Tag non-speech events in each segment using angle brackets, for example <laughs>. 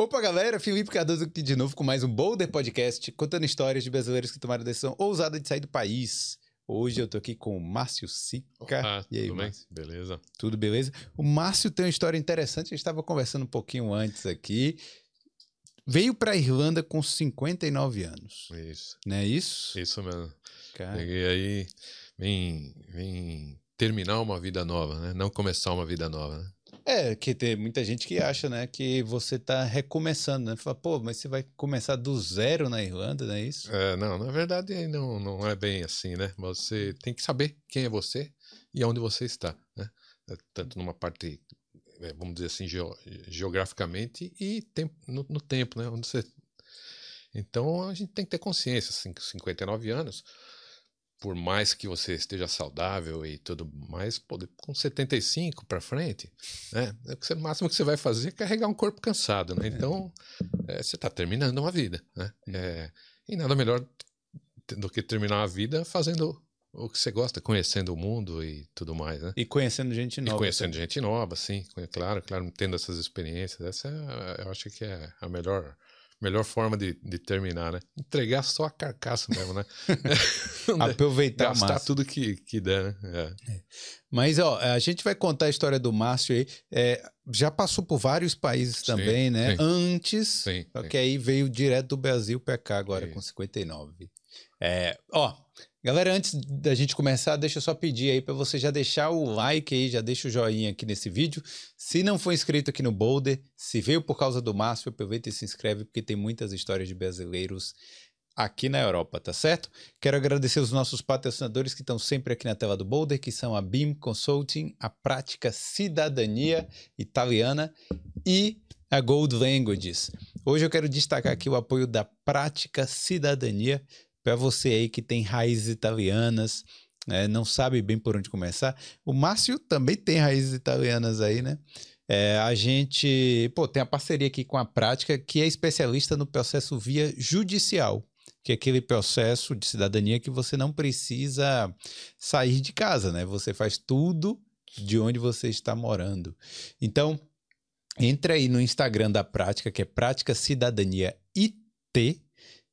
Opa, galera, Felipe Cardoso aqui de novo com mais um Boulder Podcast, contando histórias de brasileiros que tomaram a decisão ousada de sair do país. Hoje eu tô aqui com o Márcio Sica. Ah, e aí, tudo bem? Márcio? Beleza. Tudo beleza? O Márcio tem uma história interessante, a gente estava conversando um pouquinho antes aqui. Veio para Irlanda com 59 anos, Isso. não é isso? Isso mesmo. Cara, Cheguei aí, vem, vem terminar uma vida nova, né? Não começar uma vida nova, né? É, que tem muita gente que acha, né, que você tá recomeçando, né? Fala, pô, mas você vai começar do zero na Irlanda, não é isso? É, não, na verdade não, não é bem assim, né? Você tem que saber quem é você e onde você está, né? É, Tanto numa parte, é, vamos dizer assim, geo- geograficamente e no, no tempo, né? Onde você... Então a gente tem que ter consciência, assim, com 59 anos, por mais que você esteja saudável e tudo mais, pô, com 75 para frente, né? é O máximo que você vai fazer é carregar um corpo cansado, né? Então é, você está terminando uma vida, né? É, e nada melhor do que terminar a vida fazendo o que você gosta, conhecendo o mundo e tudo mais, né? E conhecendo gente E nova. conhecendo gente nova, sim, claro, claro, tendo essas experiências. Essa é, eu acho que é a melhor, melhor forma de, de terminar, né? Entregar só a carcaça mesmo, né? <laughs> Aproveitar o gastar máximo. tudo que, que der, né? É. Mas, ó, a gente vai contar a história do Márcio aí. É, já passou por vários países Sim, também, né? sim. Antes. Sim, Só sim. que aí veio direto do Brasil pra cá agora, com 59. É, ó, galera, antes da gente começar, deixa eu só pedir aí pra você já deixar o like aí, já deixa o joinha aqui nesse vídeo. Se não for inscrito aqui no Boulder, se veio por causa do Márcio, aproveita e se inscreve, porque tem muitas histórias de brasileiros aqui na Europa, tá certo? Quero agradecer os nossos patrocinadores que estão sempre aqui na tela do Boulder, que são a BIM Consulting, a Prática Cidadania Italiana e a Gold Languages. Hoje eu quero destacar aqui o apoio da Prática Cidadania para você aí que tem raízes italianas, né, não sabe bem por onde começar. O Márcio também tem raízes italianas aí, né? É, a gente pô, tem a parceria aqui com a Prática, que é especialista no processo via judicial, que é aquele processo de cidadania que você não precisa sair de casa, né? Você faz tudo de onde você está morando. Então, entra aí no Instagram da Prática, que é Prática Cidadania IT,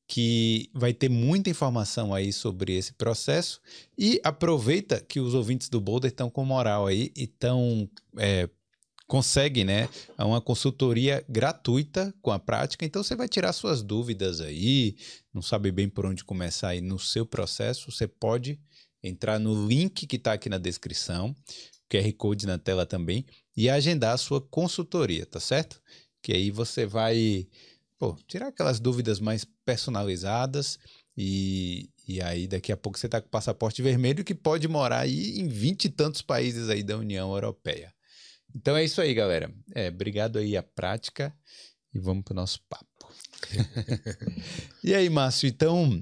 que vai ter muita informação aí sobre esse processo. E aproveita que os ouvintes do Boulder estão com moral aí e estão. É, conseguem, né? Uma consultoria gratuita com a prática. Então você vai tirar suas dúvidas aí, não sabe bem por onde começar aí no seu processo. Você pode entrar no link que está aqui na descrição, QR Code na tela também, e agendar a sua consultoria, tá certo? Que aí você vai pô, tirar aquelas dúvidas mais personalizadas e, e aí daqui a pouco você tá com o passaporte vermelho que pode morar aí em vinte e tantos países aí da União Europeia. Então é isso aí, galera. É, obrigado aí a prática e vamos pro nosso papo. <laughs> e aí, Márcio, então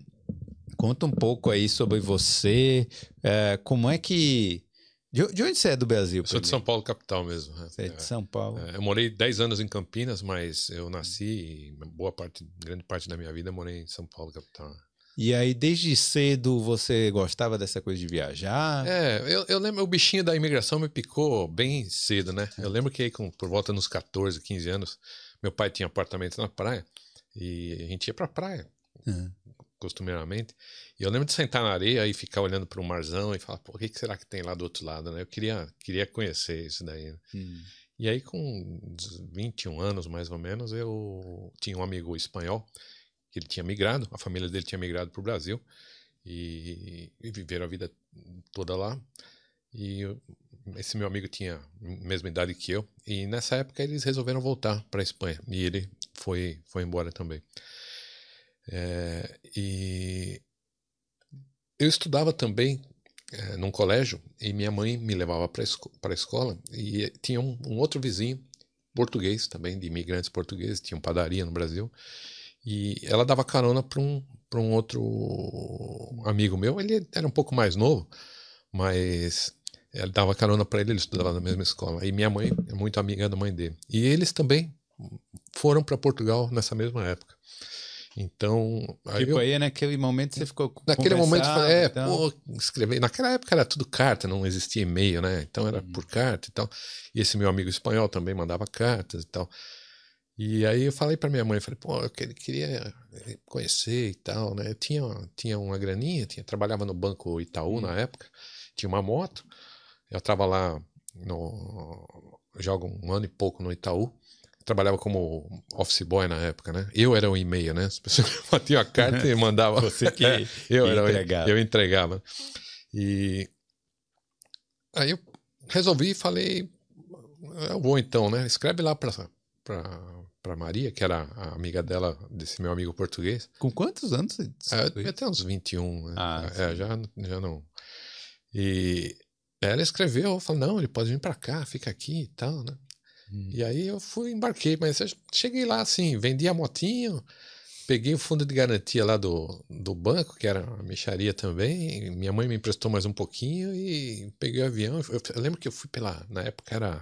conta um pouco aí sobre você, é, como é que... De, de onde você é do Brasil? Eu sou de São Paulo, capital mesmo. né? Você é de São Paulo. É, eu morei 10 anos em Campinas, mas eu nasci e boa parte, grande parte da minha vida morei em São Paulo, capital. E aí, desde cedo, você gostava dessa coisa de viajar? É, eu, eu lembro, o bichinho da imigração me picou bem cedo, né? Eu lembro que aí, com, por volta nos 14, 15 anos, meu pai tinha apartamento na praia e a gente ia pra praia, Uhum. Costumeiramente. E eu lembro de sentar na areia e ficar olhando para o marzão e falar, pô, o que, será que tem lá do outro lado, né? Eu queria, queria conhecer isso daí. né? Hum. E aí, com 21 anos mais ou menos, eu tinha um amigo espanhol que ele tinha migrado, a família dele tinha migrado para o Brasil e, e viveram a vida toda lá. E eu- esse meu amigo tinha a mesma idade que eu, e nessa época eles resolveram voltar para a Espanha e ele foi, foi embora também. É, e eu estudava também eh, num colégio e minha mãe me levava para a escola e tinha um, um outro vizinho português também, de imigrantes portugueses, tinha uma padaria no Brasil e ela dava carona para um, um outro amigo meu, ele era um pouco mais novo, mas ela dava carona para ele, ele estudava na mesma escola. E minha mãe é muito amiga da mãe dele. E eles também foram para Portugal nessa mesma época. Então, aí Tipo, eu- aí naquele momento você ficou Naquele momento, eu falei, é, então... pô, escrever. Naquela época era tudo carta, não existia e-mail, né? Então era Uhum. por carta e tal. E esse meu amigo espanhol também mandava cartas e tal. E aí eu falei para minha mãe, falei, pô, eu queria conhecer e tal, né? Eu tinha, tinha uma graninha, tinha, trabalhava no Banco Itaú na época, tinha uma moto, eu estava lá no, jogo um ano e pouco no Itaú, trabalhava como office boy na época, né? Eu era o e-mail, né? As pessoas <laughs> batiam a carta e mandavam. <laughs> Você que <laughs> eu era entregava. eu entregava. E aí eu resolvi e falei, eu vou então, né? Escreve lá para para Maria, que era a amiga dela, desse meu amigo português. Com quantos anos? É, até uns 21. Né? Ah, é, já, já não. E ela escreveu, falou, não, ele pode vir para cá, fica aqui e tal, né? Hum. E aí eu fui, embarquei, mas eu cheguei lá assim, vendi a motinho, peguei o fundo de garantia lá do, do banco, que era a micharia também, minha mãe me emprestou mais um pouquinho e peguei o avião. Eu, eu lembro que eu fui pela, na época era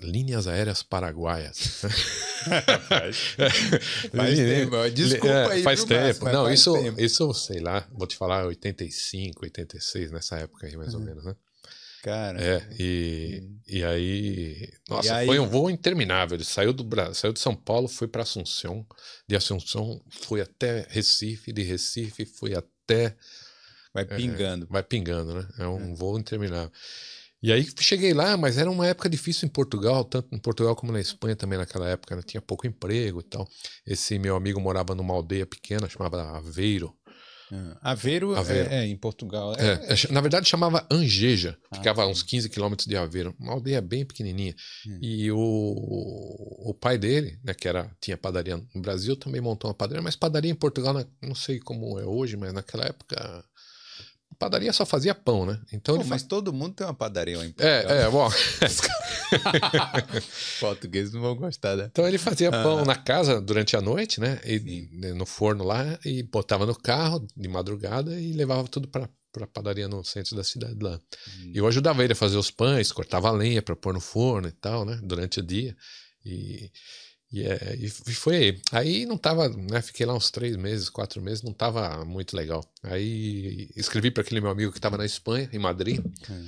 Linhas Aéreas Paraguaias. <laughs> faz, <laughs> faz tempo. Desculpa é, aí, Faz tempo. Não, faz isso, tempo. isso, sei lá, vou te falar, 85, 86, nessa época aí, mais uhum. ou menos, né? Cara. É, e, hum. e aí. Nossa, e aí... foi um voo interminável. Ele saiu do saiu de São Paulo, foi para Assunção. De Assunção foi até Recife, de Recife foi até. Vai pingando. É, vai pingando, né? É um é. voo interminável. E aí cheguei lá, mas era uma época difícil em Portugal, tanto em Portugal como na Espanha também naquela época, né? tinha pouco emprego e tal. Esse meu amigo morava numa aldeia pequena, chamava Aveiro. Aveiro, Aveiro. É, é, em Portugal. É, é, é na verdade chamava Angeja, ah, ficava a uns 15 quilômetros de Aveiro, uma aldeia bem pequenininha. Hum. E o, o pai dele, né, que era tinha padaria no Brasil, também montou uma padaria, mas padaria em Portugal, não sei como é hoje, mas naquela época padaria só fazia pão, né? Então Pô, mas todo mundo tem uma padaria lá em Portugal. É, é, bom. <laughs> <laughs> Portugueses não vão gostar, né? Então ele fazia ah. pão na casa durante a noite, né? E, no forno lá e botava no carro de madrugada e levava tudo para para padaria no centro da cidade lá. Hum. E eu ajudava ele a fazer os pães, cortava a lenha para pôr no forno e tal, né? Durante o dia. E e, é, e foi aí. Aí não tava, né? Fiquei lá uns três meses, quatro meses, não tava muito legal. Aí escrevi para aquele meu amigo que estava na Espanha, em Madrid. Hum.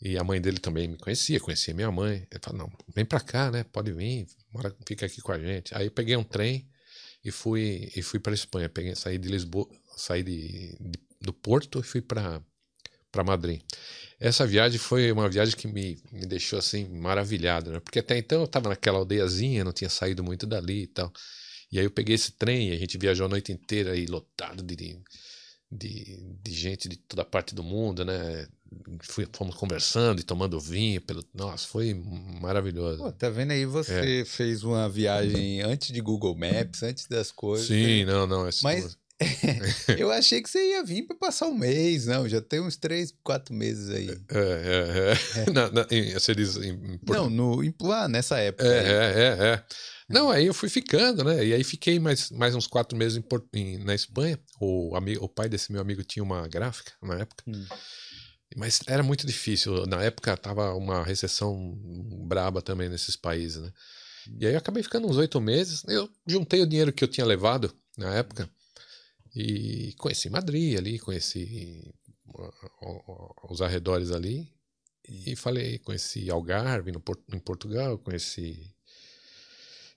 E a mãe dele também me conhecia, conhecia minha mãe. Ele falou: não, vem para cá, né? Pode vir, mora, fica aqui com a gente. Aí peguei um trem e fui e fui para Espanha. Peguei, saí de Lisboa, saí de, de do Porto e fui para para Madrid. Essa viagem foi uma viagem que me, me deixou assim maravilhado, né? Porque até então eu estava naquela aldeiazinha, não tinha saído muito dali e tal. E aí eu peguei esse trem e a gente viajou a noite inteira aí lotado de, de, de gente de toda parte do mundo, né? Fui, fomos conversando e tomando vinho. Pelo... Nossa, foi maravilhoso. Pô, tá vendo aí? Você é. fez uma viagem antes de Google Maps, antes das coisas. Sim, né? não, não. Mas <laughs> eu achei que você ia vir para passar um mês, não. Já tem uns três, quatro meses aí. É, é, é. é. <laughs> Na, na, em, você diz em, Não, no, em, lá nessa época. É, é, é, é, Não, aí eu fui ficando, né? E aí fiquei mais, mais uns quatro meses em, em, na Espanha. O, amigo, o pai desse meu amigo tinha uma gráfica na época. Hum. Mas era muito difícil. Na época tava uma recessão braba também nesses países, né? E aí eu acabei ficando uns oito meses. Eu juntei o dinheiro que eu tinha levado na época. E conheci Madrid ali, conheci os arredores ali. E falei, conheci Algarve no, em Portugal, conheci.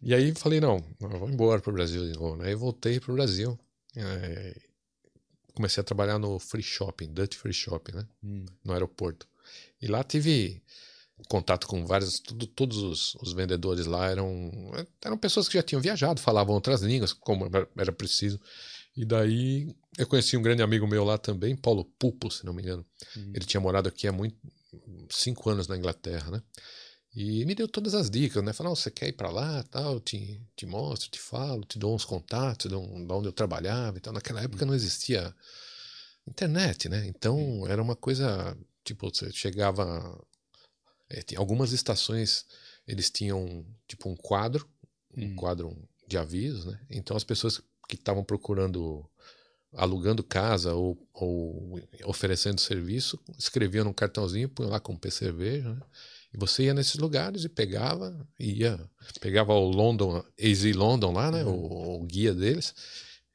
E aí falei, não, vou embora para o Brasil de novo. Aí voltei para o Brasil. É, comecei a trabalhar no Free Shopping, Dutch Free Shopping, né? Hum. No aeroporto. E lá tive contato com vários, tudo, todos os, os, vendedores lá eram, eram pessoas que já tinham viajado, falavam outras línguas, como era preciso. E daí eu conheci um grande amigo meu lá também, Paulo Pupo, se não me engano. Uhum. Ele tinha morado aqui há muito, cinco anos na Inglaterra, né? E me deu todas as dicas, né? Falou, você quer ir para lá, tal, te, te mostro, te falo, te dou uns contatos, te dou um, de onde eu trabalhava e tal. Naquela época uhum. não existia internet, né? Então era uma coisa, tipo, você chegava... É, algumas estações, eles tinham, tipo, um quadro, um uhum. quadro de avisos, né? Então as pessoas que estavam procurando alugando casa ou, ou, oferecendo serviço, escreviam num cartãozinho, punha lá com P cerveja, né? Você ia nesses lugares e pegava, ia, pegava o London, Easy London lá, né? Uhum. O, o, guia deles,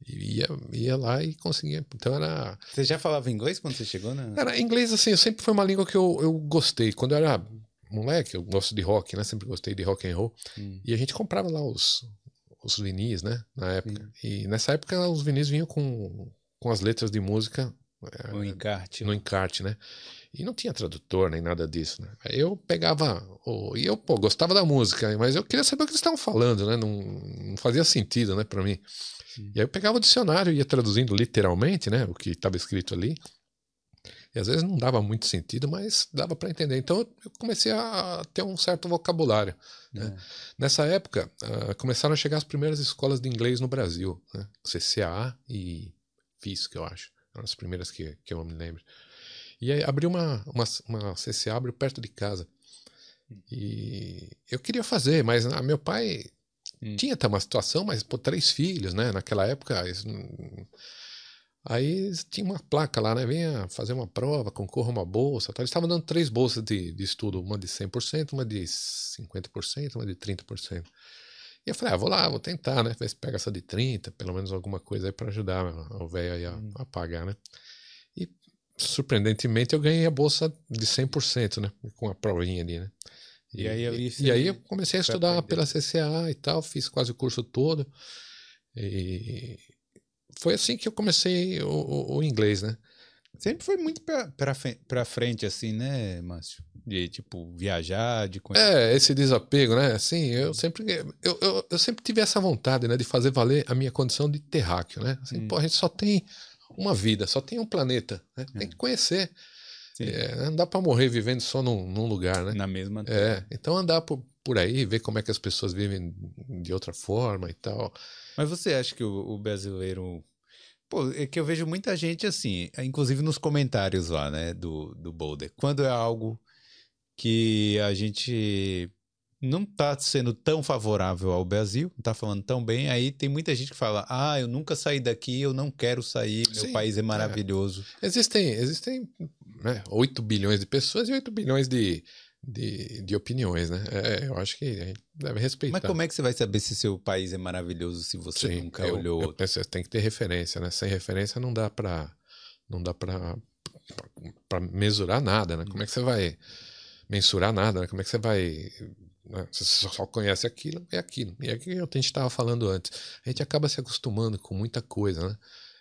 e ia, ia lá e conseguia. Então era. Você já falava inglês quando você chegou, né? Era inglês, assim, sempre foi uma língua que eu, eu gostei. Quando eu era moleque, eu gosto de rock, né? Sempre gostei de rock and roll. Hum. E a gente comprava lá os, os vinis, né? Na época. E nessa época os vinis vinham com, com as letras de música é, O encarte. no encarte, né? E não tinha tradutor nem nada disso, né? Eu pegava. O, e eu, pô, gostava da música, mas eu queria saber o que eles estavam falando, né? Não, não fazia sentido, né, pra mim. Sim. E aí eu pegava o dicionário e ia traduzindo literalmente, né? O que estava escrito ali. E às vezes não dava muito sentido, mas dava para entender. Então eu comecei a ter um certo vocabulário. né? É. Nessa época, ah, começaram a chegar as primeiras escolas de inglês no Brasil, né? CCA e FIS, que eu acho. Eram as primeiras que, que eu me lembro. E aí abriu uma, uma, uma CCA abriu perto de casa. E eu queria fazer, mas ah, meu pai Hum. tinha até uma situação, mas pô, três filhos, né? Naquela época. isso Aí tinha uma placa lá, né? Venha fazer uma prova, concorra a uma bolsa. Tal. Eles estavam dando três bolsas de, de estudo, uma de 100%, uma de 50%, uma de 30%. E eu falei, ah, vou lá, vou tentar, né? Ver se pega essa de 30, pelo menos alguma coisa aí para ajudar o velho aí a, Hum. a pagar, né? E surpreendentemente eu ganhei a bolsa de 100%, né? Com a provinha ali, né? E aí eu e, e aí eu comecei a estudar aprender. pela CCA e tal, fiz quase o curso todo. E foi assim que eu comecei o, o- o inglês, né? Sempre foi muito pra, pra, fe- pra frente, assim, né, Márcio? De, tipo, viajar, de conhecer. É, esse desapego, né? Assim, eu sempre, eu, eu, eu sempre tive essa vontade, né? De fazer valer a minha condição de terráqueo, né? Assim, Hum. pô, a gente só tem uma vida, só tem um planeta, né? Tem É. que conhecer. Sim. É, não dá pra morrer vivendo só num, num lugar, né? Na mesma. É, então andar por, por aí, ver como é que as pessoas vivem de outra forma e tal. Mas você acha que o, o brasileiro. Pô, é que eu vejo muita gente assim, inclusive nos comentários lá, né, do, do Boulder. Quando é algo que a gente não tá sendo tão favorável ao Brasil, não tá falando tão bem, aí tem muita gente que fala: ah, eu nunca saí daqui, eu não quero sair, meu Sim, país é é. maravilhoso. Existem, existem né, 8 bilhões de pessoas e 8 bilhões de, de, de opiniões, né? É, eu acho que a gente deve respeitar. Mas como é que você vai saber se seu país é maravilhoso se você Sim, nunca eu, olhou eu outro? penso, tem que ter referência, né? Sem referência não dá pra não dá para para mesurar nada, né? Como é que você vai mensurar nada? Né? Como é que você vai né? Você só conhece aquilo, é aquilo. E é aquilo que a gente estava falando antes. A gente acaba se acostumando com muita coisa, né?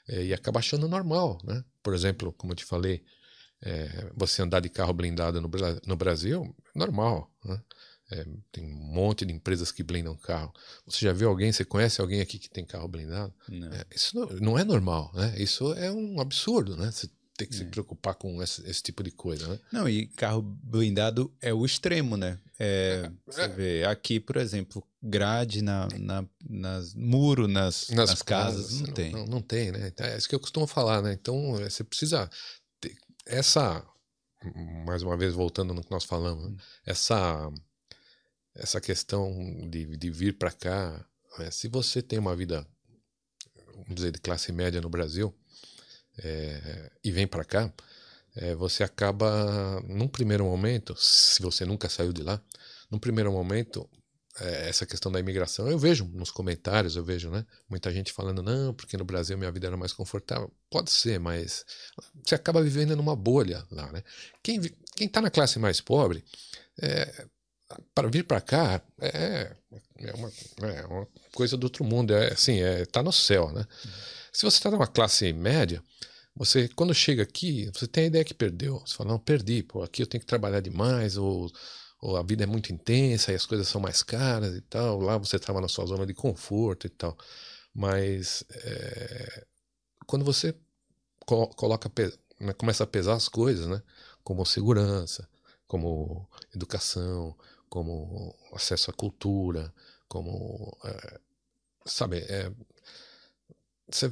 É, e acaba achando normal, né? Por exemplo, como eu te falei, é, você andar de carro blindado no, no Brasil, é normal, né? É, tem um monte de empresas que blindam carro. Você já viu alguém, você conhece alguém aqui que tem carro blindado? Não. É, isso não, não é normal, né? Isso é um absurdo, né? Você ter que se É. preocupar com esse, esse tipo de coisa, né? Não, e carro blindado é o extremo, né? É, você é. vê aqui, por exemplo, grade na, na, nas muro nas, nas, casas, não, tem. Não, não tem, né? Então, é isso que eu costumo falar, né? Então é, você precisa ter essa, mais uma vez voltando no que nós falamos, né? essa essa questão de, de vir para cá, né? se você tem uma vida, vamos dizer, de classe média no Brasil é, e vem para cá, é, você acaba, num primeiro momento, se você nunca saiu de lá, num primeiro momento, é, essa questão da imigração, eu vejo nos comentários, eu vejo, né? Muita gente falando, não, porque no Brasil minha vida era mais confortável. Pode ser, mas você acaba vivendo numa bolha lá, né? Quem, quem tá na classe mais pobre, é, para vir para cá, é, é, uma, é uma coisa do outro mundo, é assim, é, tá no céu, né? Se você está numa classe média, você, quando chega aqui, você tem a ideia que perdeu. Você fala, não, perdi, pô, aqui eu tenho que trabalhar demais, ou, ou a vida é muito intensa e as coisas são mais caras e tal. Lá você estava na sua zona de conforto e tal. Mas é, quando você co- coloca, né, começa a pesar as coisas, né? Como segurança, como educação, como acesso à cultura, como. é, sabe, é, você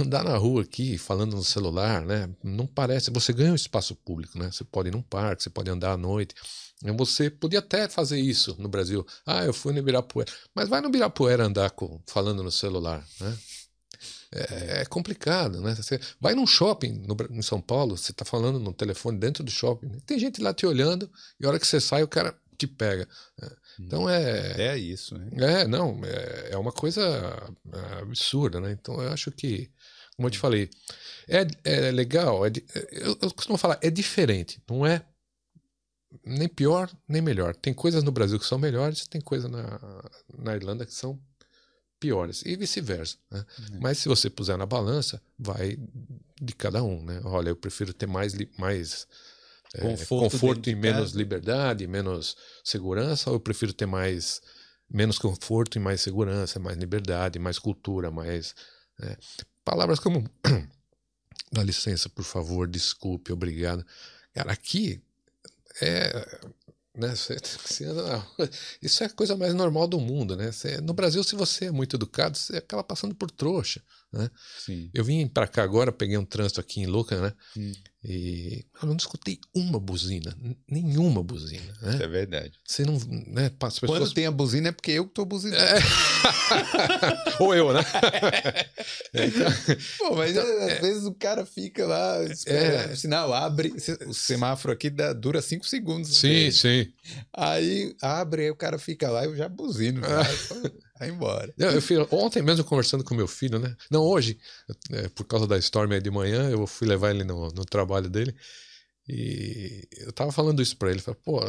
andar na rua aqui falando no celular, né? Não parece. Você ganha um espaço público, né? Você pode ir num parque, você pode andar à noite. E Você podia até fazer isso no Brasil. Ah, eu fui no Ibirapuera. Mas vai no Ibirapuera andar com, falando no celular, né? É, é complicado, né? Você vai num shopping no em São Paulo, você tá falando no telefone dentro do shopping, tem gente lá te olhando e a hora que você sai o cara te pega. É, Então é, É isso, né? é, não, é, é uma coisa é, absurda, né? Então eu acho que, como eu te falei, é, é legal, é di- eu, eu costumo falar, é diferente, não é nem pior, nem melhor. Tem coisas no Brasil que são melhores, tem coisas na, na Irlanda que são piores, e vice-versa. Né? Uhum. Mas se você puser na balança, vai de cada um. Né? Olha, eu prefiro ter mais, mais é, conforto, conforto e menos liberdade, menos segurança, ou eu prefiro ter mais menos conforto e mais segurança, mais liberdade, mais cultura, mais. É, palavras como. <coughs> Dá licença, por favor, desculpe, obrigado. Cara, aqui é. Né, <laughs> isso é a coisa mais normal do mundo, né? no Brasil, se você é muito educado, você acaba passando por trouxa. Né? Eu vim para cá agora, peguei um trânsito aqui em Luca, né? Hum. E eu não escutei uma buzina, nenhuma buzina. Né? É verdade. Você não, né? As pessoas... Quando tem a buzina é porque eu que tô buzinando. É. <laughs> Ou eu, né? é, então... <laughs> Pô, mas então, às é... vezes o cara fica lá, espera, é... sinal abre, o semáforo aqui dá, dura cinco segundos. Sim, sim. Aí abre, aí o cara fica lá e eu já buzino. Já. <laughs> Vai embora. Eu, eu ontem mesmo conversando com meu filho, né? Não, hoje, é, por causa da Storm aí de manhã, eu fui levar ele no, no trabalho dele. E eu tava falando isso para ele. Falei, pô,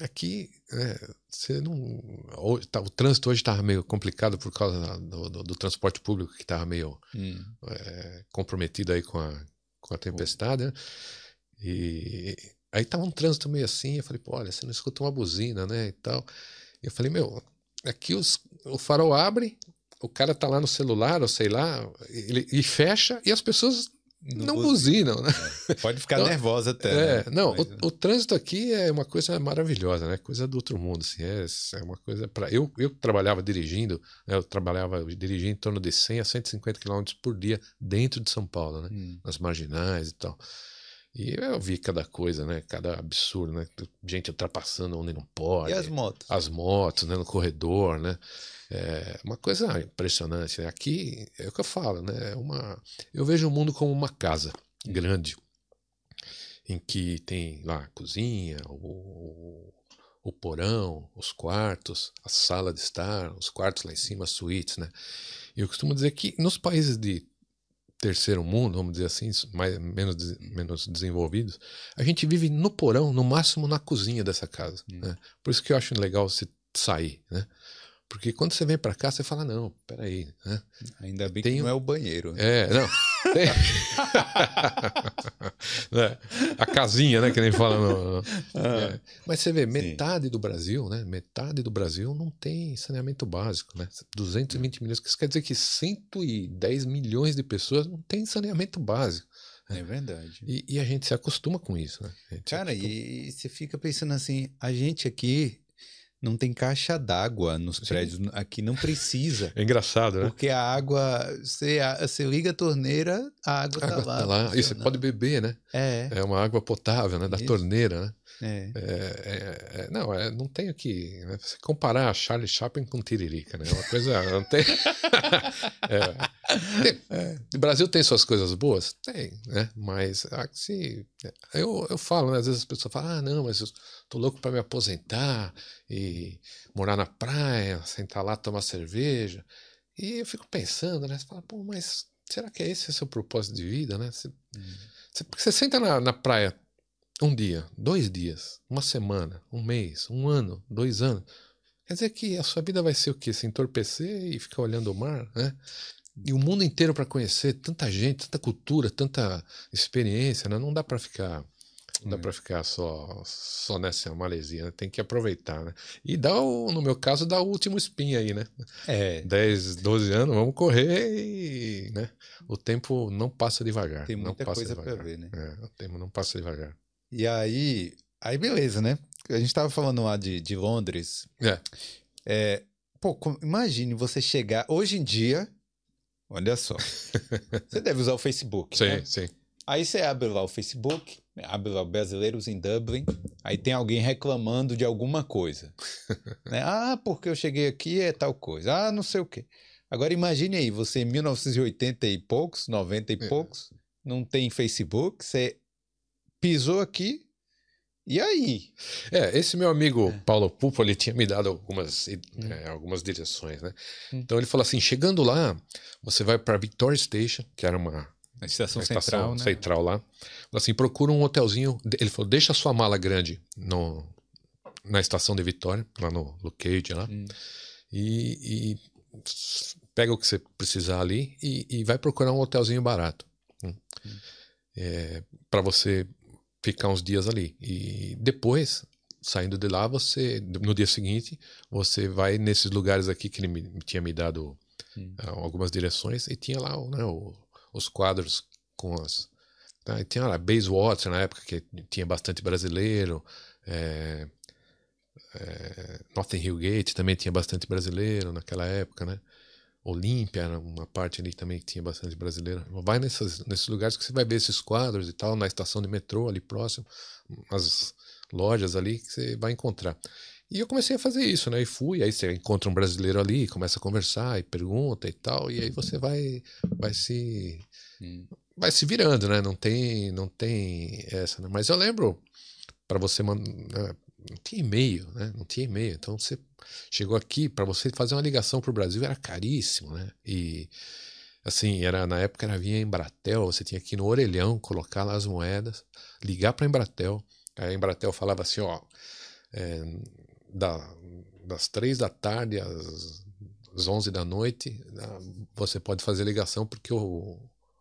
aqui é, você não. Hoje, tá, o trânsito hoje tava meio complicado por causa do, do, do transporte público que tava meio hum. é, comprometido aí com a, com a tempestade, né? E aí tava um trânsito meio assim. Eu falei, pô, olha, você não escuta uma buzina, né? E tal. Eu falei, meu, aqui os, o farol abre, o cara tá lá no celular, ou sei lá, ele, e fecha, e as pessoas não, não buzinam, né? É, pode ficar então, nervosa até. É, né? não, Mas, o, o, trânsito aqui é uma coisa maravilhosa, né? Coisa do outro mundo, assim, é, é uma coisa para eu eu trabalhava dirigindo, né? eu trabalhava dirigindo em torno de 100 a 150 km por dia dentro de São Paulo, né? Hum. Nas marginais e tal. E eu vi cada coisa, né? Cada absurdo, né? Gente ultrapassando onde não pode. E as motos? As motos, né? No corredor, né? É uma coisa impressionante. Né? Aqui é o que eu falo, né? É uma, eu vejo o mundo como uma casa grande, em que tem lá a cozinha, o, o porão, os quartos, a sala de estar, os quartos lá em cima, as suítes, né? E eu costumo dizer que nos países de terceiro mundo, vamos dizer assim, mais, menos, menos desenvolvidos, a gente vive no porão, no máximo na cozinha dessa casa. Hum. Né? Por isso que eu acho legal se sair, né? Porque quando você vem para cá, você fala, não, peraí. Né? Ainda bem Tem... que não é o banheiro. Né? É, não. <laughs> Tem... <laughs> é, a casinha, né? Que nem fala. No. Ah, é. Mas você vê, metade sim. do Brasil, né? Metade do Brasil não tem saneamento básico, né? 220 milhões. Isso quer dizer que 110 milhões de pessoas não têm saneamento básico. É verdade. E, e, a gente se acostuma com isso, né? Cara, acostuma... e você fica pensando assim, a gente aqui não tem caixa d'água nos prédios. Aqui não precisa. <laughs> É engraçado, né? Porque a água, você, você liga a torneira, a água, a tá, água lá, tá lá. E você pode beber, né? É. É uma água potável, né? Da Isso. torneira, né? É. É, é, é, não, é, não tem aqui. Né? Você comparar Charlie Chaplin com Tiririca, né? É uma coisa. Não <laughs> tem. Tem o Brasil tem suas coisas boas? Tem, né? Mas assim, eu, eu falo, né? às vezes as pessoas falam: ah, não, mas eu tô louco para me aposentar e morar na praia, sentar lá, tomar cerveja. E eu fico pensando, né? Você fala, pô, mas será que é esse o seu propósito de vida, né? Você, hum. você, você senta na, na praia um dia, dois dias, uma semana, um mês, um ano, dois anos. Quer dizer que a sua vida vai ser o quê? Se entorpecer e ficar olhando o mar, né? E o mundo inteiro para conhecer tanta gente, tanta cultura, tanta experiência, né? Não dá para ficar não dá é. para ficar só só nessa malesia, né? tem que aproveitar, né? E dá o, no meu caso, dá o último espinho aí, né? É. 10, 12 anos, vamos correr e, né? O tempo não passa devagar. Tem muita não coisa para ver, né? É, o tempo não passa devagar. E aí, aí beleza, né? A gente tava falando lá de, de Londres. É. é pô, imagine você chegar. Hoje em dia, olha só. <laughs> você deve usar o Facebook. Sim, né? sim. Aí você abre lá o Facebook, abre lá Brasileiros em Dublin, aí tem alguém reclamando de alguma coisa. <laughs> né? Ah, porque eu cheguei aqui é tal coisa. Ah, não sei o quê. Agora imagine aí, você em 1980 e poucos, 90 e é. poucos, não tem Facebook, você pisou aqui, e aí? É, esse meu amigo é. Paulo Pupo, ele tinha me dado algumas, hum. é, algumas direções, né? Hum. Então ele falou assim, chegando lá, você vai para Victoria Station, que era uma, Na estação na central, estação né? central lá. Falou assim, procura um hotelzinho. Ele falou, deixa a sua mala grande no, na estação de Vitória, lá no Lucade lá. Hum. E, e pega o que você precisar ali e, e vai procurar um hotelzinho barato. Hum. É, para você ficar uns dias ali. E depois, saindo de lá, você no dia seguinte, você vai nesses lugares aqui que ele me, tinha me dado Hum. algumas direções e tinha lá né, o- os quadros com as. Tá? E tinha lá Bayswater na época que tinha bastante brasileiro. É, é, Hill Gate também tinha bastante brasileiro naquela época, né? Olímpia era uma parte ali também que tinha bastante brasileiro. Vai nessas, nesses lugares que você vai ver esses quadros e tal, na estação de metrô ali próximo, as lojas ali que você vai encontrar. E eu comecei a fazer isso, né? E fui, aí você encontra um brasileiro ali, começa a conversar e pergunta e tal, e aí você vai, vai se Hum. vai se virando, né? Não tem, não tem essa, né? Mas eu lembro para você mandar, não tinha e-mail, né? Não tinha e-mail. Então você chegou aqui para você fazer uma ligação para o Brasil era caríssimo, né? E assim era na época era via Embratel, você tinha que ir no orelhão colocar lá as moedas, ligar para Embratel. A Embratel falava assim, ó, é, da, das três da tarde às, às 11 da noite, ah, você pode fazer ligação porque o,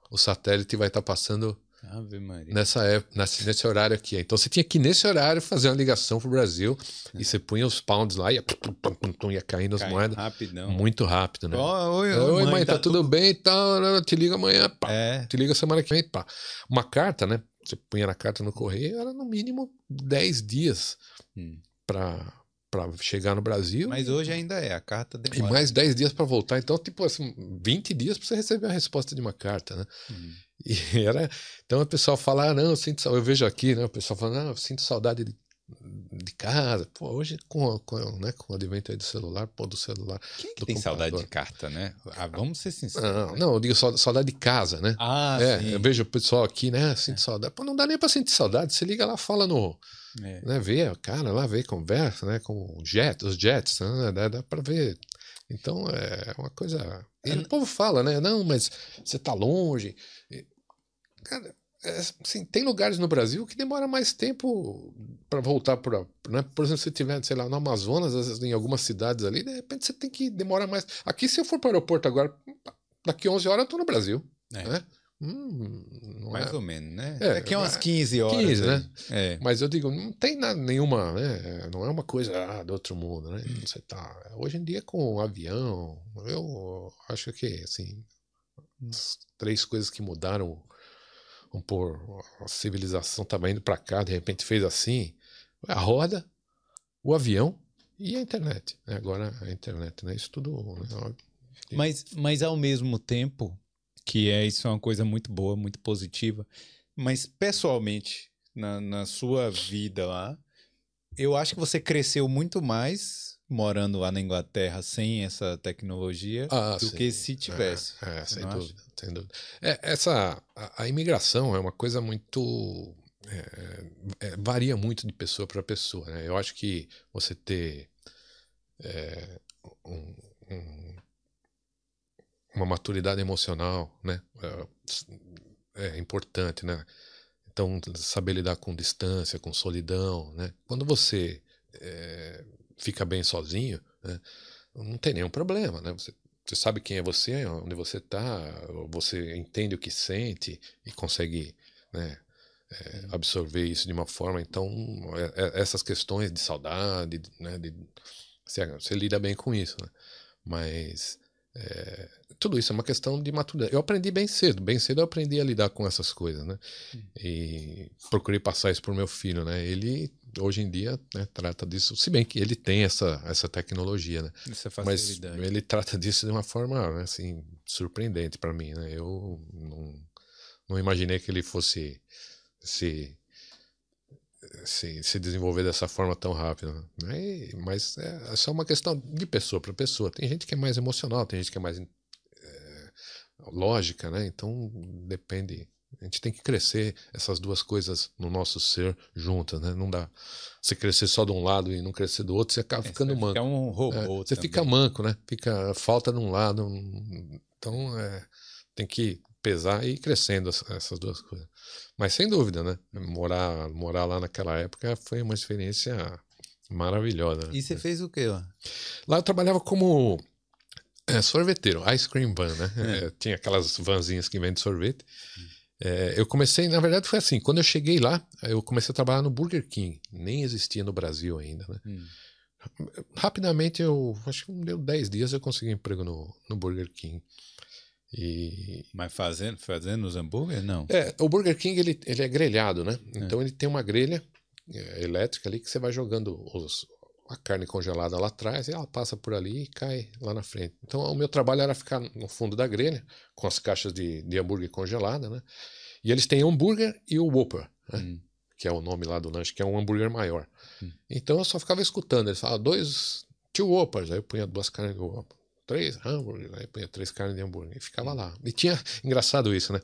o satélite vai estar passando Ave Maria. nessa época, nesse, nesse horário aqui. Então você tinha que nesse horário fazer uma ligação pro Brasil e você punha os pounds lá e ia, ia caindo as Cai moedas Rapidão. muito rápido, né? Ó, oi, Oi, mãe, tá, tá tudo bem e tal? né? Te liga amanhã, pá. É. Te liga semana que vem, pá. Uma carta, né? Você punha na carta no correio, era no mínimo 10 dias Hum. para para chegar no Brasil. Mas hoje ainda é, a carta E demora. mais 10 dias para voltar. Então, tipo assim, 20 dias para você receber a resposta de uma carta, né? Hum. E <laughs> era. Então o pessoal fala, ah, não, eu sinto saudade. Eu vejo aqui, né? O pessoal fala, não, eu sinto saudade de, de casa. Pô, hoje com, com, né, com o advento aí do celular, pô, do celular. Quem que do tem saudade computador. de carta, né? Ah, vamos ser sinceros. Não, não, eu digo sau- saudade de casa, né? Ah, é, sim. eu vejo o pessoal aqui, né? Sinto saudade. Pô, não dá nem pra sentir saudade. Você liga lá, fala no. É. Né, vê, o cara lá, vê, conversa, né? Com o jet, os jets, né? Dá, dá pra ver. Então é uma coisa. E o povo fala, né? Não, mas você tá longe. Cara, é, assim, tem lugares no Brasil que demora mais tempo para voltar para. Né? Por exemplo, se estiver, sei lá, no Amazonas, às vezes, em algumas cidades ali, de repente você tem que demorar mais. Aqui, se eu for para o aeroporto agora, daqui 11 horas eu tô no Brasil. É. Né? Hum, Mais é- ou menos, né? É, Daqui a umas é, 15 horas. 15, aí. né? É. Mas eu digo, não tem nada, nenhuma, né? Não é uma coisa ah, do outro mundo, né? Você tá. Hoje em dia com o avião, eu acho que assim, as três coisas que mudaram, pôr, a civilização estava indo para cá, de repente fez assim, a roda, o avião e a internet. né? Agora a internet, né? Isso tudo. né? Mas, mas ao mesmo tempo, que é isso é uma coisa muito boa, muito positiva, mas pessoalmente, na, na sua vida lá, eu acho que você cresceu muito mais morando lá na Inglaterra sem essa tecnologia Ah, do sim. que se tivesse. É, é, sem dúvida, sem dúvida. É, essa, a, a imigração é uma coisa muito. é, é, varia muito de pessoa para pessoa. Né? Eu acho que você ter é, um- um- uma maturidade emocional né? é, é importante. Né? Então, saber lidar com distância, com solidão. Né? Quando você é, fica bem sozinho, né? não tem nenhum problema. Né? Você você sabe quem é você, onde você está, você entende o que sente e consegue né, é, absorver isso de uma forma. Então, é- é- essas questões de saudade, né, de, você, você lida bem com isso. Né? Mas é, tudo isso é uma questão de maturidade. Eu aprendi bem cedo, bem cedo eu aprendi a lidar com essas coisas. Né? E procurei passar isso para o meu filho. Né? Ele, hoje em dia, né, trata disso, se bem que ele tem essa, essa tecnologia. Né? Essa Mas facilidade. ele trata disso de uma forma assim surpreendente para mim, né? Eu não, não imaginei que ele fosse se, se se desenvolver dessa forma tão rápida. Né? Mas é, é só uma questão de pessoa para pessoa. Tem gente que é mais emocional, tem gente que é mais é, lógica, né? Então depende. A gente tem que crescer essas duas coisas no nosso ser juntas, né? Não dá você crescer só de um lado e não crescer do outro, você acaba É, ficando você manco. fica um É, robô. você também. fica manco, né? Fica falta de um lado. Então, é, tem que pesar e ir crescendo essas duas coisas. Mas sem dúvida, né? Morar, morar lá naquela época foi uma experiência maravilhosa. E você fez o quê lá? Lá eu trabalhava como é, sorveteiro, ice cream van, né? É. É, tinha aquelas vanzinhas que vendem sorvete. É, eu comecei, na verdade, foi assim. Quando eu cheguei lá, eu comecei a trabalhar no Burger King. Nem existia no Brasil ainda, né? Hum. Rapidamente, eu acho que deu 10 dias eu consegui emprego no, no Burger King. E... Mas fazendo, fazendo os hambúrgueres, não? É, o Burger King ele, ele é grelhado, né? É. Então ele tem uma grelha é, elétrica ali que você vai jogando os, a carne congelada lá atrás e ela passa por ali e cai lá na frente. Então o meu trabalho era ficar no fundo da grelha com as caixas de, de hambúrguer congelada, né? E eles têm hambúrguer e o Whopper, né? Hum. Que é o nome lá do lanche, que é um hambúrguer maior. Hum. Então eu só ficava escutando. Eles falavam, dois, two Whoppers. Aí eu punha duas carnes de Whopper três hambúrguer, aí punha três carnes de hambúrguer e ficava lá. E tinha, engraçado isso, né?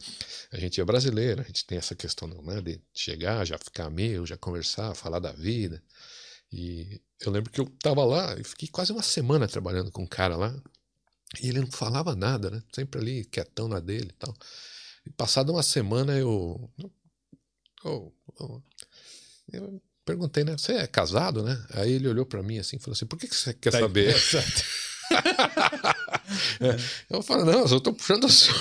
A gente é brasileiro, a gente tem essa questão né, de chegar, já ficar amigo, já conversar, falar da vida. E eu lembro que eu tava lá e fiquei quase uma semana trabalhando com um cara lá e ele não falava nada, né? Sempre ali quietão na dele e tal. E passada uma semana eu, eu, eu, eu perguntei, né? Você é casado, né? Aí ele olhou para mim assim e falou assim: por que, que você quer tá saber? <laughs> é. Eu falo, não, eu só estou puxando assunto.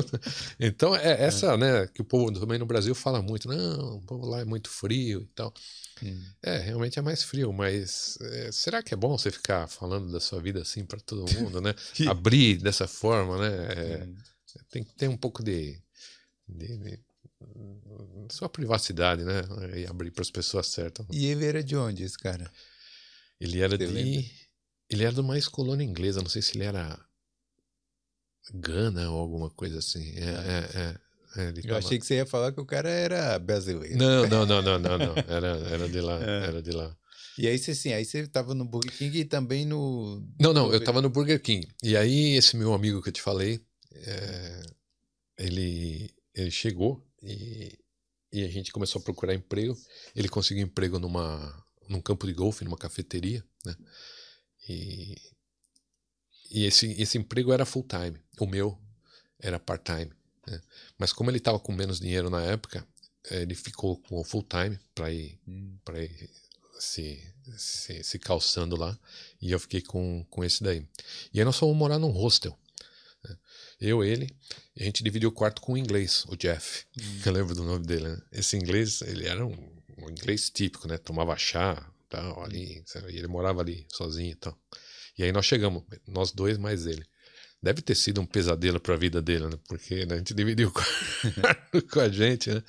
<laughs> então, é essa, é. né, que o povo também no Brasil fala muito, não, o povo lá é muito frio e tal. Hum. É, realmente é mais frio, mas é, será que é bom você ficar falando da sua vida assim para todo mundo, né? <laughs> Abrir dessa forma, né? É, hum. Tem que ter um pouco de, de, de sua privacidade, né? E abrir para as pessoas certas. E ele era de onde, esse cara? Ele era Você de. Lembra? Ele era de uma ex-colônia inglesa, não sei se ele era Gana ou alguma coisa assim. É, é, é. É, eu achei que você ia falar que o cara era brasileiro. Não, <laughs> não, não, não, não, não. Era, era de lá, é. era de lá. E aí você sim, aí você tava no Burger King e também no. Não, não, eu tava no Burger King. E aí esse meu amigo que eu te falei, é, ele, ele chegou e, e a gente começou a procurar emprego. Ele conseguiu emprego numa, num campo de golfe, numa cafeteria, né? E, e esse, esse emprego era full time. O meu era part time. Né? Mas como ele estava com menos dinheiro na época, ele ficou com o full time para ir, hum. ir se, se, se, calçando lá. E eu fiquei com, com esse daí. E aí nós fomos morar num hostel. Né? Eu, ele, a gente dividiu o quarto com o inglês, o Jeff. Hum. Eu lembro do nome dele. Né? Esse inglês, ele era um, um inglês típico, né? Tomava chá, tal, ali. E ele morava ali sozinho e tal. E aí nós chegamos, nós dois mais ele. Deve ter sido um pesadelo para a vida dele, né? Porque né, a gente dividiu <laughs> com a gente, né?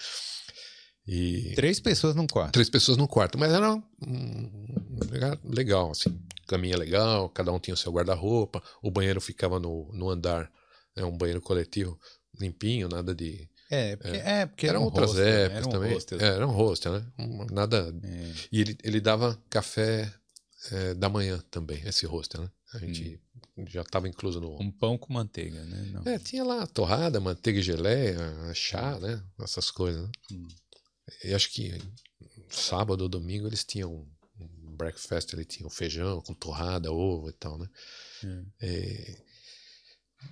E três pessoas num quarto. Três pessoas num quarto, mas era um, legal, assim, caminha legal, cada um tinha o seu guarda-roupa, o banheiro ficava no, no andar, né, um banheiro coletivo limpinho, nada de é, porque, é. é porque eram outras hostel, épocas era um também. Hostel. É, era um hostel, né? Nada. É. E ele, ele dava café é, da manhã também, esse hostel, né? A gente hum. Já estava incluso no. Um pão com manteiga, né? Não. É, tinha lá torrada, manteiga e geleia, chá, né? Essas coisas, né? Hum. E acho que sábado ou domingo eles tinham um breakfast, ele tinha feijão com torrada, ovo e tal, né? É. é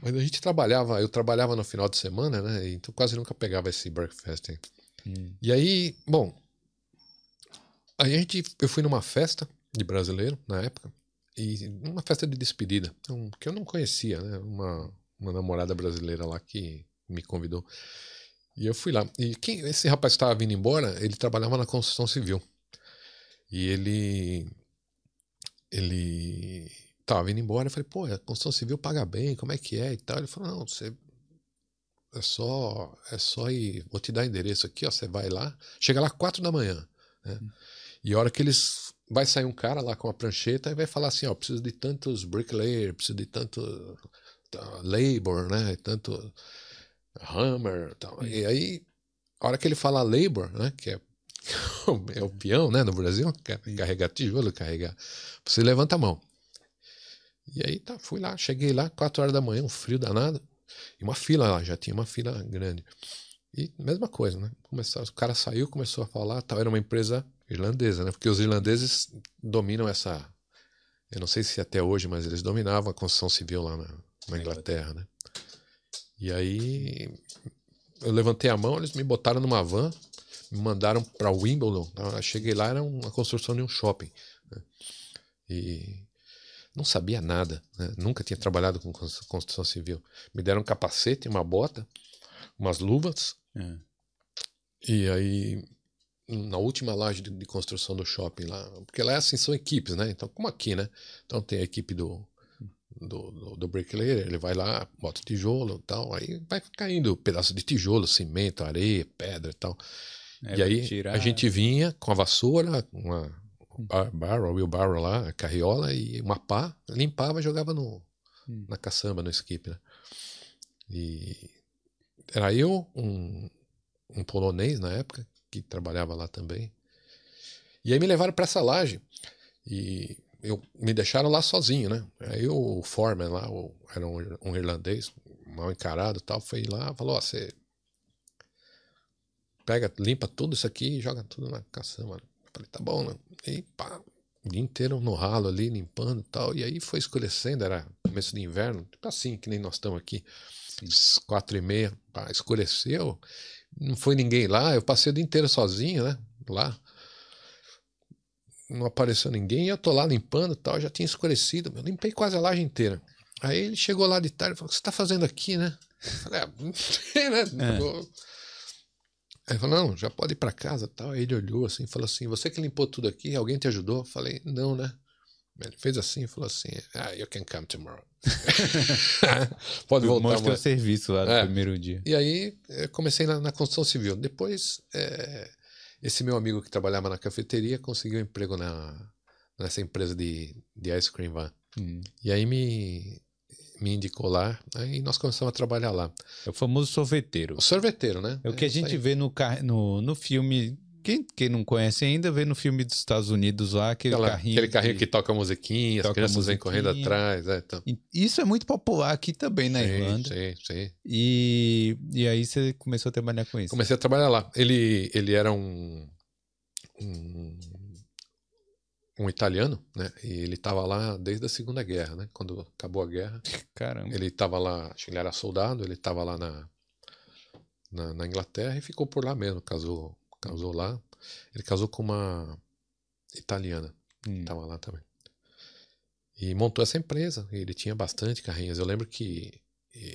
mas a gente trabalhava, eu trabalhava no final de semana, né? Então quase nunca pegava esse breakfast. Hum. E aí, bom, aí a gente, eu fui numa festa de brasileiro na época, e uma festa de despedida, um, que eu não conhecia, né? Uma, uma namorada brasileira lá que me convidou. E eu fui lá. E quem, esse rapaz que estava vindo embora, ele trabalhava na construção civil. E ele. Ele estava vindo embora. Eu falei, pô, a construção civil paga bem, como é que é e tal. Ele falou, não, você. É só, é só ir. Vou te dar endereço aqui, ó. Você vai lá. Chega lá quatro da manhã. Né? Hum. E a hora que eles vai sair um cara lá com a prancheta e vai falar assim, ó, preciso de tantos bricklayer, preciso de tanto uh, labor, né, tanto hammer, tal. E aí, a hora que ele fala labor, né, que é, <laughs> é o peão, né, no Brasil, é carregar tijolo, carregar, você levanta a mão. E aí, tá, fui lá, cheguei lá, quatro horas da manhã, um frio danado, e uma fila lá, já tinha uma fila grande. E mesma coisa, né? Começou, o cara saiu, começou a falar, tal, era uma empresa irlandesa, né? Porque os irlandeses dominam essa. Eu não sei se até hoje, mas eles dominavam a construção civil lá na, na Inglaterra, né? E aí eu levantei a mão, eles me botaram numa van, me mandaram para Wimbledon. Eu cheguei lá, era uma construção de um shopping. Né? E não sabia nada, né? nunca tinha trabalhado com construção civil. Me deram um capacete, uma bota, umas luvas. É. E aí, na última laje de, de, construção do shopping lá, porque lá assim são equipes, né? Então, como aqui, né? Então tem a equipe do, do, do, do bricklayer, ele vai lá, bota tijolo e tal, aí vai caindo pedaço de tijolo, cimento, areia, pedra e tal. É, e aí tirar... a gente vinha com a vassoura, uma bar, barrel, wheelbarrow lá, carriola e uma pá, limpava e jogava no, hum. na caçamba, no skip, né? E era eu, um, um polonês na época, que trabalhava lá também. E aí me levaram para essa laje. E eu, me deixaram lá sozinho, né? Aí o foreman lá, o, era um, um, irlandês, mal encarado tal, foi lá falou: Ó, você pega, limpa tudo isso aqui e joga tudo na caçamba. Eu falei: tá bom, né? E pá, o dia inteiro no ralo ali, limpando e tal. E aí foi escurecendo, era começo de inverno, tipo assim, que nem nós estamos aqui, quatro e meia, pá, escureceu, não foi ninguém lá, eu passei o dia inteiro sozinho, né? Lá não apareceu ninguém, e eu tô lá limpando e tal, já tinha escurecido, eu limpei quase a laje inteira. Aí ele chegou lá de tarde e falou: O que você tá fazendo aqui, né? Eu falei, ah, não sei, né? É. Aí ele falou: Não, já pode ir para casa tal. Aí ele olhou assim falou assim: Você que limpou tudo aqui, alguém te ajudou? Eu falei: Não, né? Ele fez assim e falou assim: Ah, you can come tomorrow. <laughs> pode voltar. Mostra o serviço lá no é. primeiro dia. E aí comecei na, na construção civil. Depois. É, esse meu amigo que trabalhava na cafeteria conseguiu um emprego na, nessa empresa de, de ice cream van. Hum. E aí me, me indicou lá, aí nós começamos a trabalhar lá. É o famoso sorveteiro. O sorveteiro, né? É o que é a gente vê no, no, no filme quem, quem não conhece ainda, vê no filme dos Estados Unidos lá, aquele Aquela, carrinho. Aquele carrinho que, que toca musiquinha, toca as crianças musiquinha. vêm correndo atrás. É, então. Isso é muito popular aqui também na sim, Irlanda. Sim, sim. E, e aí você começou a trabalhar com isso. Comecei a trabalhar lá. Ele, ele era um, um, um italiano, né? E ele estava lá desde a Segunda Guerra, né? Quando acabou a guerra. Caramba. Ele estava lá, acho que ele era soldado, ele estava lá na, na, na Inglaterra e ficou por lá mesmo, casou casou lá. Ele casou com uma italiana, hum. estava lá também. E montou essa empresa. Ele tinha bastante carrinhos. Eu lembro que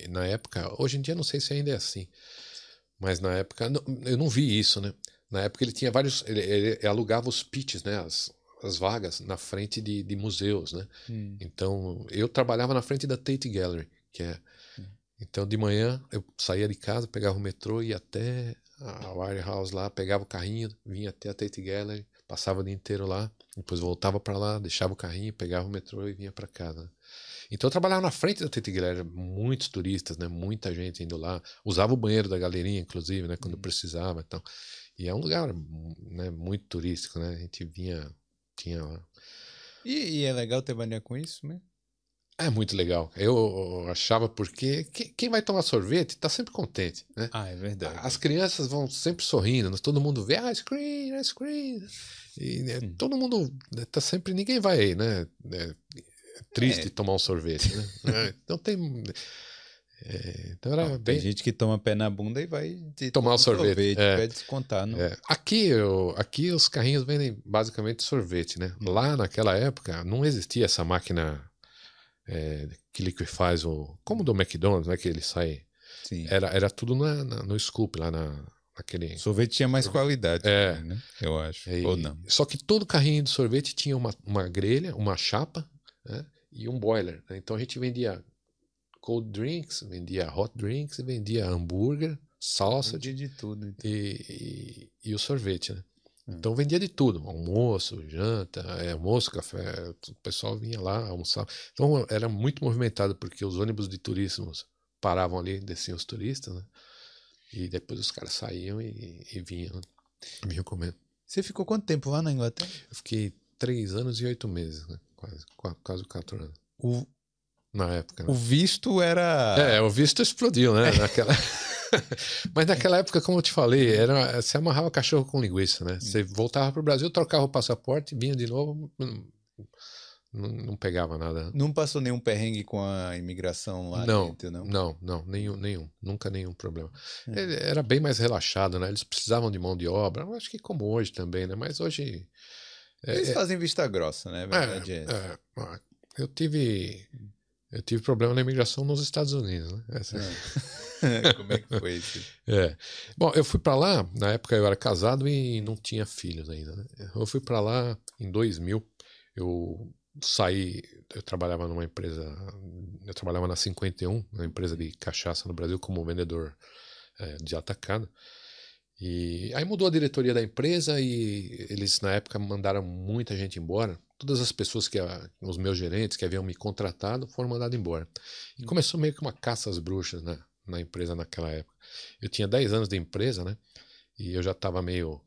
na época, hoje em dia não sei se ainda é assim, mas na época eu não vi isso, né? Na época ele tinha vários, ele, ele alugava os pitches, né? As, as vagas na frente de, de museus, né? Hum. Então eu trabalhava na frente da Tate Gallery, que é. Hum. Então de manhã eu saía de casa, pegava o metrô e ia até a Warehouse lá, pegava o carrinho, vinha até a Tate Gallery, passava o dia inteiro lá, depois voltava para lá, deixava o carrinho, pegava o metrô e vinha para casa. Então eu trabalhava na frente da Tate Gallery, muitos turistas, né, muita gente indo lá, usava o banheiro da galerinha, inclusive, né, quando uhum. precisava, então. E é um lugar, né, muito turístico, né? A gente vinha, tinha lá. E, e é legal trabalhar com isso, né? É muito legal. Eu achava porque quem vai tomar sorvete está sempre contente, né? Ah, é verdade. As crianças vão sempre sorrindo, todo mundo vê ice cream, ice cream. E né, hum. todo mundo né, tá sempre, ninguém vai, né? É, triste é. tomar um sorvete, né? <laughs> É, então tem é, então era bem... Tem gente que toma pé na bunda e vai tomar um sorvete. sorvete é. vai descontar. Não? É. Aqui, eu, aqui os carrinhos vendem basicamente sorvete, né? Hum. Lá naquela época não existia essa máquina é, que liquefaz o. Como do McDonald's, né? Que ele sai. Sim. Era, era tudo na, na, no scoop, lá na, naquele. Sorvete tinha mais qualidade, é. Também, né? Eu acho. E, Ou não. Só que todo carrinho de sorvete tinha uma, uma grelha, uma chapa né? e um boiler. Né? Então a gente vendia cold drinks, vendia hot drinks, vendia hambúrguer, salsa. De tudo. Então. E, e, e, o sorvete, né? Hum. Então vendia de tudo, almoço, janta, é, almoço, café, o pessoal vinha lá almoçar. Então era muito movimentado porque os ônibus de turismos paravam ali, desciam os turistas, né? E depois os caras saíam e, e vinham, né? vinham comendo. Você ficou quanto tempo lá na Inglaterra? Eu fiquei três anos e oito meses, né? Quase, quase quatro anos. O, na época. Né? O visto era. É, o visto explodiu, né? Naquela... <laughs> <laughs> Mas naquela época, como eu te falei, era, você amarrava cachorro com linguiça, né? Você voltava para o Brasil, trocava o passaporte, vinha de novo. Não, não pegava nada. Não passou nenhum perrengue com a imigração lá não, dentro, não? Não, não, nenhum, nenhum. Nunca nenhum problema. É. Era bem mais relaxado, né? Eles precisavam de mão de obra. Acho que como hoje também, né? Mas hoje. é- Eles é- fazem vista grossa, né? Verdade é, é, ah, eu tive. Eu tive problema na imigração nos Estados Unidos, né? Essa- <laughs> Como é que foi isso? <laughs> É. Bom, eu fui pra lá, na época eu era casado e não tinha filhos ainda, né? Eu fui pra lá em 2000. Eu saí, eu trabalhava numa empresa, eu trabalhava na 51, uma empresa de cachaça no Brasil como vendedor é, de atacado. E aí mudou a diretoria da empresa e eles na época mandaram muita gente embora. Todas as pessoas que a- os meus gerentes que haviam me contratado foram mandados embora. E começou meio que uma caça às bruxas na, na empresa naquela época. Eu tinha 10 anos de empresa, né? E eu já estava meio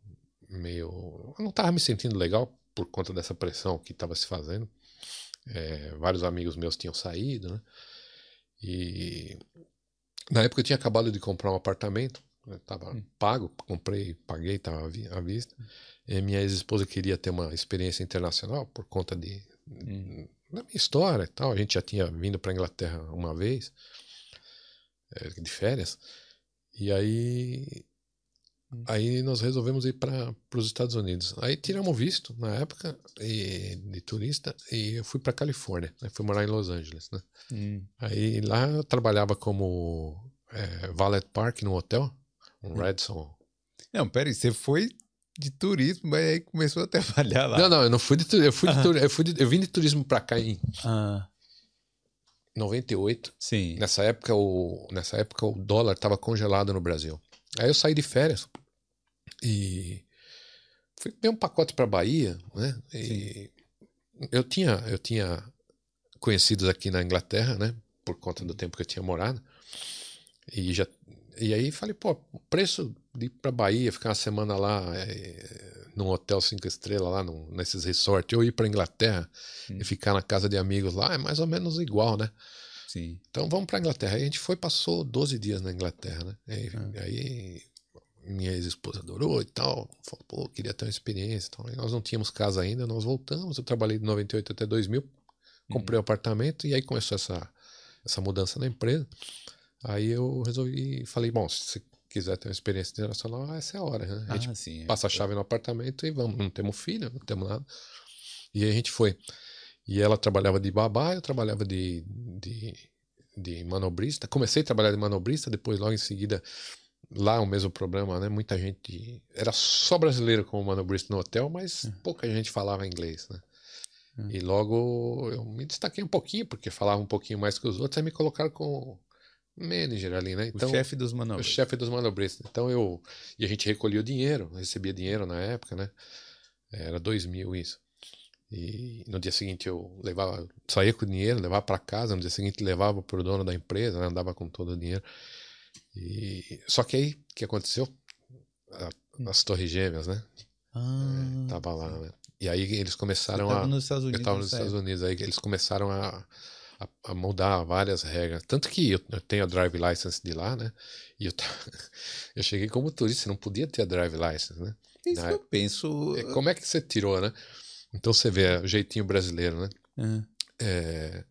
meio eu não estava me sentindo legal por conta dessa pressão que estava se fazendo. É, vários amigos meus tinham saído, né? E na época eu tinha acabado de comprar um apartamento, estava pago, comprei, paguei, estava à vista. E minha ex-esposa queria ter uma experiência internacional por conta de Hum. da minha história e tal. A gente já tinha vindo para Inglaterra uma vez, é, de férias. E aí aí nós resolvemos ir para os Estados Unidos. Aí tiramos o visto na época e, de turista e eu fui para Califórnia. Aí fui morar em Los Angeles, né? Hum. Aí lá eu trabalhava como é, valet park no hotel, um Hum. Redson. Não, peraí, você foi de turismo, mas aí começou a trabalhar lá. Não, não, eu não fui de turismo. Eu, fui de eu, fui de- eu vim de turismo para cá em Ah, 98. sim. Nessa época, o, nessa época o dólar estava congelado no Brasil. Aí eu saí de férias e fui ver um pacote para Bahia, né? E eu tinha, eu tinha conhecidos aqui na Inglaterra, né? Por conta do tempo que eu tinha morado. E já e aí falei, pô, o preço de ir para Bahia, ficar uma semana lá é, num hotel cinco estrelas lá num, nesses resorts, ou ir para Inglaterra Hum. e ficar na casa de amigos lá é mais ou menos igual, né? Sim. Então vamos para Inglaterra. Aí a gente foi, passou 12 dias na Inglaterra, né? Aí, Ah. aí minha ex-esposa adorou e tal. Falou, pô, queria ter uma experiência e tal. Aí nós não tínhamos casa ainda, nós voltamos. Eu trabalhei de 98 até 2000, comprei o apartamento e aí começou essa, essa mudança na empresa. Aí eu resolvi, falei, bom, se você quiser ter uma experiência internacional, essa é a hora, né? A gente Ah, sim. passa a chave no apartamento e vamos. Não temos filho, não temos nada. E aí a gente foi. E ela trabalhava de babá, eu trabalhava de, de, de manobrista. Comecei a trabalhar de manobrista, depois logo em seguida, lá o mesmo problema, né? Muita gente. Era só brasileiro como manobrista no hotel, mas pouca gente falava inglês, né? Hum. E logo eu me destaquei um pouquinho, porque falava um pouquinho mais que os outros, aí me colocaram como manager ali, né? O chefe dos O manobras. chefe dos manobristas. Então eu. E a gente recolhia o dinheiro, recebia dinheiro na época, né? Era dois mil isso. E no dia seguinte eu levava, saía com o dinheiro, levava para casa, no dia seguinte levava para o dono da empresa, né? andava com todo o dinheiro. E só que aí, o que aconteceu? A- as Torres Gêmeas, né? Ah, Tava lá, né? E aí eles começaram tava a. nos Estados Eu Unidos. estava nos nessa Estados. Unidos, aí eles começaram a, a, a mudar várias regras. Tanto que eu, eu tenho a drive license de lá, né? E eu, <laughs> eu cheguei como turista, não podia ter a drive license, né? Isso Na eu penso. É, Como é que você tirou, né? Então você vê o jeitinho brasileiro, né? Ah, É,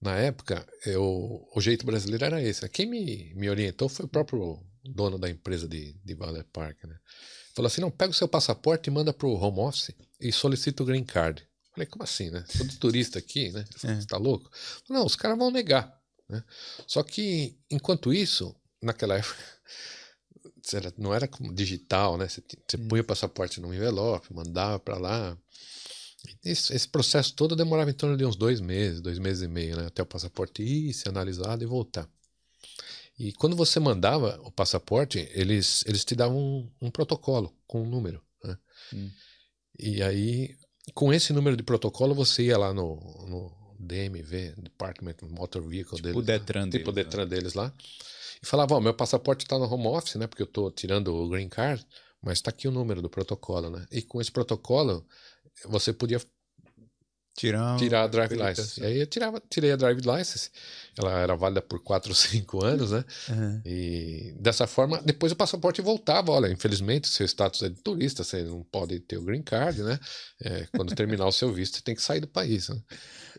na época, eu, o jeito brasileiro era esse. né? Quem me, me orientou foi o próprio dono da empresa de, de Valet Park, né? Falou assim, não, pega o seu passaporte e manda pro home office e solicita o green card. Falei, como assim, né? <laughs> De turista aqui, né? Você É. tá louco? Não, os caras vão negar, né? Só que, enquanto isso, naquela época, <laughs> não era como digital, né? Você, você punha o passaporte num envelope, mandava para lá. Esse, esse processo todo demorava em torno de uns dois meses, dois meses e meio, né? Até o passaporte ir, ser analisado e voltar. E quando você mandava o passaporte, eles, eles te davam um, um protocolo com um número. Né? Hum. E aí, com esse número de protocolo, você ia lá no, no DMV, Department Motor Vehicle Tipo o deles. lá, Detran tipo o deles, Detran deles lá. E falava, ó, meu passaporte está no home office, né? Porque eu estou tirando o green card, mas está aqui o número do protocolo, né? E com esse protocolo, você podia tirar, tirar a drive license. E aí eu tirava, tirei a drive license. Ela era válida por 4 ou 5 anos, né? Uhum. E dessa forma, depois o passaporte voltava. Olha, infelizmente, seu status é de turista, você não pode ter o green card, né? É, quando terminar o seu visto, você tem que sair do país. Né?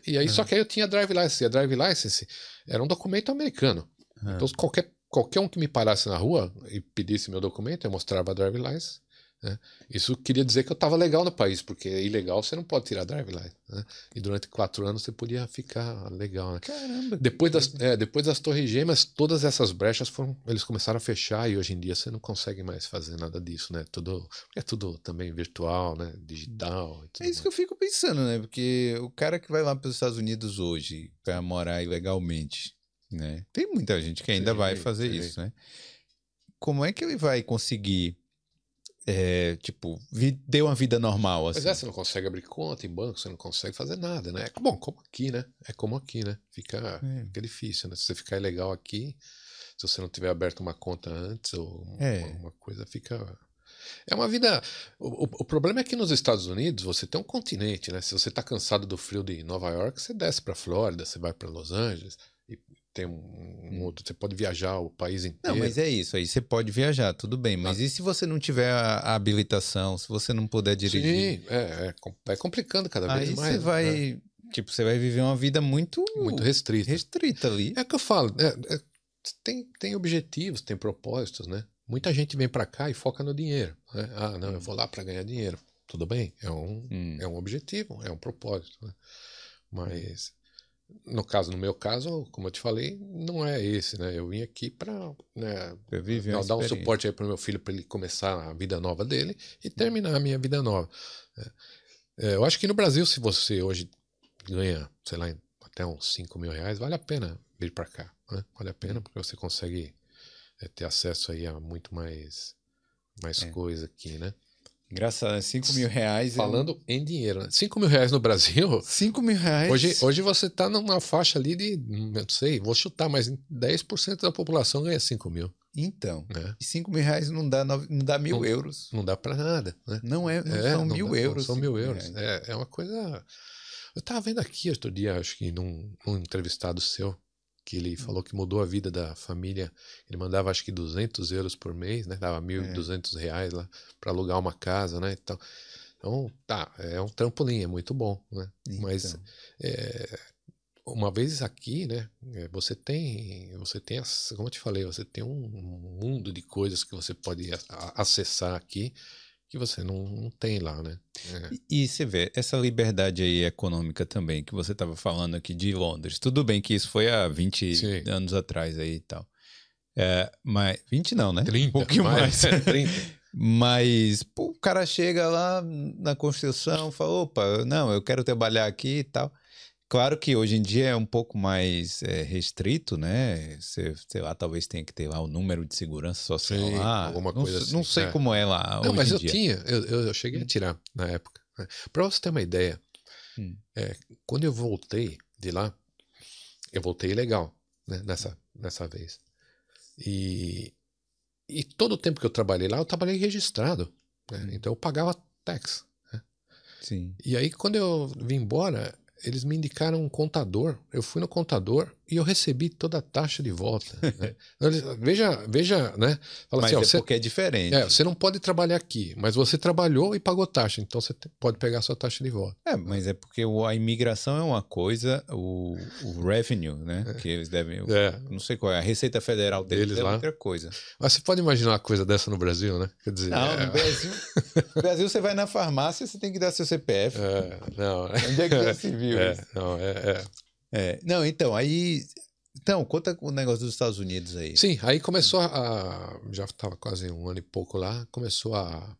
E aí, uhum. só que aí eu tinha a drive license. E a drive license era um documento americano. Uhum. Então, qualquer, qualquer um que me parasse na rua e pedisse meu documento, eu mostrava a drive license. Né? Isso queria dizer que eu estava legal no país, porque é ilegal você não pode tirar drive license. Né? E durante quatro anos você podia ficar legal. Né? Caramba! Depois das, é, depois das Torres Gêmeas, todas essas brechas foram, eles começaram a fechar e hoje em dia você não consegue mais fazer nada disso, né? Tudo é tudo também virtual, né? Digital. é isso mais. que eu fico pensando, né? Porque o cara que vai lá para os Estados Unidos hoje para morar ilegalmente, né? Tem muita gente que ainda sim, vai fazer sim. isso, né? Como é que ele vai conseguir é, tipo, vi, ter uma vida normal, assim. Mas é, você não consegue abrir conta em banco, você não consegue fazer nada, né? É bom, como aqui, né? É como aqui, né? Fica, é. fica difícil, né? Se você ficar ilegal aqui, se você não tiver aberto uma conta antes ou é. uma, uma, coisa, fica... É uma vida... O, o, problema é que nos Estados Unidos você tem um continente, né? Se você tá cansado do frio de Nova York, você desce pra Flórida, você vai para Los Angeles tem um, um, hum. outro, você pode viajar o país inteiro. Não, mas é isso, aí você pode viajar, tudo bem. Mas ah. e se você não tiver a, a, habilitação, se você não puder dirigir? Sim, é, é, é complicando cada vez aí mais. Aí você vai, né? tipo, você vai viver uma vida muito... Muito restrita. Restrita ali. É que eu falo, é, é, tem, tem objetivos, tem propósitos, né? Muita gente vem para cá e foca no dinheiro. Né? Ah, não, eu vou lá para ganhar dinheiro. Tudo bem, é um, hum. é um objetivo, é um propósito. Né? Mas no caso, no meu caso, como eu te falei, não é esse, né? Eu vim aqui para né, dar um suporte aí para meu filho para ele começar a vida nova dele e terminar a minha vida nova. É, é, eu acho que no Brasil, se você hoje ganha, sei lá, até uns 5 mil reais, vale a pena vir para cá, né? Vale a pena porque você consegue é, ter acesso aí a muito mais mais é. coisa aqui, né? Engraçado, 5 né? mil reais. Falando eu... em dinheiro, né? 5 mil reais no Brasil. <laughs> 5 mil reais. Hoje, hoje você está numa faixa ali de, não sei, vou chutar, mas 10% da população ganha 5 mil. Então, é. 5 mil reais não dá, não dá mil não, euros. Não dá para nada. Né? Não é, não é, são não mil dá, euros. são mil euros. É, é uma coisa. Eu estava vendo aqui outro dia, acho que num, num entrevistado seu, que ele hum. falou que mudou a vida da família. Ele mandava acho que 200 euros por mês, né? Dava 1.200 é. reais lá para alugar uma casa, né? Então, então, tá, é um trampolim, é muito bom, né? Então. Mas é, uma vez aqui, né? É, você tem, você tem, como eu te falei, você tem um mundo de coisas que você pode acessar aqui que você não, não tem lá, né? É. E, e você vê, essa liberdade aí econômica também, que você estava falando aqui de Londres. Tudo bem que isso foi há 20 Sim. anos atrás aí e tal. É, mas 20 não, né? 30. Um pouquinho mais. <laughs> mais. 30. mas pô, o cara chega lá na construção, fala, opa, não, eu quero trabalhar aqui e tal. Claro que hoje em dia é um pouco mais é, restrito, né? Você, sei lá, talvez tenha que ter lá o número de segurança social lá. Alguma não, coisa assim. Não sei é. como é lá. Não, mas eu dia. tinha, eu, eu, cheguei a tirar na época. Né? Para você ter uma ideia, hum. é, quando eu voltei de lá, eu voltei legal, né? Nessa, nessa vez. E, e todo o tempo que eu trabalhei lá, eu trabalhei registrado. Né? Hum. Então eu pagava tax. Né? Sim. E aí, quando eu vim embora, eles me indicaram um contador. Eu fui no contador e eu recebi toda a taxa de volta. Né? <laughs> veja, veja, né? Fala mas assim, é ó, você, porque é diferente. É, você não pode trabalhar aqui, mas você trabalhou e pagou taxa, então você pode pegar a sua taxa de volta. É, mas é porque a imigração é uma coisa, o, o revenue, né? É. Que eles devem. É. Não sei qual é, a Receita Federal deles, deles é lá. outra coisa. Mas você pode imaginar uma coisa dessa no Brasil, né? Quer dizer, não, no é. Brasil, no Brasil você vai na farmácia, você tem que dar seu CPF. É, não. Onde é que se viu? <laughs> É, não, é, é. Não, então, aí. Então, conta o negócio dos Estados Unidos aí. Sim, aí começou a. Já estava quase um ano e pouco lá, começou a,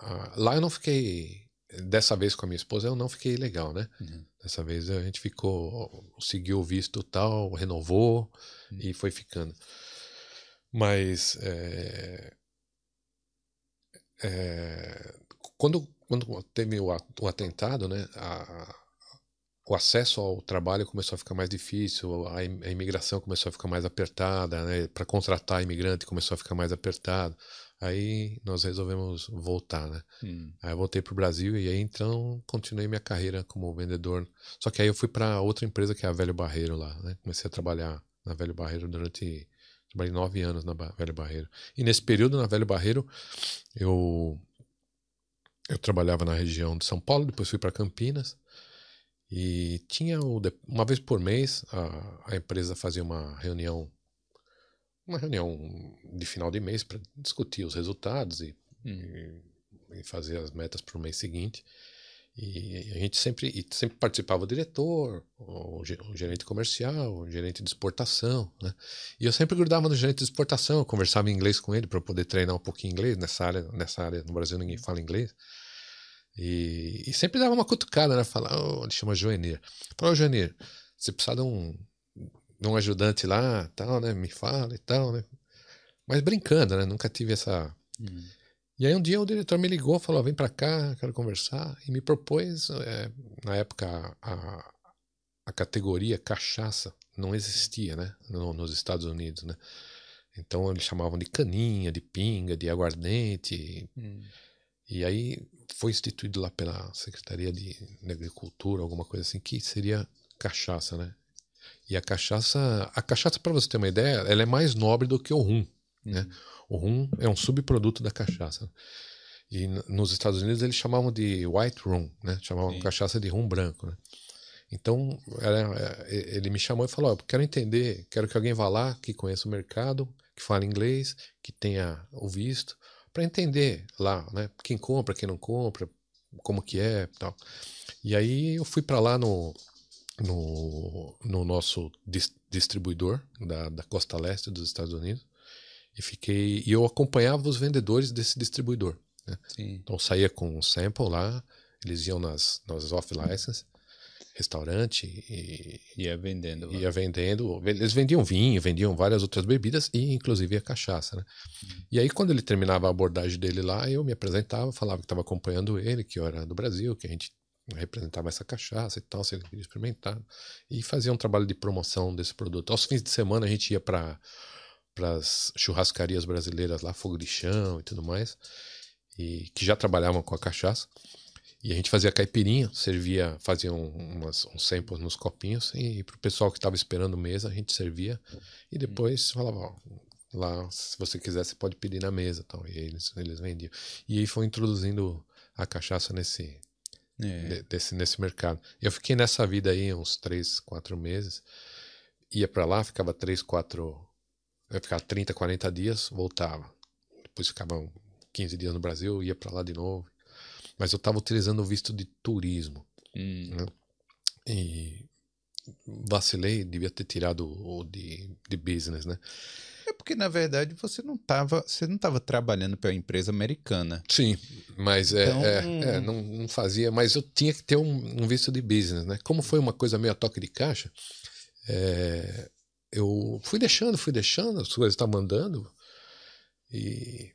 a, Lá eu não fiquei. Dessa vez com a minha esposa eu não fiquei legal, né? Uhum. Dessa vez a gente ficou. Seguiu o visto tal, renovou uhum. e foi ficando. Mas. É, é, quando, quando teve o, o atentado, né? A, o acesso ao trabalho começou a ficar mais difícil, a, imigração começou a ficar mais apertada, né? para contratar imigrante começou a ficar mais apertado. Aí nós resolvemos voltar, né? Hum. Aí eu voltei pro Brasil e aí então continuei minha carreira como vendedor. Só que aí eu fui para outra empresa que é a Velho Barreiro lá, né? Comecei a trabalhar na Velho Barreiro durante trabalhei nove anos na Ba- Velho Barreiro. E nesse período na Velho Barreiro eu eu trabalhava na região de São Paulo, depois fui para Campinas e tinha o uma vez por mês a, a empresa fazia uma reunião uma reunião de final de mês para discutir os resultados e Hum. e, e fazer as metas para o mês seguinte. E a gente sempre, sempre participava o diretor, o gerente comercial, o gerente de exportação, né? E eu sempre grudava no gerente de exportação, eu conversava em inglês com ele para poder treinar um pouquinho inglês nessa área, nessa área no Brasil ninguém fala inglês. E, e sempre dava uma cutucada, né? Falar, oh, ele chama Joenir. Falou, ô Joenir, você precisa de um, de um ajudante lá, tal, né? Me fala e tal, né? Mas brincando, né? Nunca tive essa, Hum. e aí um dia o diretor me ligou, falou, vem pra cá, quero conversar, e me propôs, é, na época a, a categoria cachaça não existia, né, no- nos Estados Unidos, né, então eles chamavam de caninha, de pinga, de aguardente, Hum. e aí foi instituído lá pela Secretaria de, Agricultura, alguma coisa assim, que seria cachaça, né, e a cachaça, a cachaça para você ter uma ideia, ela é mais nobre do que o rum, né, o rum é um subproduto da cachaça. E nos Estados Unidos eles chamavam de white rum, né? Chamavam Sim. cachaça de rum branco, né? Então é, ele me chamou e falou: "Ó, quero entender, quero que alguém vá lá que conheça o mercado, que fale inglês, que tenha o visto, para entender lá, né? Quem compra, quem não compra, como que é, tal. E aí eu fui para lá no no, no nosso dis- distribuidor da, da costa leste dos Estados Unidos e fiquei e eu acompanhava os vendedores desse distribuidor. Sim. Então saía com um sample lá, eles iam nas, nas off-license, restaurante e Ia vendendo. ia vendendo. Eles vendiam vinho, vendiam várias outras bebidas e inclusive a cachaça, né? E aí quando ele terminava a abordagem dele lá, eu me apresentava, falava que estava acompanhando ele, que eu era do Brasil, que a gente representava essa cachaça e tal, se ele queria experimentar. E fazia um trabalho de promoção desse produto. Aos fins de semana a gente ia para as churrascarias brasileiras lá, Fogo de Chão e tudo mais, e que já trabalhavam com a cachaça. E a gente fazia caipirinha, servia, fazia um, umas, uns samples nos copinhos e pro pessoal que estava esperando mesa a gente servia e depois falava, ó, lá se você quiser você pode pedir na mesa, tal. E eles eles vendiam. E aí foi introduzindo a cachaça nesse É. de- desse nesse mercado. Eu fiquei nessa vida aí uns três, quatro meses. Ia para lá, ficava três, quatro, eu ficava 30, 40 dias, voltava. Depois ficava 15 dias no Brasil, ia para lá de novo. Mas eu estava utilizando o visto de turismo Hum. e vacilei, devia ter tirado o de, de business, né? É porque, na verdade, você não estava você não tava trabalhando para uma empresa americana. Sim, mas é, Então- é, é, não, não fazia, mas eu tinha que ter um, um visto de business, né? Como foi uma coisa meio a toque de caixa, é, eu fui deixando, fui deixando, as coisas estavam andando, e,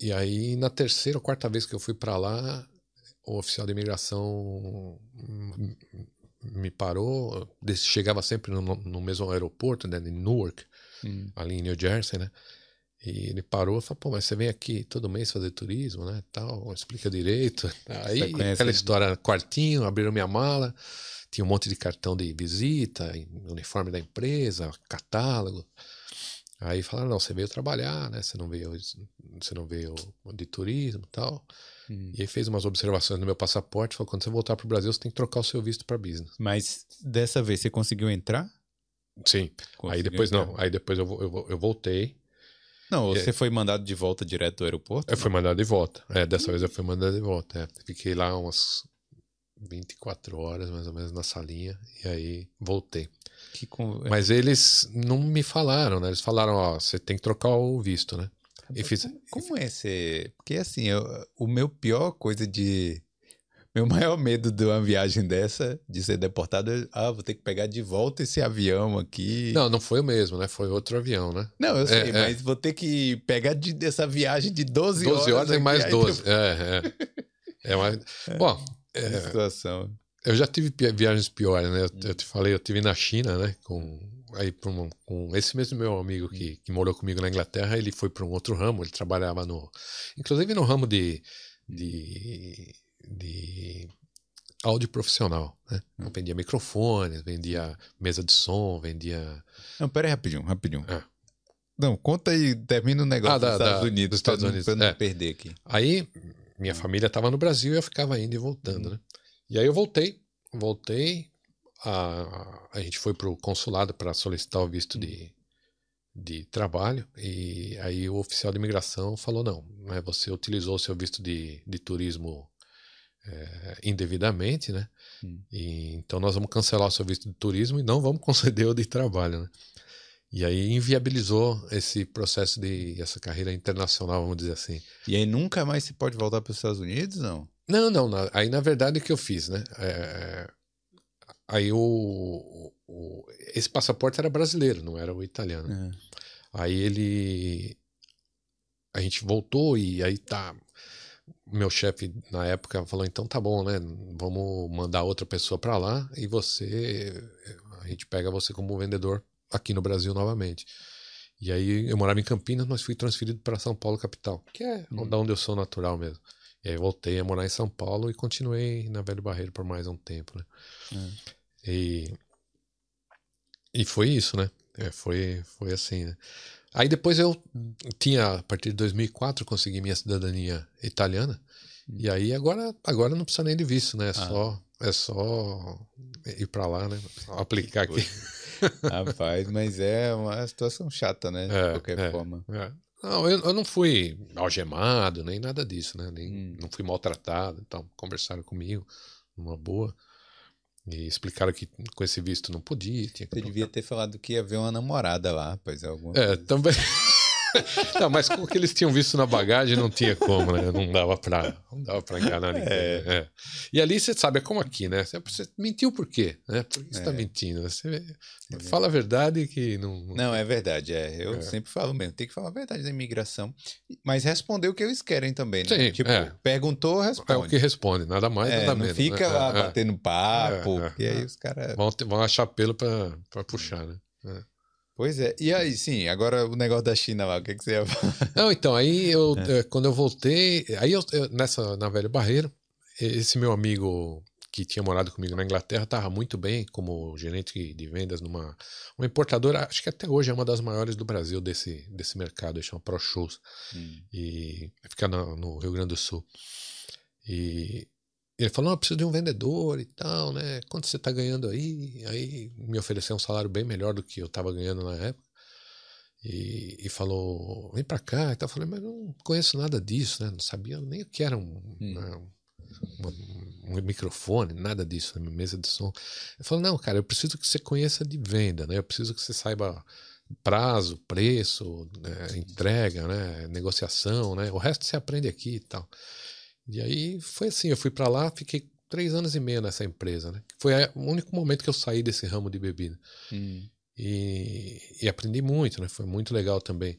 e aí na terceira ou quarta vez que eu fui para lá, o oficial de imigração me parou, chegava sempre no, no mesmo aeroporto, né, em Newark, Hum. ali em New Jersey, né? E ele parou e falou, pô, mas você vem aqui todo mês fazer turismo, né? Tal, explica direito. Aí aquela história, quartinho, abriram minha mala, tinha um monte de cartão de visita, uniforme da empresa, catálogo. Aí falaram, não, você veio trabalhar, né? Você não veio, você não veio de turismo e tal. Hum. E aí fez umas observações no meu passaporte, falou, quando você voltar pro Brasil, você tem que trocar o seu visto para business. Mas dessa vez você conseguiu entrar? Sim. aí Conseguiu depois entrar. não, aí depois eu, eu, eu voltei, Não, É. você foi mandado de volta direto do aeroporto? Eu fui mandado de volta. É, dessa vez eu fui mandado de volta. é. Fiquei lá umas 24 horas, mais ou menos, na salinha. E aí voltei. Con- Mas eles não me falaram, né? Eles falaram, ó, você tem que trocar o visto, né? E fiz... Como, é ser. Porque assim, eu- o meu pior coisa de. Meu maior medo de uma viagem dessa, de ser deportado, é. Ah, vou ter que pegar de volta esse avião aqui. Não, não foi o mesmo, né? Foi outro avião, né? Não, eu sei, é. mas vou ter que pegar de, dessa viagem de 12, 12 horas. horas e mais aí 12. É, é. É uma... <laughs> Bom, tem essa situação. Eu já tive viagens piores, né? Eu, eu te falei, eu tive na China, né? Com aí um, com esse mesmo meu amigo que, que morou comigo na Inglaterra, ele foi para um outro ramo, ele trabalhava no, inclusive no ramo de, de, de áudio profissional, né? Hum. Vendia microfones, vendia mesa de som, vendia... Não, pera aí rapidinho, rapidinho. É. Não, conta aí, termina o negócio Ah, da- dos Estados da- Unidos, dos Estados Unidos, pra não é. perder aqui. Aí minha família estava no Brasil e eu ficava indo e voltando, né? E aí eu voltei, voltei, a, a gente foi pro consulado para solicitar o visto de, de trabalho e aí o oficial de imigração falou não, né, você utilizou o seu visto de, de turismo é, indevidamente, né? Hum. E, então nós vamos cancelar o seu visto de turismo e não vamos <laughs> conceder o de trabalho, né? E aí inviabilizou esse processo de essa carreira internacional, vamos dizer assim. E aí nunca mais se pode voltar para os Estados Unidos, não? Não, não, aí na verdade o que eu fiz, né? É, aí o, o- esse passaporte era brasileiro, não era o italiano. É. Aí ele. A gente voltou e aí tá. Meu chefe na época falou: então tá bom, né? Vamos mandar outra pessoa pra lá e você. A gente pega você como vendedor aqui no Brasil novamente. E aí eu morava em Campinas, mas fui transferido para São Paulo, capital, que é Hum. da onde eu sou natural mesmo. E aí voltei a morar em São Paulo e continuei na Velho Barreiro por mais um tempo, né? E, e foi isso, né? É, foi, foi assim, né? Aí depois eu tinha, a partir de 2004, consegui minha cidadania italiana. E aí agora, agora não precisa nem de visto, né? É só, é só ir pra lá, né? Só aplicar aqui. Rapaz, mas é uma situação chata, né? De É, qualquer é. forma. É. Não, eu, eu não fui algemado, nem nada disso, né? Nem, Hum. Não fui maltratado, então conversaram comigo numa boa. E explicaram que com esse visto não podia. Tinha que Você devia ter falado que ia ver uma namorada lá. Alguma É, coisa. também. <laughs> não, mas com o que eles tinham visto na bagagem não tinha como, né? Não dava pra, não dava pra enganar ninguém. É. né? É. E ali você sabe, é como aqui, né? Você, mentiu por quê? Né? Por que você tá É. mentindo? Você fala a verdade que não. Não, é verdade. É. Eu É. sempre falo mesmo. Tem que falar a verdade da imigração. Mas responder o que eles querem também, né? Sim, tipo, é. perguntou, É responde. o que responde, nada mais, É, nada não menos. fica né? lá É, é. batendo papo. É, é, e aí é. os caras. Vão, vão achar pelo pra, pra puxar, né? Pois é. E aí, sim, agora o negócio da China lá, o que, que você ia falar? Não, então, aí eu, É. eh, quando eu voltei, aí eu, eu- nessa, na Velho Barreiro, esse meu amigo que tinha morado comigo na Inglaterra estava muito bem como gerente de vendas numa uma importadora, acho que até hoje é uma das maiores do Brasil desse, desse mercado, chama Pro Shows, e fica no, no Rio Grande do Sul. E ele falou, não, eu preciso de um vendedor e tal, né? Quanto você está ganhando aí? Aí me ofereceu um salário bem melhor do que eu estava ganhando na época. E, e falou, vem pra cá. Então eu falei, mas não conheço nada disso, né? Não sabia nem o que era um, né, um, um microfone, nada disso, né? mesa de som. Ele falou, não, cara, eu preciso que você conheça de venda, né? Eu preciso que você saiba prazo, preço, né, entrega, né? Negociação, né? O resto você aprende aqui e tal. E aí foi assim, eu fui pra lá, fiquei três anos e meio nessa empresa, né? Foi o único momento que eu saí desse ramo de bebida. Hum. E, e aprendi muito, né? Foi muito legal também.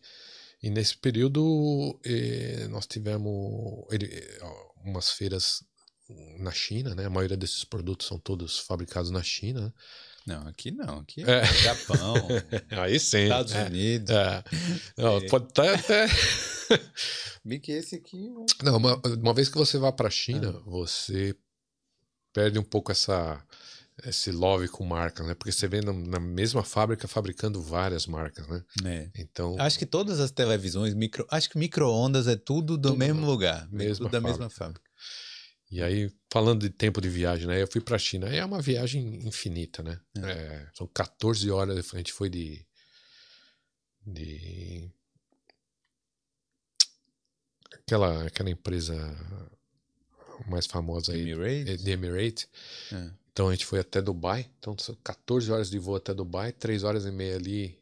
E nesse período eh, nós tivemos ele, eh, umas feiras na China, né? A maioria desses produtos são todos fabricados na China. né? Não, aqui não. Aqui É. é Japão, <laughs> Aí sim. Estados é, Unidos. é. Não, É. pode estar até. <laughs> Vi que esse aqui. Não, uma, uma vez que você vá para a China, Ah. você perde um pouco essa esse love com marcas, né? Porque você vê na, na mesma fábrica fabricando várias marcas, né? É. Então, Acho que todas as televisões, micro, acho que micro-ondas é tudo do Tudo mesmo lugar. mesma tudo da mesma fábrica. E aí, falando de tempo de viagem, né? Eu fui pra China. Aí é uma viagem infinita, né? É. É, são 14 horas. A gente foi de. De. Aquela, aquela empresa mais famosa aí. Emirates? De Emirate. É. Então a gente foi até Dubai. Então são 14 horas de voo até Dubai, 3 horas e meia ali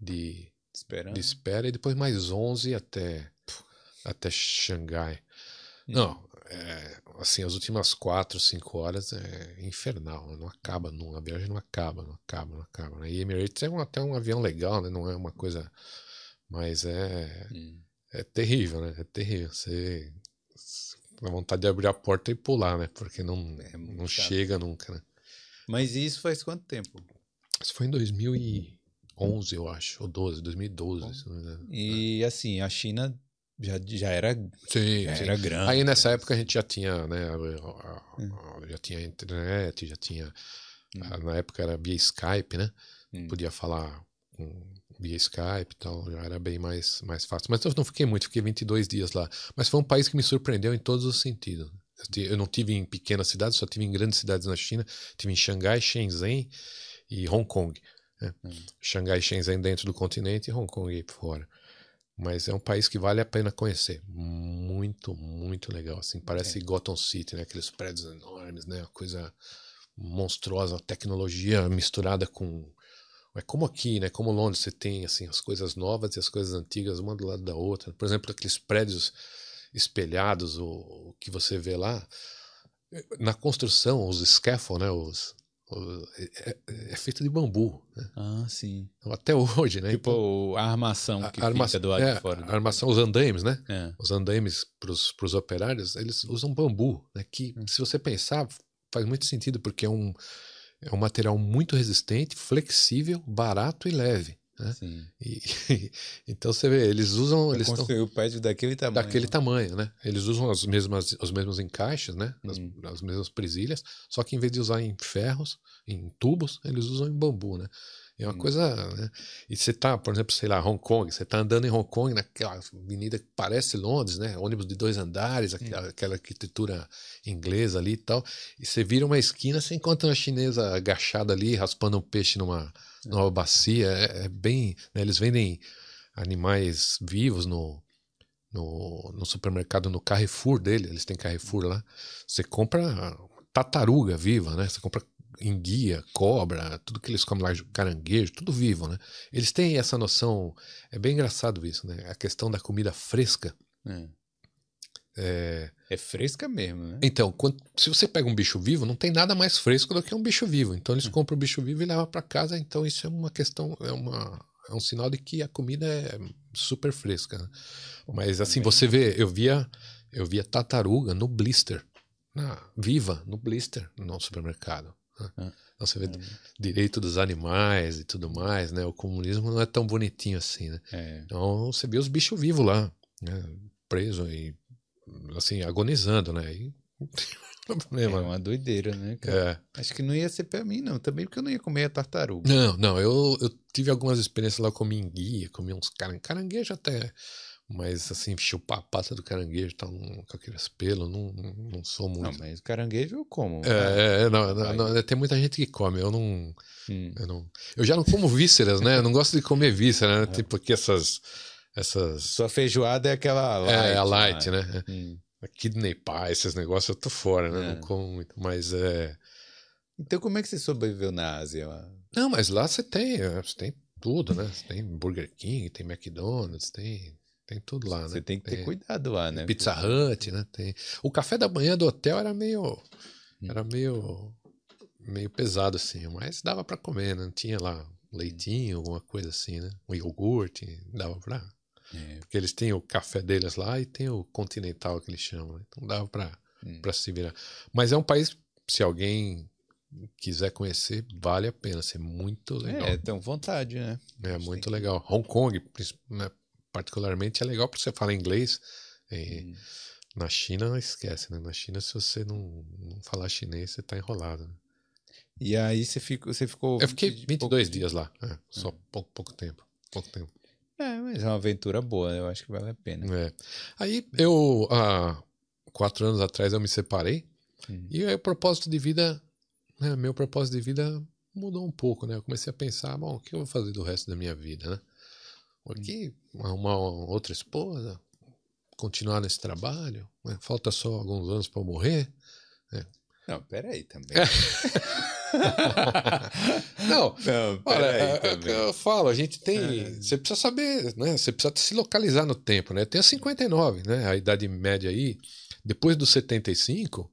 de, Esperando. de espera e depois mais 11 até, até Xangai. Não, é, assim, as últimas 4, 5 horas é infernal, né? não acaba, não, a viagem não acaba, não acaba, não acaba. Né? E Emirates é um, até um avião legal, né? não é uma coisa, mas é, Hum. é terrível, né? É terrível. Você dá vontade de abrir a porta e pular, né? Porque não, É não chega nunca, né? Mas isso faz quanto tempo? Isso foi em 2000 e 2011, eu acho, ou 12, 2012. se não me engano. E assim, a China já, já era, Sim, já sim. era grande. Aí nessa época a gente já tinha, né, a- já tinha internet, já tinha, a- na época era via Skype, né? Hum. Podia falar via Skype e tal, já era bem mais, mais fácil. Mas eu não fiquei muito, fiquei 22 dias lá. Mas foi um país que me surpreendeu em todos os sentidos. Eu não tive em pequenas cidades, só tive em grandes cidades na China. Tive em Xangai, Shenzhen e Hong Kong. né? Hum. Xangai Shenzhen dentro do continente e Hong Kong aí fora. Mas é um país que vale a pena conhecer. Muito, muito legal. Assim, parece É. Gotham City, né? Aqueles prédios enormes, né? Uma coisa monstruosa, tecnologia misturada com é como aqui, né? Como Londres, você tem assim as coisas novas e as coisas antigas uma do lado da outra. Por exemplo, aqueles prédios espelhados, o, que você vê lá na construção, os scaffold, né? Os- é, é- é feito de bambu, né? Ah, sim. Então, até <laughs> hoje, né? Tipo a armação que a arma- fica do lado é, de fora. a armação, os andaimes, né? É. Os andaimes para os operários, eles usam bambu, né? Que, Hum. se você pensar, faz muito sentido, porque é um, é um material muito resistente, flexível, barato e leve. Né? Sim. E, <laughs> então você vê, eles usam. Pra Eles estão construir o prédio daquele tamanho. daquele né? tamanho, né? Eles usam as mesmas, os mesmos encaixes, né? As, Hum. as mesmas presilhas, só que em vez de usar em ferros, em tubos, eles usam em bambu, né? É uma Hum. coisa, né? E você tá, por exemplo, sei lá, Hong Kong, você tá andando em Hong Kong, naquela avenida que parece Londres, né? Ônibus de dois andares, aquela, aquela arquitetura inglesa ali e tal, e você vira uma esquina, você encontra uma chinesa agachada ali, raspando um peixe numa, numa bacia, é, é bem, né? Eles vendem animais vivos no, no, no supermercado, no Carrefour dele, eles têm Carrefour lá. Você compra tartaruga viva, né? Você compra enguia, cobra, tudo que eles comem lá, caranguejo, tudo vivo, né? Eles têm essa noção, é bem engraçado isso, né? A questão da comida fresca. É. É, É fresca mesmo, né? Então, quando- se você pega um bicho vivo, não tem nada mais fresco do que um bicho vivo. Então Hum. eles compram o bicho vivo e levam para casa. Então isso é uma questão, é uma é um sinal de que a comida é super fresca. né? Mas assim, você vê, eu via eu via tartaruga no blister, na, viva no blister no supermercado. né? Ah. Então você vê direito dos animais e tudo mais, né? O comunismo não é tão bonitinho assim, né? É. Então você vê os bichos vivos lá, né? preso e assim agonizando, né? E <laughs> não tem É problema. uma doideira, né, cara? É. Acho que não ia ser pra mim, não. Também porque eu não ia comer a tartaruga. Não, não, eu, eu tive algumas experiências lá, eu comi enguia, comi uns caran- caranguejo até, mas assim, chupar a pata do caranguejo tá um, com aqueles pelos, não, não, não sou Não, muito. mas caranguejo eu como. É, é, não, não, Vai. não, tem muita gente que come, eu não, Hum. eu não. Eu já não como vísceras, né? Eu não gosto de comer vísceras, né? <laughs> Tipo que essas. Essas. Sua feijoada é aquela light. é, a lá. light, né? Hum. A kidney pie, esses negócios eu tô fora, né? É. Não como muito. Mas é. Então como é que você sobreviveu na Ásia? lá? Não, mas lá você tem, é, você tem tudo, né? Você tem Burger King, tem McDonald's, tem, tem tudo lá, né? Você tem que ter Tem cuidado lá, né? Pizza Hut, né? Tem. O café da manhã do hotel era meio, Hum. era meio, meio pesado assim, mas dava pra comer, né? Tinha lá leitinho, alguma coisa assim, né? Um iogurte, dava pra. É. Porque eles têm o café deles lá e tem o continental que eles chamam, né? então dava pra, Hum. pra se virar. Mas é um país, se alguém quiser conhecer, vale a pena, ser muito legal. É, tem vontade, né? É muito que- legal. Hong Kong, né, particularmente, é legal porque você fala inglês. E Hum. Na China, esquece, né? Na China, se você não, não falar chinês, você tá enrolado. né? E aí você ficou. Você ficou Eu fiquei 20 e 22 poucos dias lá. é, só pouco, pouco tempo. Pouco tempo. É, mas é uma aventura boa, eu acho que vale a pena. É. Aí eu, há quatro anos atrás, eu me separei. Hum. E aí o propósito de vida, né, meu propósito de vida mudou um pouco, né? Eu comecei a pensar, bom, o que eu vou fazer do resto da minha vida, né? Aqui, arrumar uma outra esposa, continuar nesse trabalho, né? falta só alguns anos para morrer. Não, peraí também. <laughs> <laughs> Não, Não, Olha, peraí é- é eu falo, a gente tem. É. Você precisa saber, né? Você precisa se localizar no tempo, né? Eu tenho 59, né? A idade média aí. Depois dos 75,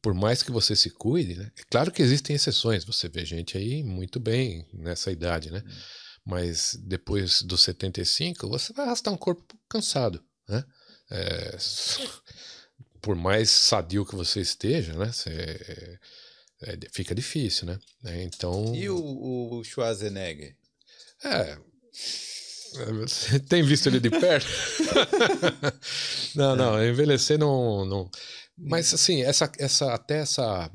por mais que você se cuide, né? É claro que existem exceções. Você vê gente aí muito bem nessa idade, né? Mas depois dos 75, você vai arrastar um corpo cansado, né? É, <laughs> por mais sadio que você esteja, né? Você, é, fica difícil, né? É, Então. E o, o Schwarzenegger? É. Você tem visto ele de perto? <laughs> não, não, envelhecer não, não. Mas assim, essa, essa, até essa,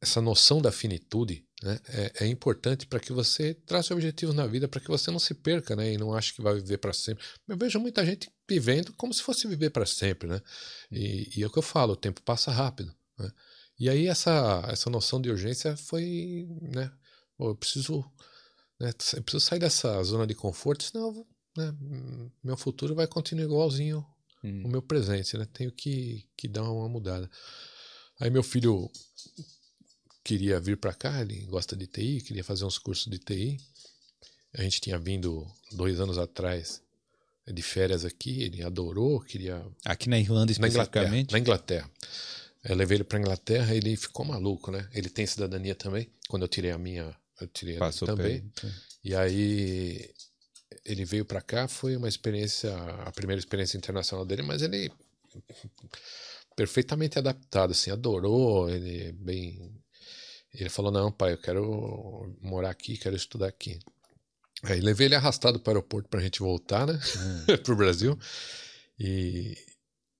essa noção da finitude né, é, é importante para que você trace objetivos na vida, para que você não se perca né, e não ache que vai viver para sempre. Eu vejo muita gente vivendo como se fosse viver para sempre. Né? E, e, é o que eu falo: o tempo passa rápido. Né? E aí essa, essa noção de urgência foi. Né, eu preciso né? Eu preciso sair dessa zona de conforto, senão né, meu futuro vai continuar igualzinho hum. o meu presente. Né? Tenho que, que dar uma mudada. Aí meu filho queria vir para cá, ele gosta de TI, queria fazer uns cursos de TI. A gente tinha vindo dois anos atrás de férias aqui, ele adorou, queria. Aqui na Irlanda especificamente? Na Inglaterra. Na Inglaterra. Eu levei ele para Inglaterra, ele ficou maluco, né? Ele tem cidadania também. Quando eu tirei a minha eu tirei Passou também. E aí ele veio para cá, foi uma experiência, a primeira experiência internacional dele, mas ele perfeitamente adaptado, assim, adorou, ele bem ele falou: "Não, pai, eu quero morar aqui, quero estudar aqui". Aí levei ele arrastado para o aeroporto para a gente voltar, né, <laughs> hum. para o Brasil. E,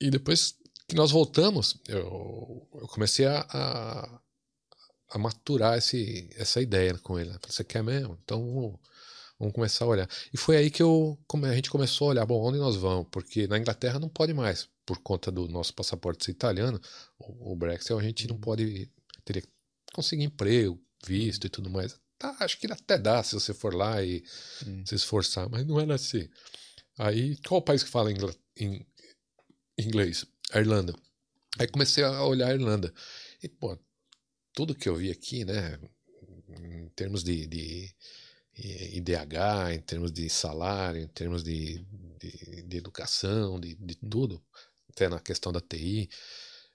e depois que nós voltamos, eu, eu comecei a, a, a maturar esse, essa ideia com ele. Né? Você quer mesmo? Então vamos, vamos, começar a olhar. E foi aí que eu, a gente começou a olhar, bom, onde nós vamos? Porque na Inglaterra não pode mais, por conta do nosso passaporte ser italiano, o, o Brexit, a gente não uhum. pode, teria que conseguir emprego, visto e tudo mais. Tá, acho que até dá se você for lá e hum. se esforçar, mas não era assim. Aí, qual o país que fala inglês? A Irlanda. Aí comecei a olhar a Irlanda. E, pô, tudo que eu vi aqui, né, em termos de, de IDH, em termos de salário, em termos de, de, de educação, de, de tudo, até na questão da TI,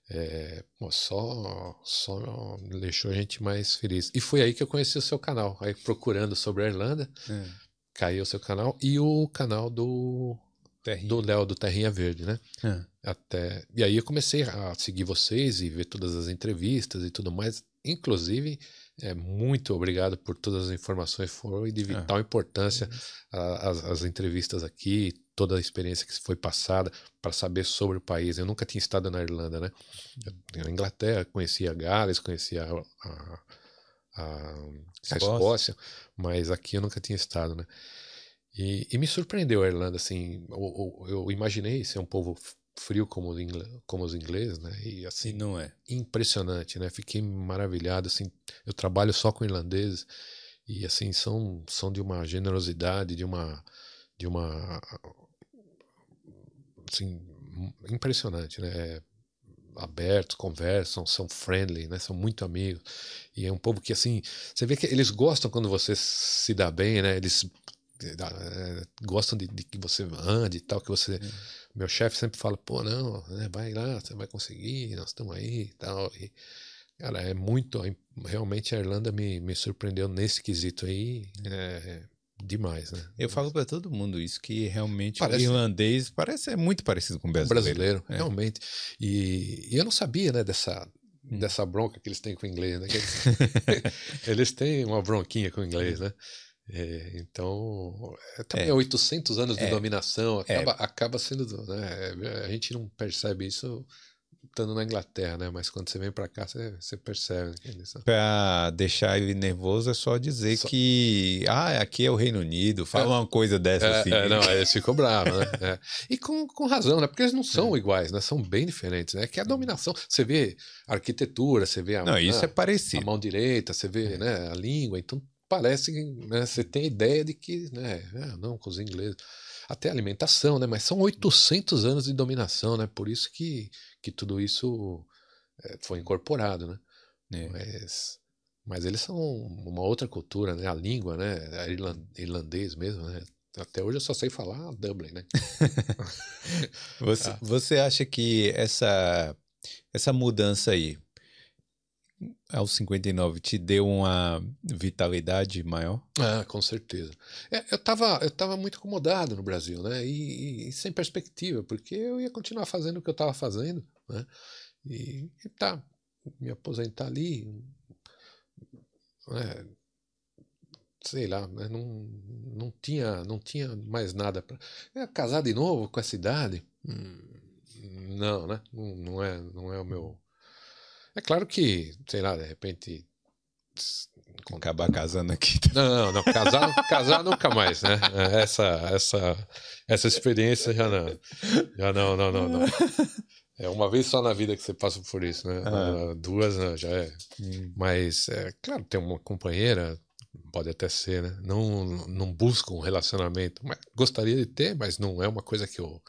é, pô, só, só deixou a gente mais feliz. E foi aí que eu conheci o seu canal, aí procurando sobre a Irlanda, é. caiu o seu canal e o canal do Terrinha. do Léo do Terrinha Verde, né? É. Até e aí eu comecei a seguir vocês e ver todas as entrevistas e tudo mais. Inclusive, é, muito obrigado por todas as informações, foi de vital é. importância as, as, entrevistas aqui, toda a experiência que foi passada para saber sobre o país. Eu nunca tinha estado na Irlanda, né? Eu, na Inglaterra, conhecia Gales, conhecia a, a, a, a Escócia, mas aqui eu nunca tinha estado, né? E, e me surpreendeu a Irlanda, assim, eu, eu, imaginei ser um povo frio como, os como os ingleses, né? E assim, e não é. Impressionante, né? Fiquei maravilhado, assim, eu trabalho só com irlandeses e assim são são de uma generosidade, de uma de uma assim, impressionante, né? É, abertos, conversam, são friendly, né? São muito amigos. E é um povo que assim, você vê que eles gostam quando você se dá bem, né? Eles gostam de, de, que você ande e tal, que você. Uhum. Meu chefe sempre fala, pô, não, né, vai lá, você vai conseguir, nós estamos aí e tal. E, cara, é muito. Realmente a Irlanda me, me surpreendeu nesse quesito aí. É, demais, né? Eu falo para todo mundo isso, que realmente parece, o irlandês parece é muito parecido com o brasileiro. brasileiro, é. realmente. E, e, eu não sabia, né, dessa, hum. dessa bronca que eles têm com o inglês, né? <laughs> Eles, <laughs> eles têm uma bronquinha com o inglês, né? É, então, é, também é. 800 anos de é. dominação, é. acaba, acaba sendo. Né, a gente não percebe isso estando na Inglaterra, né? Mas quando você vem para cá, você, você percebe. Né, para deixar ele nervoso é só dizer só... que ah, aqui é o Reino Unido, fala é. uma coisa dessa é, assim. É, não, eles ficam bravos, né? É. E com, com razão, né? Porque eles não são iguais, né? São bem diferentes, né? Que a dominação, você vê a arquitetura, você vê a, não, isso é parecido. a mão direita, você vê né, a língua, então parece que né, você tem a ideia de que, né, ah, não, com os ingleses, até alimentação, né, mas são 800 anos de dominação, né, por isso que, que tudo isso é, foi incorporado, né, é. mas, mas eles são uma outra cultura, né, a língua, né, irlandês mesmo, né, até hoje eu só sei falar Dublin, né. <laughs> você, <laughs> ah. você acha que essa, essa mudança aí, aos 59 te deu uma vitalidade maior? Ah, com certeza. É, eu estava eu tava muito acomodado no Brasil, né? E, e, sem perspectiva, porque eu ia continuar fazendo o que eu estava fazendo, né? E, e tá, me aposentar ali. Né? sei lá, né, não, não, tinha, não tinha mais nada para. É, casar de novo com essa idade? Hum, não, né? Não, não, é, não é o meu. É claro que, sei lá, de repente. Acabar casando aqui. Não, não, não. Casar, casar nunca mais, né? É, essa, essa, essa experiência já não. Já não, não, não, não. É uma vez só na vida que você passa por isso, né? Ah. Duas não, já é. Hum. Mas, é, claro, ter uma companheira, pode até ser, né? Não, não busco um relacionamento. Mas gostaria de ter, mas não é uma coisa que eu,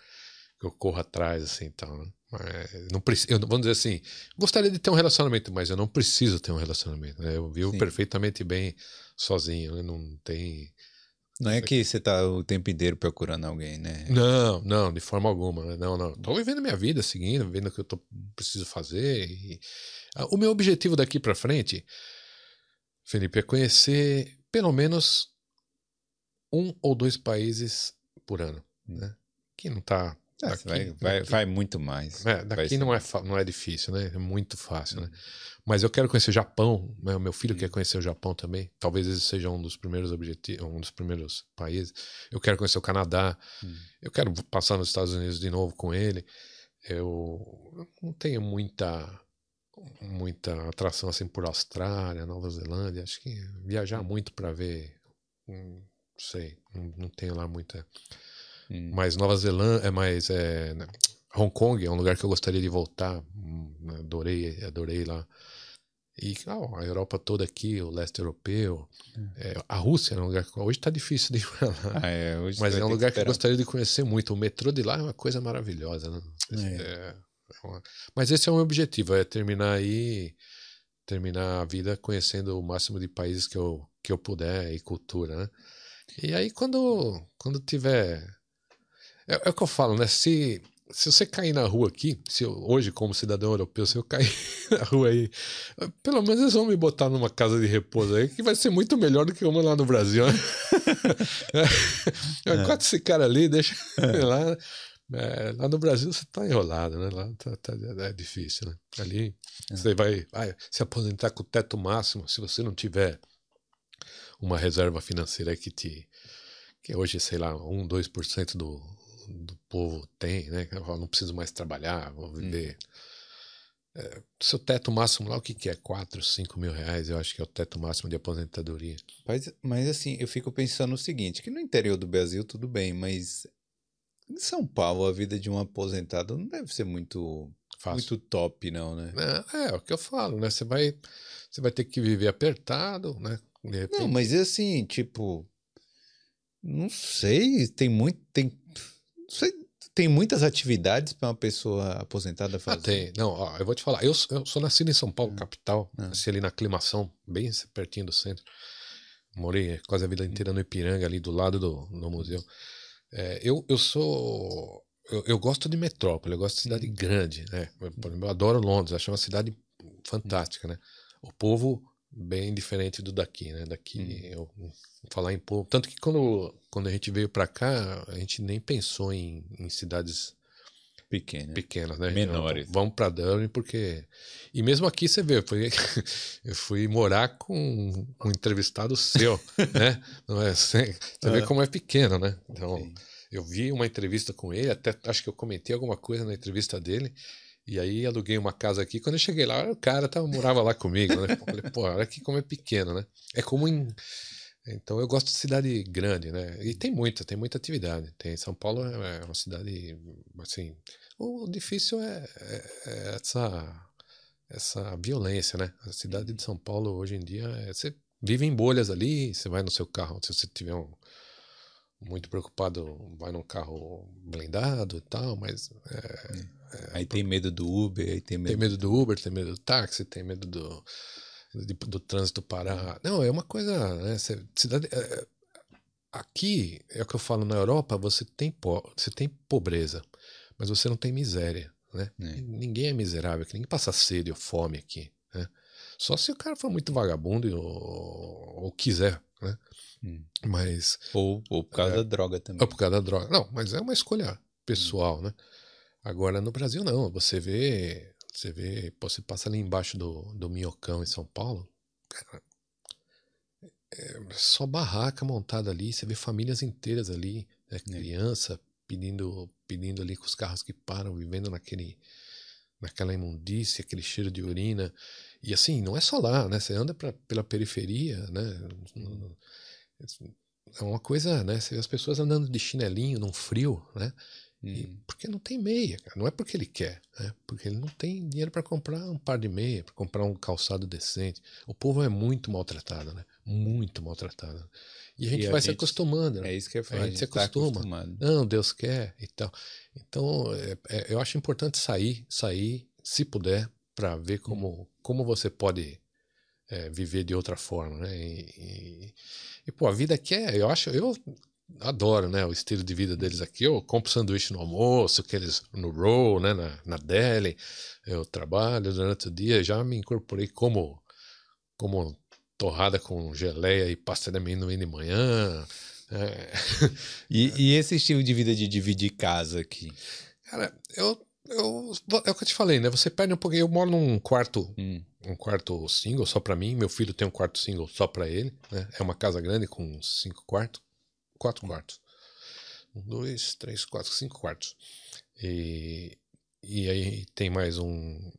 que eu corro atrás, assim, então, né? Mas não preciso, eu, vamos dizer assim, gostaria de ter um relacionamento, mas eu não preciso ter um relacionamento. Né? Eu vivo Sim. perfeitamente bem sozinho, né? não tem não é que você tá o tempo inteiro procurando alguém, né? Não, não, de forma alguma. Né? Não, não. Tô vivendo minha vida, seguindo, vendo o que eu tô, preciso fazer. E... Ah, o meu objetivo daqui para frente, Felipe, é conhecer pelo menos um ou dois países por ano, né? Que não tá. Ah, daqui, vai, vai, vai, muito mais. É, daqui não é, não é difícil, né? É muito fácil, né? Mas eu quero conhecer o Japão, né? meu filho quer conhecer o Japão também. Talvez esse seja um dos primeiros objetivos, um dos primeiros países. Eu quero conhecer o Canadá. Hum. Eu quero passar nos Estados Unidos de novo com ele. Eu não tenho muita muita atração assim por Austrália, Nova Zelândia. Acho que viajar muito para ver, não sei, não, não, tenho lá muita. Hum. Mas Nova Zelândia é mais é, né? Hong Kong é um lugar que eu gostaria de voltar. Hum, adorei, adorei lá. E a Europa toda aqui, o leste europeu, é. É, a Rússia é um lugar que hoje está difícil de ir para lá. Ah, é, mas é um lugar que, que, eu gostaria de conhecer muito. O metrô de lá é uma coisa maravilhosa. Né? É. É, é uma... Mas esse é o meu objetivo, é terminar aí, terminar a vida conhecendo o máximo de países que eu, que eu puder e cultura, né? E aí quando, quando tiver... É, é o que eu falo, né? Se se você cair na rua aqui, se eu, hoje, como cidadão europeu, se eu cair <laughs> na rua aí, pelo menos eles vão me botar numa casa de repouso aí, que vai ser muito melhor do que uma lá no Brasil. Né? <laughs> é. Enquanto esse cara ali, deixa é. lá. É, lá no Brasil você tá enrolado, né? Lá tá, tá, é difícil, né? Ali é. você vai, vai se aposentar com o teto máximo se você não tiver uma reserva financeira que te. que hoje, sei lá, 1, 2% do, do povo tem, né? Eu não preciso mais trabalhar, vou hum. viver. Hum. É, seu teto máximo lá, o que, que é? 4, 5 mil reais, eu acho que é o teto máximo de aposentadoria. Mas, mas assim, eu fico pensando o seguinte, que no interior do Brasil tudo bem, mas em São Paulo a vida de um aposentado não deve ser muito, muito top, não, né? É, é, é o que eu falo, né? Você vai, você vai ter que viver apertado, né? Não, mas assim, tipo, não sei, tem muito, tem você tem muitas atividades para uma pessoa aposentada ah, fazer? Ah, tem. Não, ó, eu vou te falar. Eu, eu sou nascido em São Paulo, ah. capital. Ah. Nasci ali na aclimação, bem pertinho do centro. Morei quase a vida inteira no Ipiranga, ali do lado do, do museu. É, eu, eu sou. Eu, eu, gosto de metrópole, eu gosto de cidade grande, né? Eu adoro Londres, acho uma cidade fantástica, né? O povo bem diferente do daqui, né? Daqui hum. eu falar em povo, tanto que quando, quando a gente veio para cá, a gente nem pensou em, em cidades pequenas, pequenas, né? Menores. Então, vamos para Dublin porque e mesmo aqui você vê, fui, <laughs> eu fui morar com um entrevistado seu, né? Não é? Você, você vê como é pequeno, né? Então Sim. eu vi uma entrevista com ele, até acho que eu comentei alguma coisa na entrevista dele. E aí aluguei uma casa aqui. Quando eu cheguei lá, o cara tava, morava lá comigo, né? Falei, pô, olha aqui como é pequeno, né? É como em. Então eu gosto de cidade grande, né? E tem muita, tem muita atividade. Tem São Paulo é, é uma cidade assim. O difícil é, é, é essa essa violência, né? A cidade de São Paulo hoje em dia é, você vive em bolhas ali, você vai no seu carro, se você tiver um, muito preocupado, vai num carro blindado e tal, mas é. É, aí tem medo do Uber, aí tem medo. Tem medo do Uber, tem medo do táxi, tem medo do, do, do trânsito parar. Não, é uma coisa. Né, cidade, é, é, aqui, é o que eu falo na Europa, você tem, po, você tem pobreza, mas você não tem miséria. Né? É. Ninguém é miserável, ninguém passa sede ou fome aqui. Né? Só se o cara for muito vagabundo ou, ou quiser. Né? Hum. Mas. Ou, ou por causa é, da droga também. Ou por causa da droga. Não, mas é uma escolha pessoal, hum. né? Agora no Brasil não, você vê, você vê, você passa ali embaixo do, do Minhocão em São Paulo, cara, é só barraca montada ali, você vê famílias inteiras ali, né? É. criança pedindo, pedindo ali com os carros que param, vivendo naquele, naquela imundícia, aquele cheiro de urina. E assim, não é só lá, né? Você anda pra, pela periferia, né? É uma coisa, né? Você vê as pessoas andando de chinelinho num frio, né? Hum. porque não tem meia, cara. Não é porque ele quer, né? Porque ele não tem dinheiro para comprar um par de meia, para comprar um calçado decente. O povo é muito maltratado, né? Muito maltratado. E a gente E a vai se gente- acostumando, né? É isso que eu ia falar. A gente se tá acostuma. acostumado. Não, Deus quer e tal. Então, é- é- eu acho importante sair, sair, se puder, para ver como, como você pode é, viver de outra forma, né? E, e- e, pô, a vida aqui é, eu acho, eu adoro, né? O estilo de vida deles aqui. Eu compro sanduíche no almoço, aqueles no roll, né? Na, na deli. Eu trabalho durante o dia, já me incorporei como, como torrada com geleia e pasta de amendoim de manhã. É, <laughs> E, e esse estilo de vida de dividir casa aqui? Cara, eu, eu. É o que eu te falei, né? Você perde um pouquinho. Eu moro num quarto, Hum. um quarto single só pra mim. Meu filho tem um quarto single só pra ele. Né? É uma casa grande com cinco quartos. Quatro quartos. Um, dois, três, quatro, cinco quartos. E, e aí tem mais um.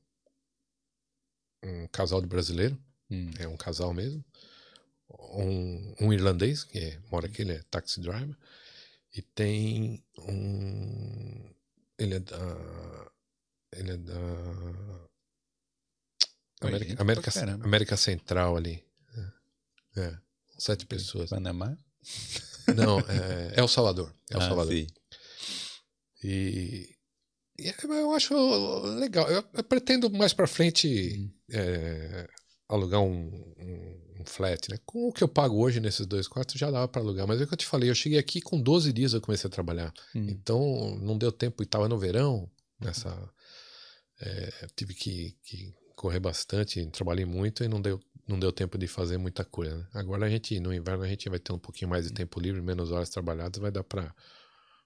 Um casal de brasileiro. Hum. É um casal mesmo. Um, um irlandês, que é- mora aqui, ele é taxi driver. E tem um. Ele é da. Ele é da. América, América. América Central ali. É. é. Sete pessoas. Panamá? Não, é, é El Salvador. É El Ah, Salvador. sim. E, e eu acho legal. Eu, eu pretendo mais pra frente é, alugar um, um, um flat, né? Com o que eu pago hoje nesses dois quartos já dava pra alugar. Mas é o que eu te falei, eu cheguei aqui com 12 dias eu comecei a trabalhar. Hum. Então não deu tempo, e estava no verão, nessa. é, tive que, que correr bastante, trabalhei muito e não deu, não deu tempo de fazer muita coisa. né? Agora a gente, no inverno, a gente vai ter um pouquinho mais de tempo livre, menos horas trabalhadas, vai dar para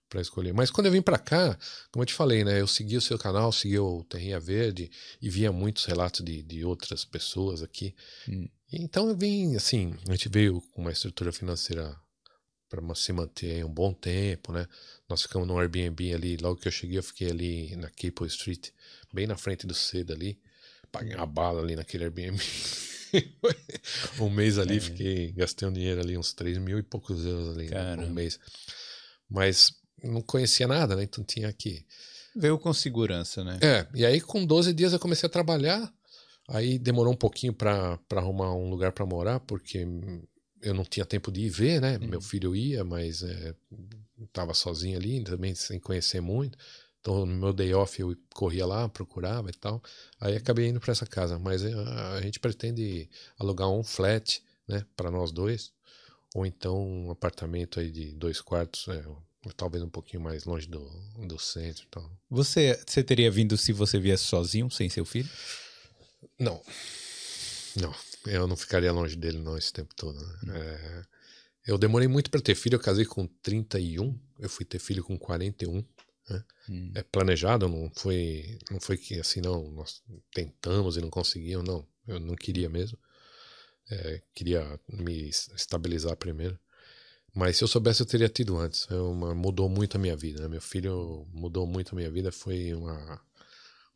para escolher. Mas quando eu vim para cá, como eu te falei, né, eu segui o seu canal, segui o Terrinha Verde e via muitos relatos de, de outras pessoas aqui. Hum. Então eu vim, assim, a gente veio com uma estrutura financeira para se manter um bom tempo, né? Nós ficamos no Airbnb ali, logo que eu cheguei, eu fiquei ali na Capel Street, bem na frente do cedo ali. Paguei uma bala ali naquele Airbnb. <laughs> <laughs> um mês ali, É. fiquei, gastei um dinheiro ali, uns 3 mil e poucos euros ali Caramba. um mês. Mas não conhecia nada, né? Então tinha que. Veio com segurança, né? É, e aí com 12 dias eu comecei a trabalhar. Aí demorou um pouquinho para arrumar um lugar para morar, porque eu não tinha tempo de ir ver, né? Uhum. Meu filho ia, mas é, tava sozinho ali, também sem conhecer muito. Então, no meu day off, eu corria lá, procurava e tal. Aí acabei indo para essa casa. Mas é, a, a gente pretende alugar um flat, né, para nós dois. Ou então um apartamento aí de dois quartos, é, talvez um pouquinho mais longe do, do centro e tal. Você, você teria vindo se você viesse sozinho, sem seu filho? Não. Não. Eu não ficaria longe dele não esse tempo todo. né? Hum. É, eu demorei muito para ter filho. Eu casei com 31. Eu fui ter filho com 41. Hum. É planejado, não foi, não foi que assim, não, nós tentamos e não conseguimos, não. Eu não queria mesmo. É, queria me es- estabilizar primeiro. Mas se eu soubesse, eu teria tido antes. É uma- mudou muito a minha vida. né? Meu filho mudou muito a minha vida. Foi uma,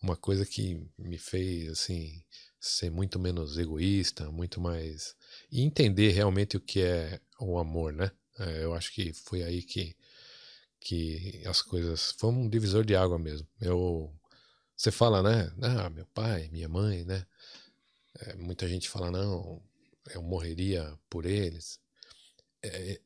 uma coisa que me fez, assim, ser muito menos egoísta, muito mais. E entender realmente o que é o amor, né? É, eu acho que foi aí que, que as coisas. Foi um divisor de água mesmo. Eu. Você fala, né? Ah, meu pai, minha mãe, né? É, muita gente fala, não, eu morreria por eles. É,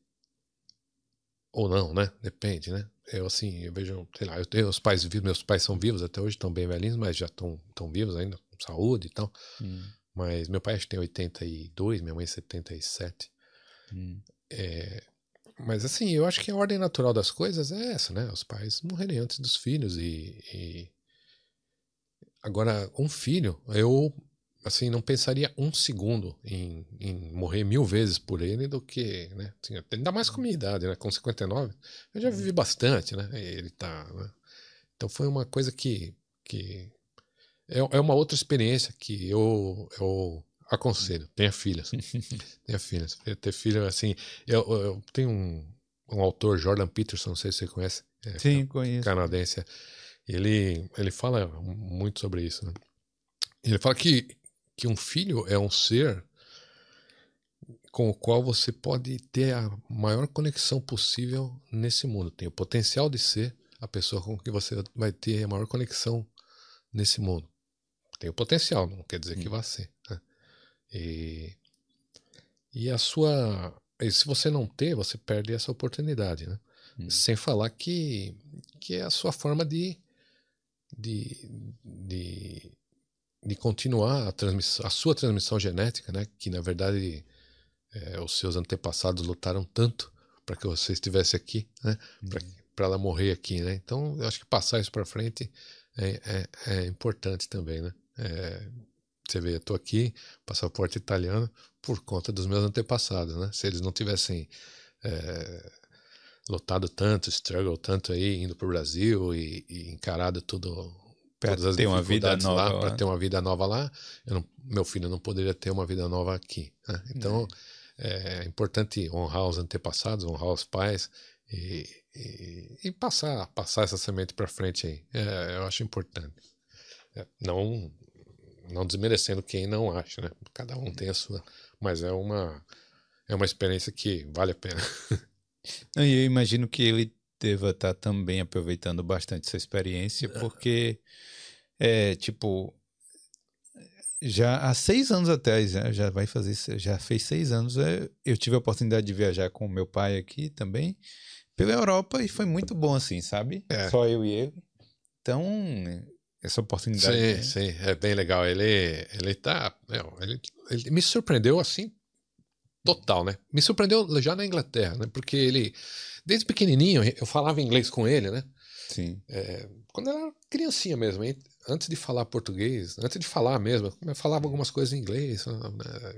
ou não, né? Depende, né? Eu assim, eu vejo, sei lá, eu tenho os pais vivos, meus pais são vivos até hoje, estão bem velhinhos, mas já estão tão vivos ainda, com saúde e tal. Hum. Mas meu pai acho que tem 82, minha mãe 77. Hum. É, mas assim, eu acho que a ordem natural das coisas é essa, né? Os pais morrerem antes dos filhos e, e... agora um filho, eu assim não pensaria um segundo em, em morrer mil vezes por ele do que, né? Assim, ainda mais com minha idade, né? Com 59, eu já vivi bastante, né? Ele tá, né? Então foi uma coisa que que é, é uma outra experiência que eu, eu aconselho, tenha filhas. <laughs> tenha filhas. Ter filho, assim. Eu, eu tenho um, um autor, Jordan Peterson, não sei se você conhece. É, Sim, conheço. Canadense. Ele, ele fala muito sobre isso. Né? Ele fala que, que um filho é um ser com o qual você pode ter a maior conexão possível nesse mundo. Tem o potencial de ser a pessoa com que você vai ter a maior conexão nesse mundo. Tem o potencial, não quer dizer que vai ser. E, e a sua. E se você não ter, você perde essa oportunidade. Né? Hum. Sem falar que, que é a sua forma de, de, de, de continuar a, transmissão, a sua transmissão genética, né? que na verdade é, os seus antepassados lutaram tanto para que você estivesse aqui, né? para ela morrer aqui. Né? Então, eu acho que passar isso para frente é, é, é, importante também. Né? É, você vê, eu estou aqui, passaporte italiano, por conta dos meus antepassados. Né? Se eles não tivessem é, lutado tanto, struggle tanto aí, indo para o Brasil e, e, encarado tudo. Para ter uma vida nova lá, para ter uma vida nova lá, não, meu filho não poderia ter uma vida nova aqui. Né? Então é. é importante honrar os antepassados, honrar os pais e, e, e passar, passar essa semente para frente aí. É, eu acho importante. É, não, não desmerecendo quem não acha, né? Cada um tem a sua, mas é uma é uma experiência que vale a pena. <laughs> E eu imagino que ele deva estar tá também aproveitando bastante essa experiência, porque é tipo já há seis anos atrás, né, já vai fazer, já fez seis anos, é, eu tive a oportunidade de viajar com meu pai aqui também pela Europa e foi muito bom assim, sabe? É. Só eu e ele. Então essa oportunidade. Sim, né? sim, é bem legal. Ele, ele tá, ele, ele me surpreendeu assim total, né? Me surpreendeu já na Inglaterra, né? Porque ele, desde pequenininho, eu falava inglês com ele, né? Sim. É, quando eu era criancinha mesmo, antes de falar português, antes de falar mesmo, eu falava algumas coisas em inglês né,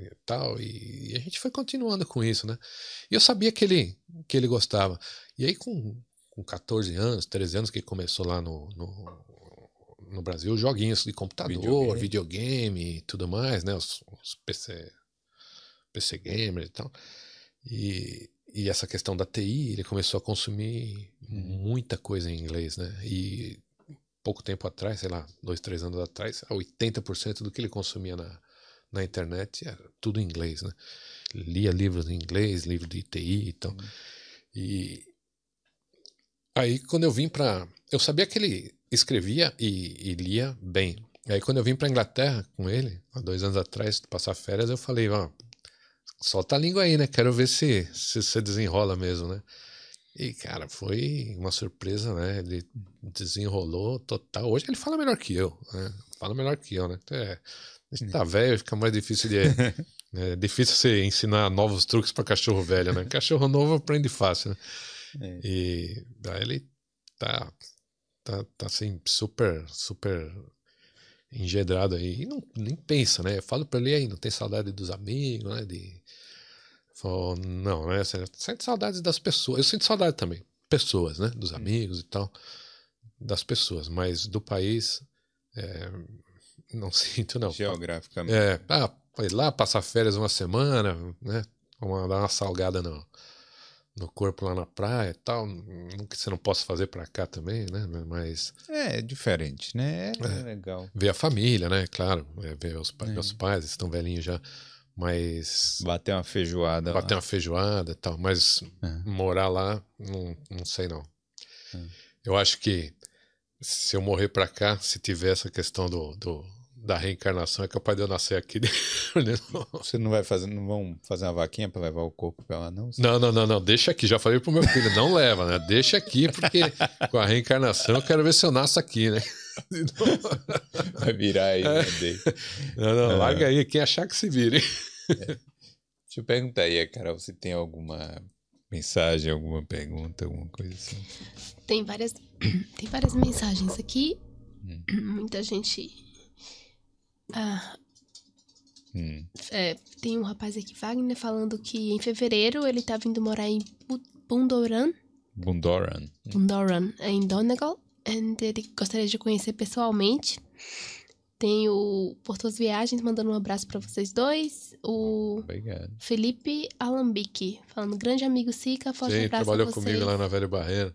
e tal, e, e, a gente foi continuando com isso, né? E eu sabia que ele, que ele gostava. E aí, com, com 14 anos, 13 anos, que começou lá no, no, no Brasil, joguinhos de computador, videogame, videogame e tudo mais, né? Os, os PC PC Gamer e tal. E, e essa questão da TI, ele começou a consumir muita coisa em inglês, né? E pouco tempo atrás, sei lá, dois, três anos atrás, 80% do que ele consumia na, na internet era tudo em inglês, né? Lia livros em inglês, livro de TI e tal. Uhum. E aí, quando eu vim para. Eu sabia que ele escrevia e, e lia bem. E aí, quando eu vim para Inglaterra com ele, há dois anos atrás, passar férias, eu falei: ó, solta a língua aí, né? Quero ver se você desenrola mesmo, né? E, cara, foi uma surpresa, né? Ele desenrolou total. Hoje ele fala melhor que eu, né? Fala melhor que eu, né? É, tá velho, fica mais difícil de. <laughs> é difícil você ensinar novos truques para cachorro velho, né? Cachorro novo aprende fácil, né? É. E daí ele tá, tá, tá assim, super, super engedrado aí. E não, nem pensa, né? Eu falo pra ele aí, não tem saudade dos amigos, né? De... Falo, não, né? Você sente saudades das pessoas. Eu sinto saudade também. Pessoas, né? Dos amigos e tal. Das pessoas. Mas do país, é... não <laughs> sinto, não. Geograficamente. É, ah, lá passar férias uma semana, né? Vamos dar uma salgada não no corpo lá na praia e tal. Não que você não possa fazer para cá também, né? Mas. É, é diferente, né? É, é, legal. Ver a família, né? Claro. É, ver os é. meus pais, estão velhinhos já. Mas. Bater uma feijoada. Bater lá. uma feijoada e tal. Mas é. morar lá, não, não sei não. É. Eu acho que se eu morrer para cá, se tiver essa questão do, do da reencarnação é capaz de eu nascer aqui. <laughs> Você não vai fazer, não vão fazer uma vaquinha para levar o corpo para lá, não? Não, não, não, não. Deixa aqui. Já falei pro meu filho, não leva, né? Deixa aqui, porque com a reencarnação eu quero ver se eu nasço aqui, né? <laughs> Vai virar aí, é. né? Não, não, é. larga aí, quem achar que se vire. É. Deixa eu perguntar aí, Carol, se tem alguma mensagem, alguma pergunta, alguma coisa assim. Tem várias, tem várias mensagens aqui. Hum. Muita gente ah. Hum. É, tem um rapaz aqui, Wagner, falando que em fevereiro ele tá vindo morar em Bundoran. Bundoran. Bundoran, em Donegal. E ele gostaria de conhecer pessoalmente. Tem o Portos Viagens mandando um abraço para vocês dois. O Obrigado. Felipe Alambique falando, grande amigo Sica, forte Sim, abraço trabalhou comigo lá na Velho Barreiro.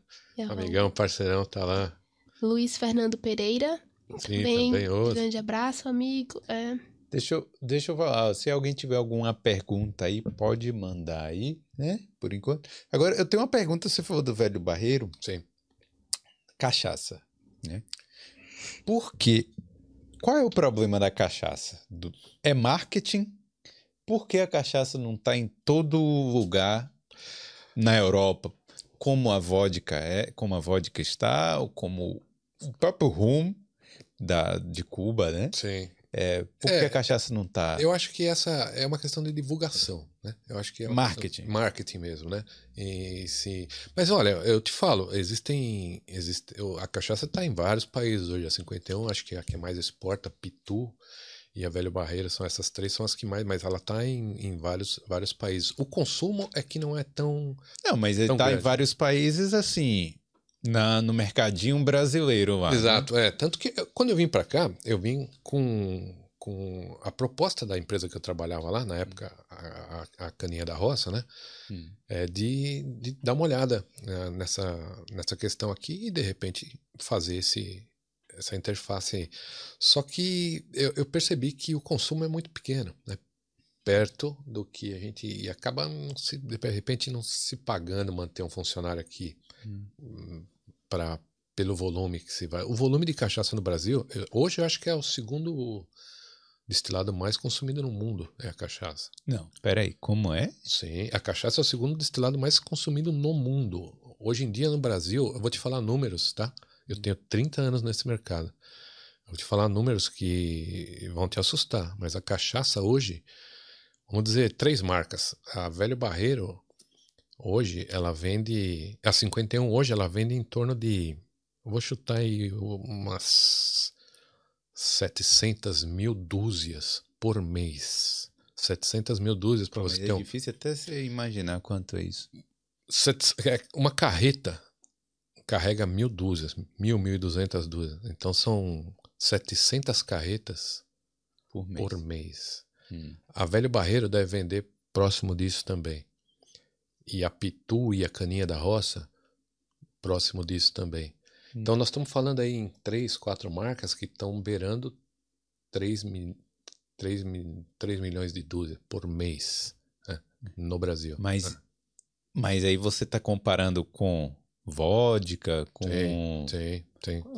Amigão, parceirão, tá lá. Luiz Fernando Pereira, Sim, também, também outro. grande abraço, amigo. É, Deixa eu, deixa eu falar, se alguém tiver alguma pergunta aí, pode mandar aí, né? Por enquanto. Agora, eu tenho uma pergunta, você falou do velho barreiro, Sim. cachaça, né? Por quê? Qual é o problema da cachaça? Do- é marketing? Por que a cachaça não está em todo lugar na Europa? Como a vodka é, como a vodka está, ou como o próprio rum da, de Cuba, né? Sim. Por É, que a cachaça não está? Eu acho que essa é uma questão de divulgação, né? Eu acho que é Marketing. marketing mesmo, né? E se, mas olha, eu te falo, existem, existe, a cachaça está em vários países hoje. A 51, acho que é a que mais exporta, Pitu e a Velho Barreira são essas três são as que mais, mas ela está em, em vários, vários países. O consumo é que não é tão Não, mas ele Tão tá em vários países assim, na, no mercadinho brasileiro lá. né? Exato, é. Tanto que quando eu vim para cá, eu vim com, com a proposta da empresa que eu trabalhava lá, na época, a, a- a Caninha da Roça, né? Hum. É de, de dar uma olhada né, nessa, nessa questão aqui e, de repente, fazer esse, essa interface aí. Só que eu, eu percebi que o consumo é muito pequeno, né? Perto do que a gente. E acaba, se, de repente, não se pagando manter um funcionário aqui Hum. para pelo volume que se vai. O volume de cachaça no Brasil, hoje eu acho que é o segundo destilado mais consumido no mundo, é a cachaça. Não, peraí, como é? Sim, a cachaça é o segundo destilado mais consumido no mundo. Hoje em dia no Brasil, eu vou te falar números, tá? Eu tenho 30 anos nesse mercado. Eu vou te falar números que vão te assustar, mas a cachaça hoje, vamos dizer, três marcas. A Velho Barreiro, hoje, ela vende. A 51 hoje, ela vende em torno de. Vou chutar aí umas 700 mil dúzias por mês. 700 mil dúzias para você é ter um, difícil até você imaginar quanto é isso. É, uma carreta carrega mil dúzias, mil, mil e duzentas dúzias. Então são 700 carretas Por mês. por mês. Hum. A Velho Barreiro deve vender próximo disso também. E a Pitu e a Caninha da Roça, próximo disso também. Hum. Então nós estamos falando aí em três, quatro marcas que estão beirando 3, mil, 3, mil, 3 milhões de dúzias por mês né, no Brasil. Mas, né? mas aí você tá comparando com vodka, com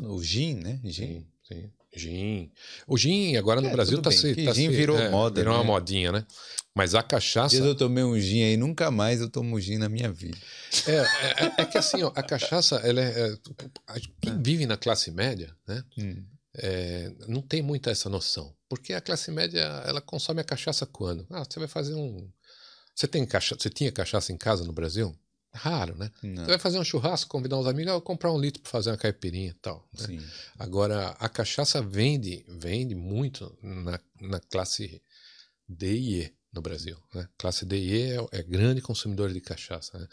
o gin, né? Gin. Sim, sim. Gin. O gin agora no É, Brasil tá se. tá gin se- virou é, moda, Virou uma né? modinha, né? Mas a cachaça. Dias eu tomei um gin aí, nunca mais eu tomo gin na minha vida. É, é, é que assim, ó, a cachaça, ela é, é- Quem vive na classe média, né? Hum. é, não tem muita essa noção. Porque a classe média, ela consome a cachaça quando? Ah, você vai fazer um. Você tem cachaça, você tinha cachaça em casa no Brasil? Raro, né? Não. Você vai fazer um churrasco, convidar uns amigos, ah, comprar um litro para fazer uma caipirinha e tal. né? Agora, a cachaça vende, vende muito na, na classe D e E no Brasil. Né? Classe D e E é, é grande consumidor de cachaça. Né?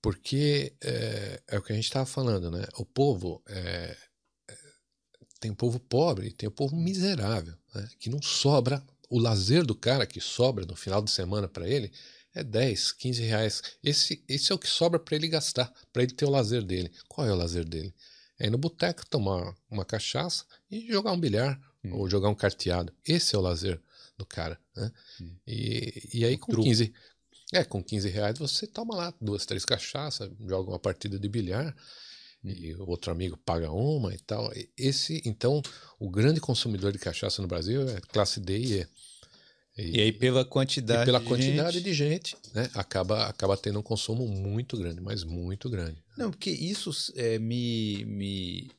Porque é, é o que a gente estava falando, né? O povo é, tem o povo pobre, tem o povo miserável, né? que não sobra. O lazer do cara que sobra no final de semana para ele é 10, 15 reais. Esse, esse é o que sobra para ele gastar, para ele ter o lazer dele. Qual é o lazer dele? É ir no boteco tomar uma cachaça e jogar um bilhar Hum. ou jogar um carteado. Esse é o lazer do cara. Né? Hum. E, e aí com truco. 15, é, com 15 reais você toma lá duas, três cachaças, joga uma partida de bilhar e o outro amigo paga uma e tal. Esse, então, o grande consumidor de cachaça no Brasil é classe D e E. E aí, pela quantidade, e pela de quantidade gente- de gente, né, acaba, acaba tendo um consumo muito grande, mas muito grande. Não, porque isso é, me. me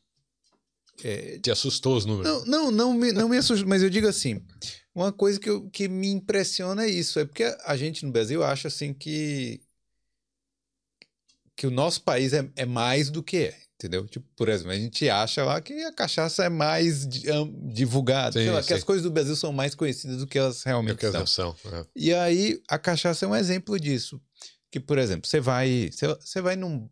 é, Te assustou os números? não, não, não me, não me assusta, mas eu digo assim: uma coisa que, eu, que me impressiona é isso. É porque a gente no Brasil acha assim que. que o nosso país é, é mais do que é. Entendeu? Tipo, por exemplo, a gente acha lá que a cachaça é mais divulgada, Sim, lá, que as coisas do Brasil são mais conhecidas do que elas É realmente que elas são. são. é. E aí, a cachaça é um exemplo disso. Que, por exemplo, você vai, você, você vai num,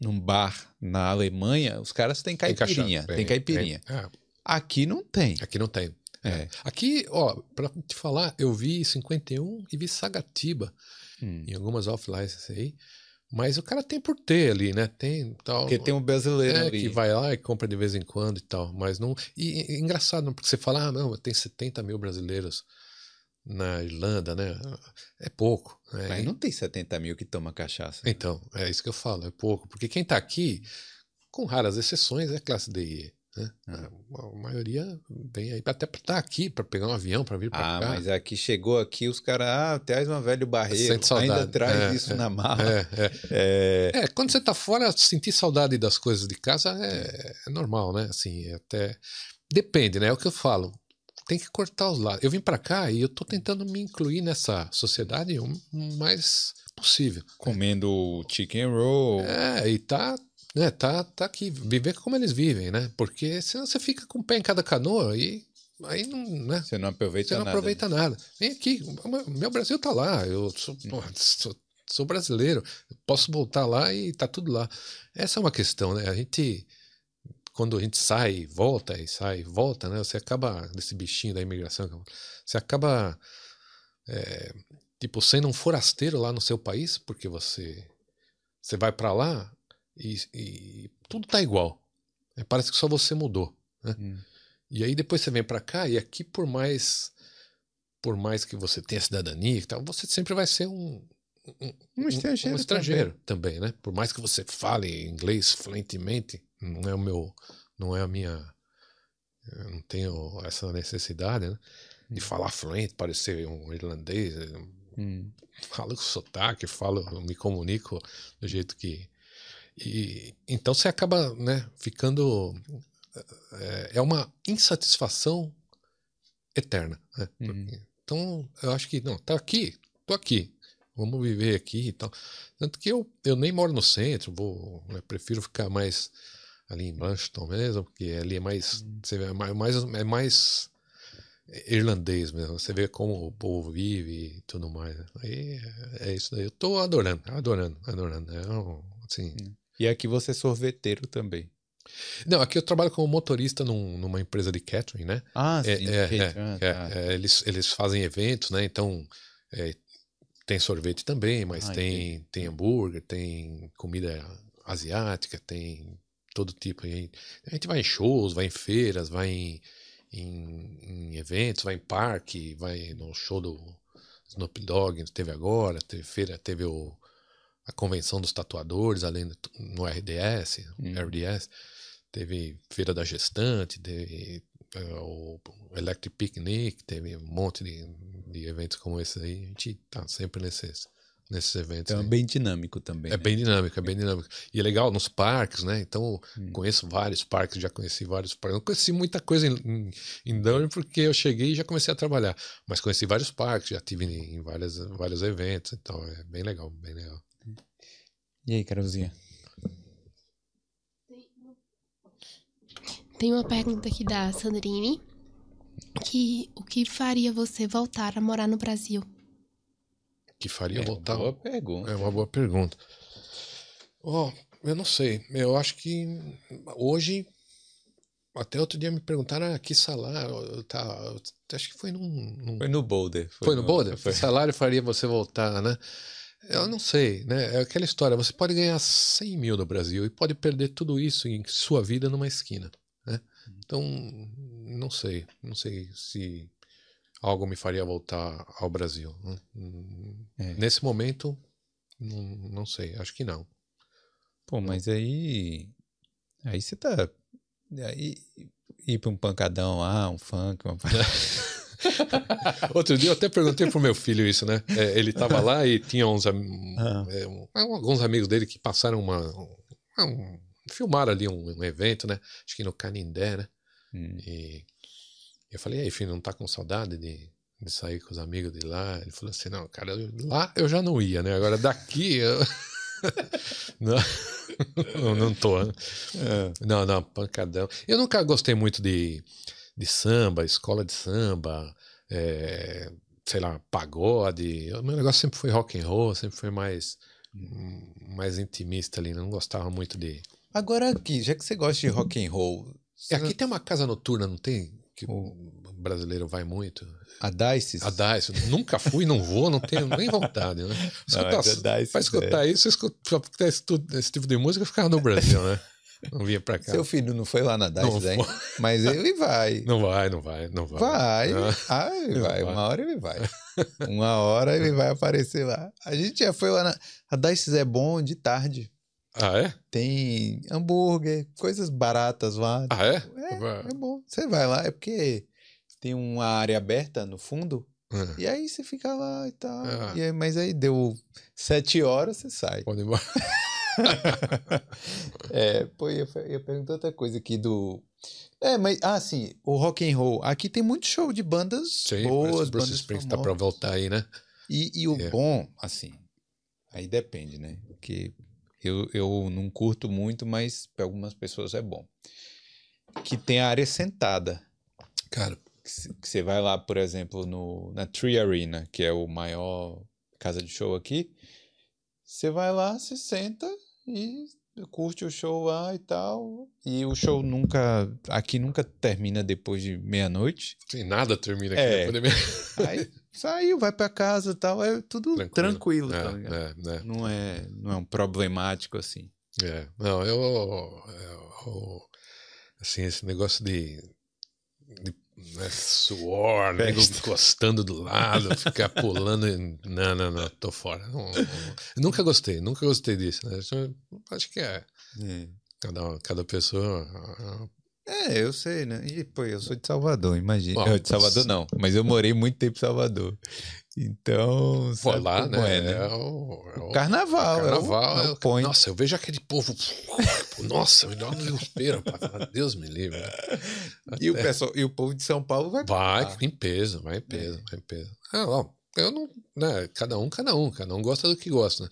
num bar na Alemanha, os caras têm Tem caipirinha. cachaça, Tem, caipirinha. tem. Ah, Aqui não tem. Aqui não tem. É. Aqui, ó, pra te falar, eu vi 51 e vi Sagatiba hum. em algumas offlines aí. Mas o cara tem por ter ali, né? Tem tal. Porque tem um brasileiro é, ali. que vai lá e compra de vez em quando e tal. Mas não. E, e engraçado, porque você fala, ah, não, tem 70 mil brasileiros na Irlanda, né? É pouco. Né? Mas não tem 70 mil que toma cachaça. Então, é isso que eu falo, é pouco. Porque quem tá aqui, com raras exceções, é classe DI. Né? Ah. A maioria vem aí até para estar tá aqui, para pegar um avião, para vir para ah, cá. Ah, mas aqui chegou aqui, os caras, ah, traz uma velho barreiro, ainda traz é, isso é, na mala. É, é. é, quando você está fora, sentir saudade das coisas de casa é, normal, né? Assim, até depende, né? É o que eu falo. Tem que cortar os lados. Eu vim para cá e eu tô tentando me incluir nessa sociedade o mais possível. Comendo chicken roll. É, e tá né, tá, tá aqui, viver como eles vivem, né? Porque senão você fica com o pé em cada canoa e aí não, né? Você não aproveita você nada. não aproveita né? nada. Vem aqui, meu Brasil tá lá, eu sou, porra, sou, sou, brasileiro, posso voltar lá e tá tudo lá. Essa é uma questão, né? A gente quando a gente sai, volta e sai, volta, né? Você acaba desse bichinho da imigração, você acaba é, tipo sendo um forasteiro lá no seu país, porque você você vai para lá e, e tudo tá igual. É, parece que só você mudou. Né? Hum. E aí depois você vem para cá e aqui por mais por mais que você tenha cidadania e tal, você sempre vai ser um um, um estrangeiro, um estrangeiro também. também. né? Por mais que você fale inglês fluentemente, não é o meu, não é a minha, eu não tenho essa necessidade, né? De hum. falar fluente, parecer um irlandês, hum. falo com sotaque, falo, me comunico do jeito que e, então você acaba né, ficando. É, é uma insatisfação eterna. Né? Uhum. Então eu acho que, não, tá aqui, tô aqui, vamos viver aqui e tal. Tanto que eu, eu nem moro no centro, vou, né, prefiro ficar mais ali em Blanchton mesmo, porque ali é mais, uhum. você vê, é mais, é mais irlandês mesmo. Você vê como o povo vive e tudo mais. Né? Aí é, é isso daí. Eu tô adorando, adorando, adorando. É um, assim. E aqui você é sorveteiro também. Não, aqui eu trabalho como motorista num, numa empresa de catering, né? Ah, é, sim. É, é, ah, tá. é, eles, eles fazem eventos, né? Então é, tem sorvete também, mas ah, tem, tem hambúrguer, tem comida asiática, tem todo tipo. A gente vai em shows, vai em feiras, vai em, em, em eventos, vai em parque, vai no show do Snoop Dogg, teve agora, teve feira, teve o a convenção dos tatuadores, além do, no RDS, hum. RDS, teve Feira da Gestante, teve uh, o Electric Picnic, teve um monte de, de eventos como esse aí. A gente tá sempre nesses, nesses eventos. Então é bem dinâmico também. É né? bem dinâmico, é bem dinâmico. E é legal nos parques, né? Então, hum. conheço vários parques, já conheci vários parques. Não conheci muita coisa em, em, em Dublin porque eu cheguei e já comecei a trabalhar. Mas conheci vários parques, já tive em, em várias, vários eventos. Então, é bem legal, bem legal. E aí, Carolzinha? Tem uma pergunta aqui da Sandrine. Que, o que faria você voltar a morar no Brasil? que faria é voltar? Boa pergunta. É uma boa pergunta. Oh, eu não sei. Eu acho que hoje. Até outro dia me perguntaram ah, que salário. Tá, acho que foi num. num... Foi no Boulder. Foi, foi no, no Boulder? Foi. Que salário faria você voltar, né? Eu não sei, né? É aquela história. Você pode ganhar 100 mil no Brasil e pode perder tudo isso em sua vida numa esquina, né? Então, não sei. Não sei se algo me faria voltar ao Brasil. Né? É. Nesse momento, não, não sei. Acho que não. Pô, mas aí. Aí você tá. Aí ir pra um pancadão lá, um funk, uma. <laughs> Outro dia eu até perguntei pro meu filho isso, né? É, ele tava lá e tinha uns, ah. é, um, alguns amigos dele que passaram uma. Um, um, filmaram ali um, evento, né? Acho que no Canindé, né? Hum. E eu falei, aí, filho, não tá com saudade de, de sair com os amigos de lá? Ele falou assim, não, cara, lá eu já não ia, né? Agora daqui eu. <laughs> não, <laughs> não, não tô. Né? É. Não, não, pancadão. Eu nunca gostei muito de de samba, escola de samba, é, sei lá, pagode. O meu negócio sempre foi rock and roll, sempre foi mais, mais intimista ali, não gostava muito de. Agora aqui, já que você gosta de rock and roll, E aqui tem uma casa noturna, não tem? Que o brasileiro vai muito. A Dice? A Dice. Nunca fui, não vou, não tenho nem vontade, né? Escutar, <laughs> não, pra escutar é. isso, escutar esse, esse tipo de música, ficava no Brasil, né? Não vinha pra cá. Seu filho não foi lá na DICE, hein? <laughs> Mas ele vai. Não vai, não vai, não vai. Vai. Ah, ele vai. vai. Uma hora ele vai. <laughs> Uma hora ele vai aparecer lá. A gente já foi lá na. A DICE é bom de tarde. Ah, é? Tem hambúrguer, coisas baratas lá. Ah, é? É, é bom. Você vai lá, é porque tem uma área aberta no fundo. Hum. E aí você fica lá e tal. Ah. E aí, mas aí deu sete horas, você sai. Pode ir embora. <laughs> <laughs> é, pô, ia, ia perguntar outra coisa aqui do. É, mas, ah, sim, o rock and roll. Aqui tem muito show de bandas sim, boas, Bruce bandas Springs tá pra voltar aí, né? E, e o é. bom, assim, aí depende, né? Porque eu, eu não curto muito, mas para algumas pessoas é bom. Que tem a área sentada. Cara. Que você vai lá, por exemplo, no, na Tree Arena, que é o maior casa de show aqui. Você vai lá, se senta e curte o show lá e tal. E o show nunca. Aqui nunca termina depois de meia-noite. Sim, nada termina aqui é. depois de meia-noite. Aí saiu, vai para casa e tal. É tudo tranquilo, tranquilo é, tá ligado? É, é. Não, é, não é um problemático assim. É, não, eu, eu, eu assim, esse negócio de, de né, suor, né, <laughs> encostando do lado, ficar pulando. Não, não, não, tô fora. Não, não, nunca gostei, nunca gostei disso. Né? Acho que é. é. Cada, cada pessoa. É, eu sei, né? E, pô, eu sou de Salvador, imagina. Bom, eu de Salvador não, mas eu morei muito tempo em Salvador. Então, Pô, lá, né? É, né? É o, é o carnaval. carnaval é o, é o nossa, eu vejo aquele povo. nossa, me dá um desespero. Deus me livre. E, o pessoal, e o povo de São Paulo vai. Vai, em peso, vai em peso, vai em peso. Ah, ó, eu não. Né, cada um, cada um. Cada um gosta do que gosta, né?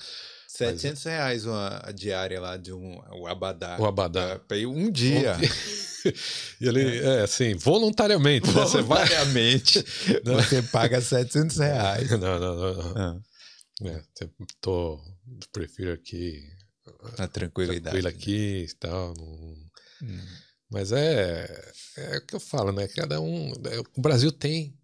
700 Mas, reais uma a diária lá de um o abadá. O abadá. Pra ir um dia. <laughs> e ele, é. é, assim, voluntariamente. Voluntariamente. Né? Você, vai... <laughs> você paga 700 reais. Não, não, não. não. Ah. É, tô, prefiro aqui. A tranquilidade. Tranquilo aqui e tal. Não... Hum. Mas é, é o que eu falo, né? Cada um. É, o Brasil tem,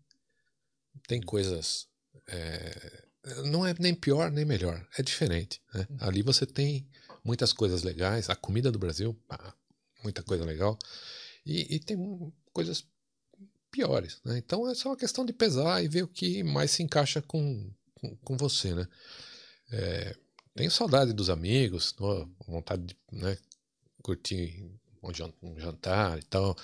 tem coisas. É, não é nem pior nem melhor, é diferente. Né? Uhum. Ali você tem muitas coisas legais, a comida do Brasil, pá, muita coisa legal, e, e tem coisas piores. Né? Então é só uma questão de pesar e ver o que mais se encaixa com, com, com você. Né? É, tenho saudade dos amigos, vontade de né, curtir um jantar e tal.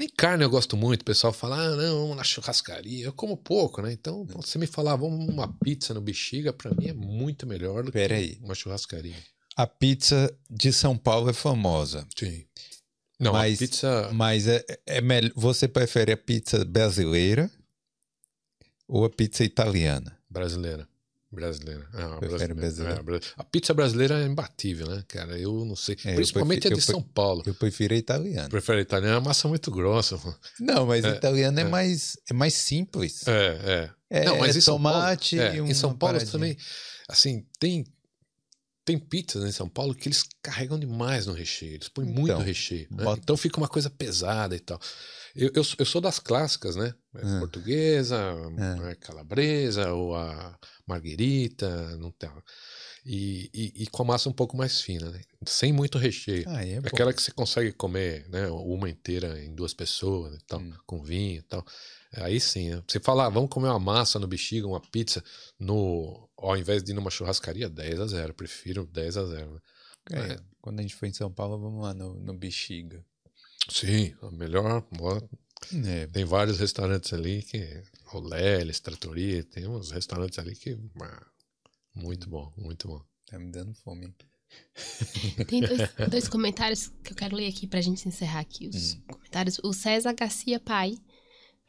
Nem carne eu gosto muito. O pessoal fala, ah, não, vamos na churrascaria. Eu como pouco, né? Então, é. você me falar, vamos uma pizza no Bexiga, para mim é muito melhor do Pera que aí. uma churrascaria. A pizza de São Paulo é famosa. Sim. Não, mas, a pizza. Mas é, é melhor. Você prefere a pizza brasileira ou a pizza italiana? Brasileira. Brasileira. Ah, brasileira. brasileira. É, a pizza brasileira é imbatível, né, cara? Eu não sei. É, Principalmente prefiro, a de São Paulo. Eu prefiro a italiana. Prefiro a italiana, é uma massa muito grossa. Não, mas a é, italiana é, mais, é mais simples. É, é. não, mas é tomate Paulo, e Em São Paulo paradinha. também, assim, tem tem pizzas em São Paulo que eles carregam demais no recheio, eles põem então, muito recheio. Né? Então fica uma coisa pesada e tal. Eu, eu, eu sou das clássicas, né? É. Portuguesa, é. calabresa ou a marguerita, não tem. E, e, e, com a massa um pouco mais fina, né? Sem muito recheio. Ah, é Aquela que você consegue comer, né? Uma inteira em duas pessoas, e tal, hum. com vinho e tal. Aí sim, né? você fala, ah, vamos comer uma massa no bexiga, uma pizza, no, ao invés de ir numa churrascaria, 10 a 0 prefiro 10 a 0 né? é, é. Quando a gente for em São Paulo, vamos lá no, no bexiga. Sim, a melhor. É. Tem vários restaurantes ali que. Roleles, Tratoria, tem uns restaurantes ali que. Muito bom, muito bom. Tá me dando fome. <laughs> Tem dois, dois, comentários que eu quero ler aqui pra gente encerrar aqui os hum. comentários. O César Garcia Pai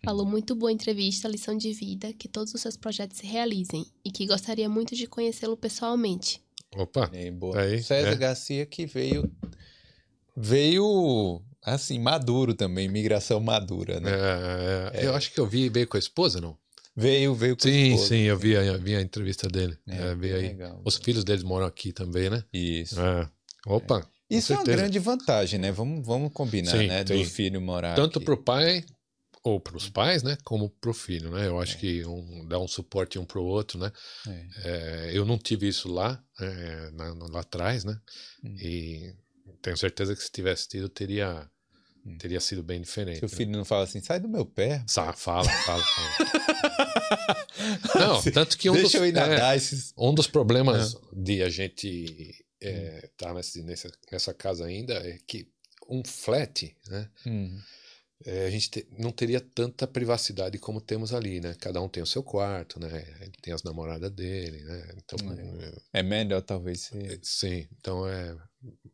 falou hum. muito boa entrevista, lição de vida, que todos os seus projetos se realizem e que gostaria muito de conhecê-lo pessoalmente. Opa! É, boa. Aí, César é. Garcia que veio veio assim maduro também, migração madura, né? É, é, eu acho que eu vi veio com a esposa, não? Veio, veio com sim, Sim, eu vi, a, vi a entrevista dele. É, é, vi aí. Legal. Os filhos deles moram aqui também, né? Isso. É. Opa! Isso é uma grande vantagem, né? Vamos, vamos combinar, Sim, né? Tem. Do filho morar. Tanto para o pai ou para os pais, né, como para o filho, né? Eu acho é. que um, dá um suporte um para o outro, né? É. É, eu não tive isso lá, é, na, lá atrás, né? Hum. E tenho certeza que se tivesse tido teria hum. teria sido bem diferente. Seu né? filho não fala assim, sai do meu pé. Sa fala, fala. fala. <laughs> não, tanto que um Deixa dos, eu ir nadar é, esses... um dos problemas de a gente é, hum. tá nessa, nessa, nessa casa ainda é que um flat, né? Hum é, a gente te, não teria tanta privacidade como temos ali, né? Cada um tem o seu quarto, né? Ele tem as namoradas dele, né? Então é, é melhor talvez. É, sim, então é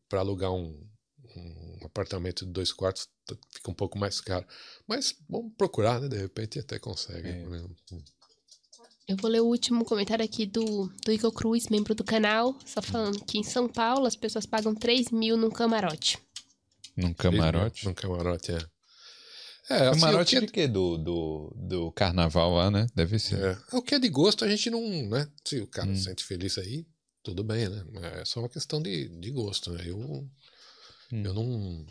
para alugar um, um, apartamento de dois quartos fica um pouco mais caro, mas vamos procurar, né? De repente até consegue. É. Né? Eu vou ler o último comentário aqui do, do Igor Cruz, membro do canal, só falando que em São Paulo as pessoas pagam 3 mil num camarote. Num camarote? Num camarote, é. É, assim, camarote que... de quê? Do, do, do carnaval lá, né? Deve ser. É. O que é de gosto a gente não, né? Se o cara hum. se sente feliz aí, tudo bem, né? É só uma questão de, de gosto, né? Eu, hum. eu não,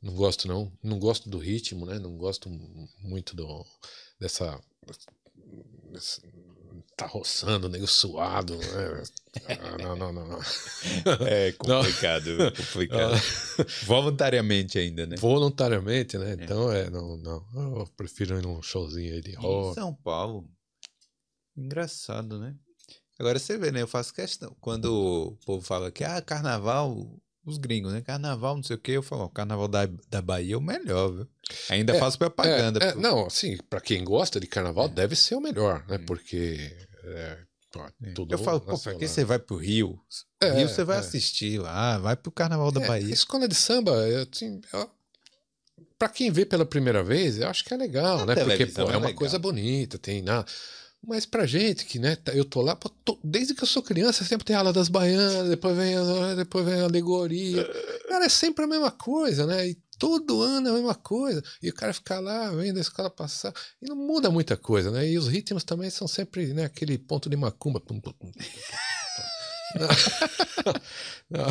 não gosto, não. Não gosto do ritmo, né? Não gosto muito do, dessa, dessa tá roçando, nego suado. Né? Ah, não, não, não, não. É complicado, <laughs> não. complicado. Voluntariamente ainda, né? Voluntariamente, né? É. Então, é, não, não. Eu prefiro ir num showzinho aí de rock. Em São Paulo. Engraçado, né? Agora você vê, né? Eu faço questão. Quando o povo fala que, ah, carnaval, os gringos, né? Carnaval, não sei o quê. Eu falo, o carnaval da, da Bahia é o melhor, viu? Ainda é, faço propaganda. É, é, não, assim, para quem gosta de carnaval, é. deve ser o melhor, né? Hum. Porque é, tudo eu falo, pô, pra que você vai pro Rio? É, Rio você vai é. assistir lá, vai pro Carnaval da é, Bahia. Escola de samba, assim, eu, pra quem vê pela primeira vez, eu acho que é legal, né? Porque pô, é, é uma coisa bonita, tem nada. Mas pra gente que, né, tá, eu tô lá, pô, tô, desde que eu sou criança, sempre tem a aula das baianas, depois vem a, depois vem a alegoria. Cara, é sempre a mesma coisa, né? E todo ano é a mesma coisa. E o cara fica lá, vendo a escola passar. E não muda muita coisa, né? E os ritmos também são sempre né, aquele ponto de macumba. <laughs> não,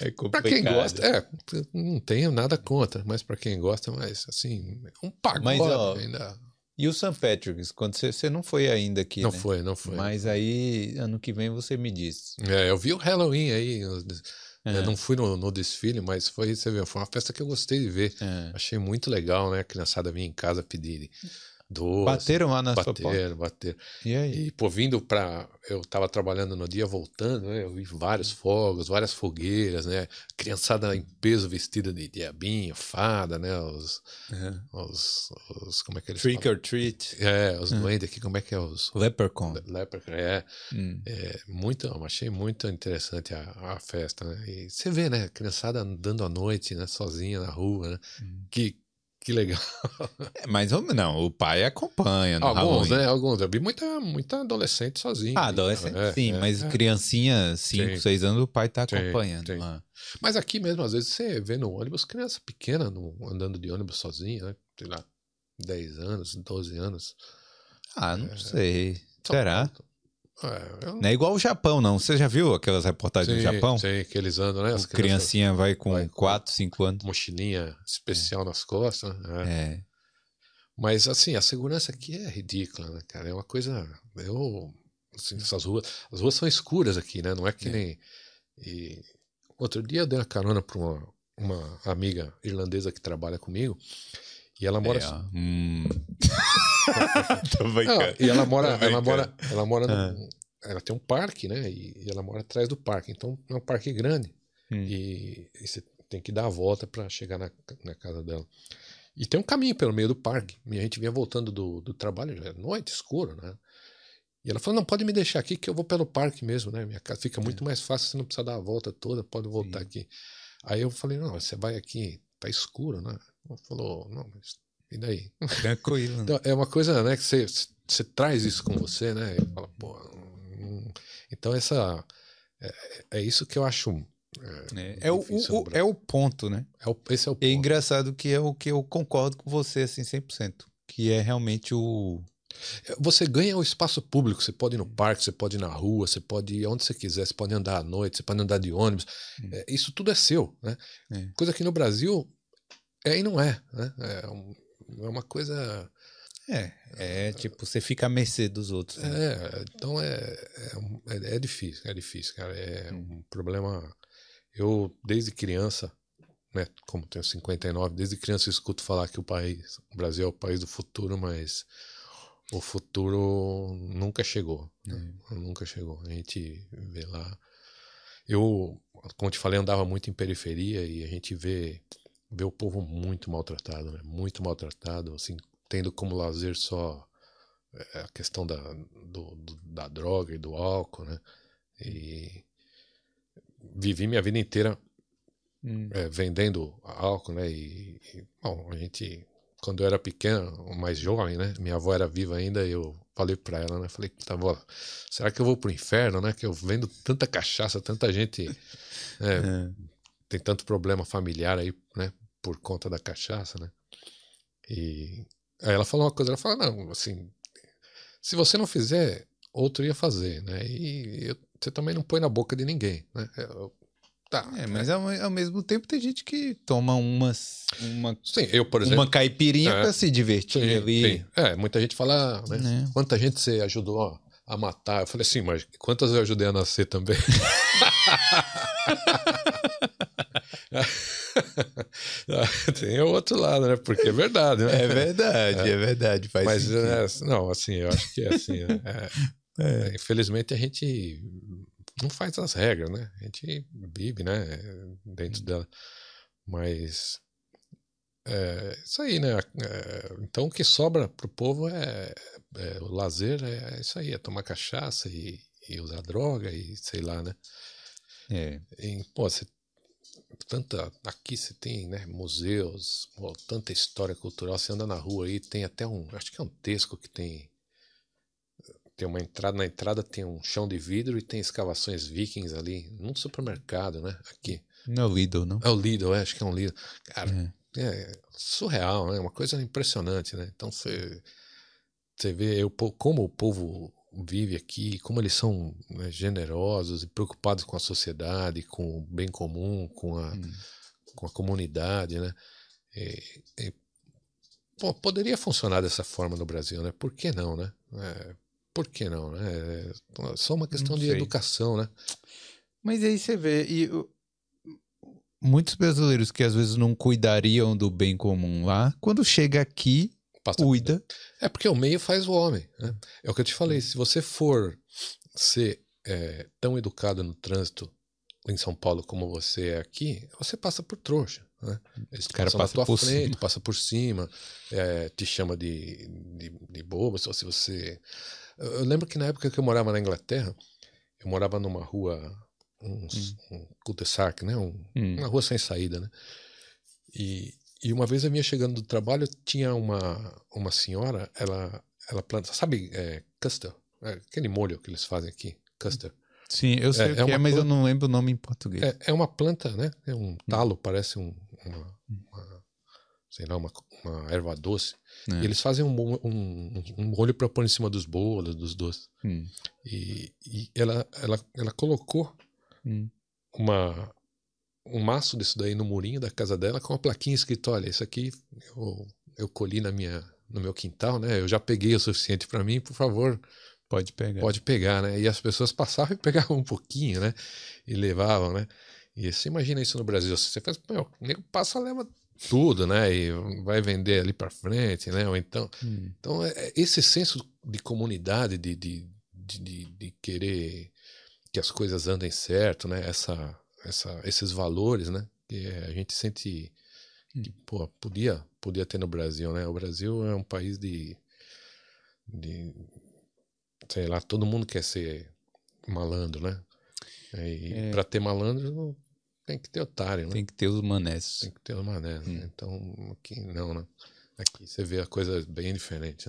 é para quem gosta, é, não tenho nada contra, mas para quem gosta, mas assim, um pagode mas, ó, ainda. E o St. Patrick's, quando você, você não foi ainda aqui, Não né? foi, não foi. Mas aí, ano que vem você me diz. É, eu vi o Halloween aí, é. Eu não fui no, no, desfile, mas foi, você viu, foi uma festa que eu gostei de ver. É. Achei muito legal, né? A criançada vinha em casa pedir doce. Bateram lá na bateram, sua porta? Bateram, E aí? E, pô, vindo pra... Eu tava trabalhando no dia, voltando, né? Eu vi vários fogos, várias fogueiras, né? Criançada em peso vestida de diabinho, fada, né? Os... Uhum. Os, os, como é que eles Trick falam? or treat. É, os uhum. duendes aqui, como é que é os... Leprechaun. Leprechaun, é. Hum. é muito, achei muito interessante a, a festa, né? E você vê, né? Criançada andando à noite, né? Sozinha na rua, né? Hum. Que que legal. <laughs> É, mas não, o pai acompanha. No Alguns, né? Alguns. Eu vi muita, muita adolescente sozinho. Ah, adolescente é, sim, é, mas é. criancinha, 5, 6 anos, o pai tá acompanhando. Sim. Ah. Mas aqui mesmo, às vezes, você vê no ônibus criança pequena no, andando de ônibus sozinha, né? Sei lá, 10 anos, 12 anos. Ah, não é. sei. Será? É, eu... Não é igual o Japão, não. Você já viu aquelas reportagens sim, do Japão? Sim, que eles andam, né? As criancinha vai com 4, 5 anos. Mochilinha especial é. nas costas. Né? É. Mas, assim, a segurança aqui é ridícula, né, cara? É uma coisa. Eu. Assim, essas ruas. As ruas são escuras aqui, né? Não é que é. nem. E... Outro dia eu dei uma carona para uma, uma amiga irlandesa que trabalha comigo. E ela mora. É, hum. <laughs> Não, e ela mora, ela mora, ela mora, no, é. ela tem um parque, né? E, ela mora atrás do parque. Então é um parque grande hum. e, e, você tem que dar a volta para chegar na, na, casa dela. E tem um caminho pelo meio do parque. E a gente vinha voltando do, do trabalho, já é noite, escuro, né? E ela falou: não, pode me deixar aqui que eu vou pelo parque mesmo, né? Minha casa fica muito é. mais fácil, você não precisa dar a volta toda, pode voltar Sim. aqui. Aí eu falei: não, você vai aqui, tá escuro, né? Falou: não, mas e daí? Tranquilo. então, é uma coisa, né, que você, você traz isso com você, né? E fala, pô. Hum. Então, essa. É, é, isso que eu acho. É, é, é o, o é o ponto, né? É o, esse é o ponto. É engraçado que é o que eu concordo com você, assim, 100%. Que é realmente o. Você ganha o espaço público, você pode ir no parque, você pode ir na rua, você pode ir onde você quiser, você pode andar à noite, você pode andar de ônibus. Hum. É, isso tudo é seu. Né? É. Coisa que no Brasil é e não é. Né? É, um, é uma coisa. É, é tipo, você fica à mercê dos outros. Né? É, então é, é, é, é, difícil, é difícil, cara. É hum. um problema. Eu, desde criança, né, como tenho 59, desde criança eu escuto falar que o país, o Brasil é o país do futuro, mas o futuro nunca chegou. Né? É. Nunca chegou. A gente vê lá. Eu, como te falei, andava muito em periferia e a gente vê, vê o povo muito maltratado, né? muito maltratado, assim, tendo como lazer só é, a questão da, do, do, da droga e do álcool, né? E vivi minha vida inteira hum. é, vendendo álcool, né? E, e, bom, a gente quando eu era pequeno, mais jovem, né? Minha avó era viva ainda eu falei para ela, né? Falei, tá bom, será que eu vou pro inferno, né? Que eu vendo tanta cachaça, tanta gente né? <laughs> é. Tem tanto problema familiar aí, né? Por conta da cachaça, né? E aí ela falou uma coisa, ela falou, não, assim, se você não fizer, outro ia fazer, né? E eu, você também não põe na boca de ninguém, né? Eu, Tá. É, mas ao, ao, mesmo tempo tem gente que toma umas, uma, sim, eu, por exemplo, uma caipirinha é, para se divertir sim, ali. Sim. É, muita gente fala, né? É. Quanta gente você ajudou a matar? Eu falei assim, mas quantas eu ajudei a nascer também? <laughs> <laughs> tem o outro lado, né? Porque é verdade, né? É verdade, é, é verdade. Faz mas, é, não, assim, eu acho que é assim. Né? <laughs> É, é. infelizmente a gente não faz as regras, né? A gente vive, né? Dentro dela. Mas é isso aí, né? É, então o que sobra pro povo é, é o lazer, é, é, isso aí, é tomar cachaça e, e, usar droga e sei lá, né? É. E, pô, você, tanta, aqui você tem né, museus, tanta história cultural, você anda na rua aí, tem até um, acho que é um texto que tem tem uma entrada, na entrada tem um chão de vidro e tem escavações vikings ali, num supermercado, né? Aqui. Não é o Lidl, não? É o Lidl, é, acho que é um Lidl. Cara, é, é surreal, né? Uma coisa impressionante, né? Então você, você vê eu, como o povo vive aqui, como eles são né, generosos e preocupados com a sociedade, com o bem comum, com a, hum. com a comunidade, né? E, e, pô, poderia funcionar dessa forma no Brasil, né? Por que não, né? É, por que não, né? É só uma questão de educação, né? Mas aí você vê, e muitos brasileiros que às vezes não cuidariam do bem comum lá, quando chega aqui, Cuida. É porque o meio faz o homem. Né? É o que eu te falei. Se você for ser é, tão educado no trânsito em São Paulo como você é aqui, você passa por trouxa. Né? Eles o cara passa na tua frente, cima. passa por cima, é, te chama de, de, de bobo, se você eu lembro que na época que eu morava na Inglaterra, eu morava numa rua, um, hum. um cul-de-sac, né? Um, hum. Uma rua sem saída, né? E, e uma vez eu vinha chegando do trabalho, tinha uma, uma senhora, ela, ela planta, sabe, é, custard, é, aquele molho que eles fazem aqui, custard. Sim, eu sei é, o que é, é mas planta, eu não lembro o nome em português. É, é uma planta, né? É um hum. talo, parece um, uma, uma, sei lá, uma, uma erva doce. É. E eles fazem um, um, um molho para pôr em cima dos bolos, dos doces. Hum. E, e, ela, ela, ela colocou hum. uma, um maço disso daí no murinho da casa dela com uma plaquinha escrita: olha, isso aqui eu, eu colhi na minha, no meu quintal, né? Eu já peguei o suficiente para mim, por favor. Pode pegar. Pode pegar, né? E as pessoas passavam e <laughs> pegavam um pouquinho, né? E levavam, né? E você imagina isso no Brasil. Você faz, meu, o nego passa, leva tudo, né? E vai vender ali para frente, né? Ou então, hum. então é, é, esse senso de comunidade, de, de, de, de, querer que as coisas andem certo, né? Essa, essa, esses valores, né? Que a gente sente que hum. pô, podia, podia ter no Brasil, né? O Brasil é um país de, de sei lá, todo mundo quer ser malandro, né? E é. para ter malandro tem que ter otário, né? Tem que ter os manés. Tem que ter os manés, né? hum. né? Então, aqui não, né? Aqui você vê a coisa bem diferente,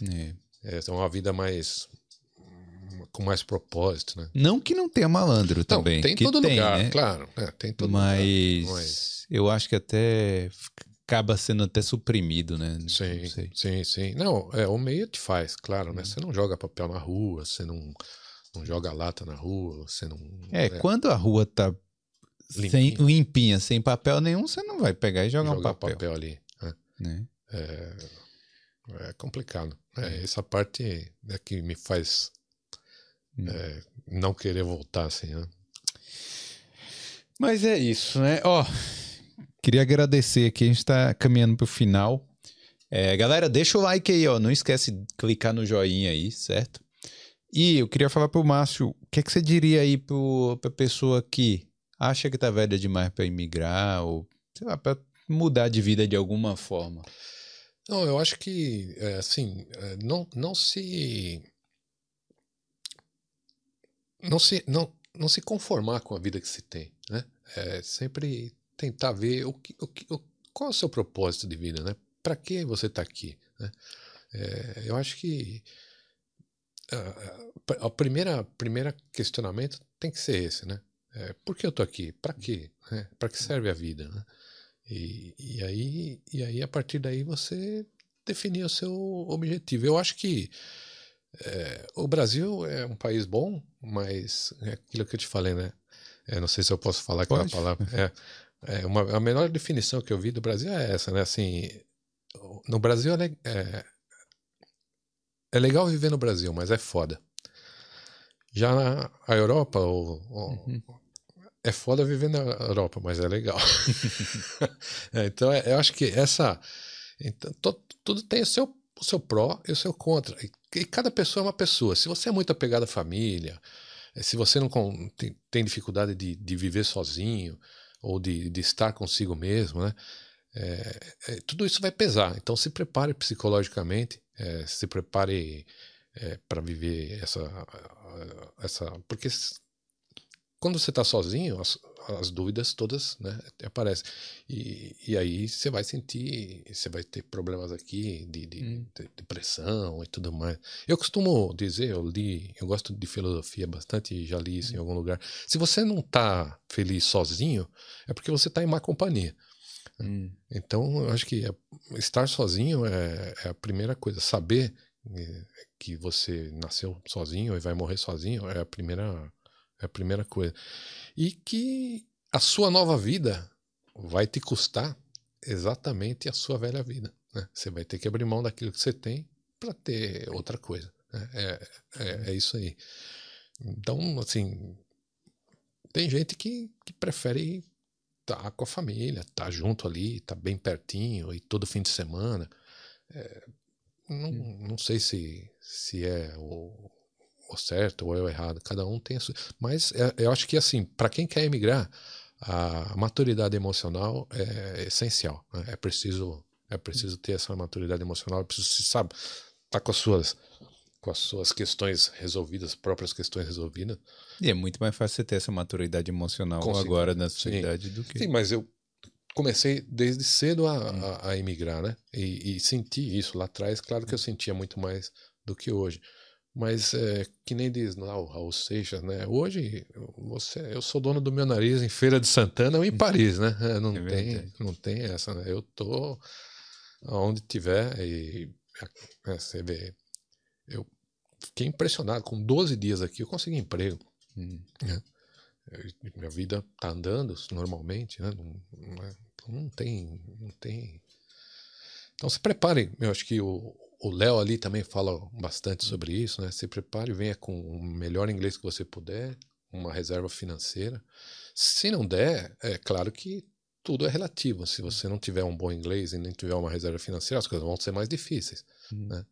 né? É. é uma vida mais com mais propósito, né? Não que não tenha malandro também. tem que todo tem, lugar, né? claro. É, tem todo mas, lugar, mas eu acho que até acaba sendo até suprimido, né? Sim, sim, sim. Não, é, o meio te faz, claro, né? Uhum. Você não joga papel na rua, você não, não joga lata na rua, você não... É, é. quando a rua tá limpinha. sem limpinha, sem papel nenhum, você não vai pegar e jogar, jogar um papel. papel ali. Né? né? É, é complicado. É, essa parte é que me faz hum. É, não querer voltar assim, né? Mas é isso, né? Ó, queria agradecer aqui, a gente tá caminhando pro final. É, galera, deixa o like aí, ó. Não esquece de clicar no joinha aí, certo? E eu queria falar pro Márcio, o que, é que você diria aí pro, pra pessoa que acha que tá velha demais para imigrar ou, sei lá, pra mudar de vida de alguma forma? Não, eu acho que, é, assim, é, não, não se. Não se, não, não se conformar com a vida que se tem, né? É sempre tentar ver o que, o que, o, qual é o seu propósito de vida, né? Para que você está aqui, né? É, eu acho que a, a primeira, primeira questionamento tem que ser esse, né? É, por que eu estou aqui? Para quê? Né? Para que serve a vida? Né? E, e, aí, e aí, a partir daí, você definir o seu objetivo. Eu acho que é, o Brasil é um país bom, mas é aquilo que eu te falei, né? É, não sei se eu posso falar aquela palavra. <laughs> É, é uma, a melhor definição que eu vi do Brasil é essa, né? Assim, no Brasil é, é, é legal viver no Brasil, mas é foda. Já na a Europa, o, o, uhum é foda viver na Europa, mas é legal. <laughs> <laughs> é, então, é, eu acho que essa. Então, to, tudo tem o seu, o seu pró e o seu contra. E, e, cada pessoa é uma pessoa. Se você é muito apegado à família, eh, se você não tem, tem, dificuldade de, de viver sozinho ou de, de estar consigo mesmo, né? É, é, tudo isso vai pesar. Então, se prepare psicologicamente, é, se prepare para viver essa, essa. Porque quando você está sozinho, as, as, dúvidas todas né, aparecem. E, e aí você vai sentir, você vai ter problemas aqui de, de, hum. de, depressão e tudo mais. Eu costumo dizer, eu li, eu gosto de filosofia bastante, já li isso hum. em algum lugar. Se você não está feliz sozinho, é porque você está em má companhia. Hum. Então, eu acho que é, estar sozinho é, é a primeira coisa. Saber é, que você nasceu sozinho e vai morrer sozinho é a primeira é a primeira coisa. E que a sua nova vida vai te custar exatamente a sua velha vida. Né? Você vai ter que abrir mão daquilo que você tem para ter outra coisa. Né? É, é, é, isso aí. Então, assim, tem gente que, que prefere estar tá com a família, estar tá junto ali, estar tá bem pertinho e todo fim de semana. É, não, não sei se, se é o, o certo ou o errado, cada um tem a sua. Mas é, eu acho que, assim, para quem quer emigrar, a maturidade emocional é essencial. Né? É preciso é preciso ter essa maturidade emocional, é preciso, sabe, tá com as suas com as suas questões resolvidas, próprias questões resolvidas. E é muito mais fácil você ter essa maturidade emocional agora na sua Sim. idade do que. Sim, mas eu comecei desde cedo a, hum. a, a emigrar, né? E, e, senti isso lá atrás. Claro que eu sentia muito mais do que hoje. Mas é, que nem diz lá o Raul Seixas, né? Hoje você, eu sou dono do meu nariz em Feira de Santana ou em Paris, né? É, não, é tem, não tem essa, né? Eu tô onde tiver e é, você vê. Eu fiquei impressionado. Com 12 dias aqui eu consegui emprego. Hum. Né? minha vida tá andando normalmente, né? Não, não, é, não tem. Não tem. Então se preparem. Eu acho que o, o Léo ali também fala bastante sobre isso, né? Se prepare, venha com o melhor inglês que você puder, uma reserva financeira. Se não der, é claro que tudo é relativo. Se você não tiver um bom inglês e nem tiver uma reserva financeira, as coisas vão ser mais difíceis, né?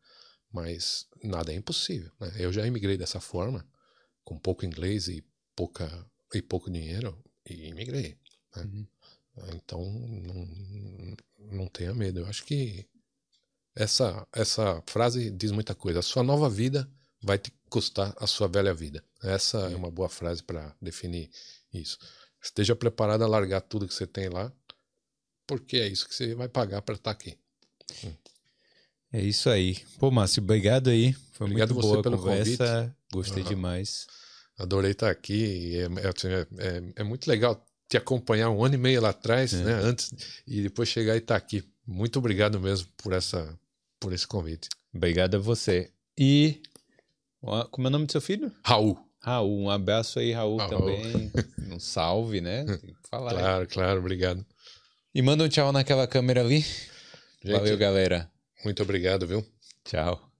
Mas nada é impossível. Né? Eu já imigrei dessa forma, com pouco inglês e pouca e pouco dinheiro, e imigrei. Né? Uhum. Então não, não tenha medo. Eu acho que essa, essa frase diz muita coisa. A sua nova vida vai te custar a sua velha vida. Essa é uma boa frase para definir isso. Esteja preparado a largar tudo que você tem lá, porque é isso que você vai pagar para estar tá aqui. Hum. É isso aí. Pô, Márcio, obrigado aí. Foi obrigado muito boa a conversa. Convite. Gostei uhum. demais. Adorei estar aqui. É, é, assim, é, é, é muito legal te acompanhar um ano e meio lá atrás, é. né? Antes e depois chegar e estar tá aqui. Muito obrigado mesmo por essa, por esse convite. Obrigado a você. E como é o nome do seu filho? Raul. Raul, um abraço aí, Raul, Raul. também. Um salve, né? Tem que falar. claro, aí. claro, obrigado. E manda um tchau naquela câmera ali. Gente, Valeu, galera. Muito obrigado, viu? Tchau.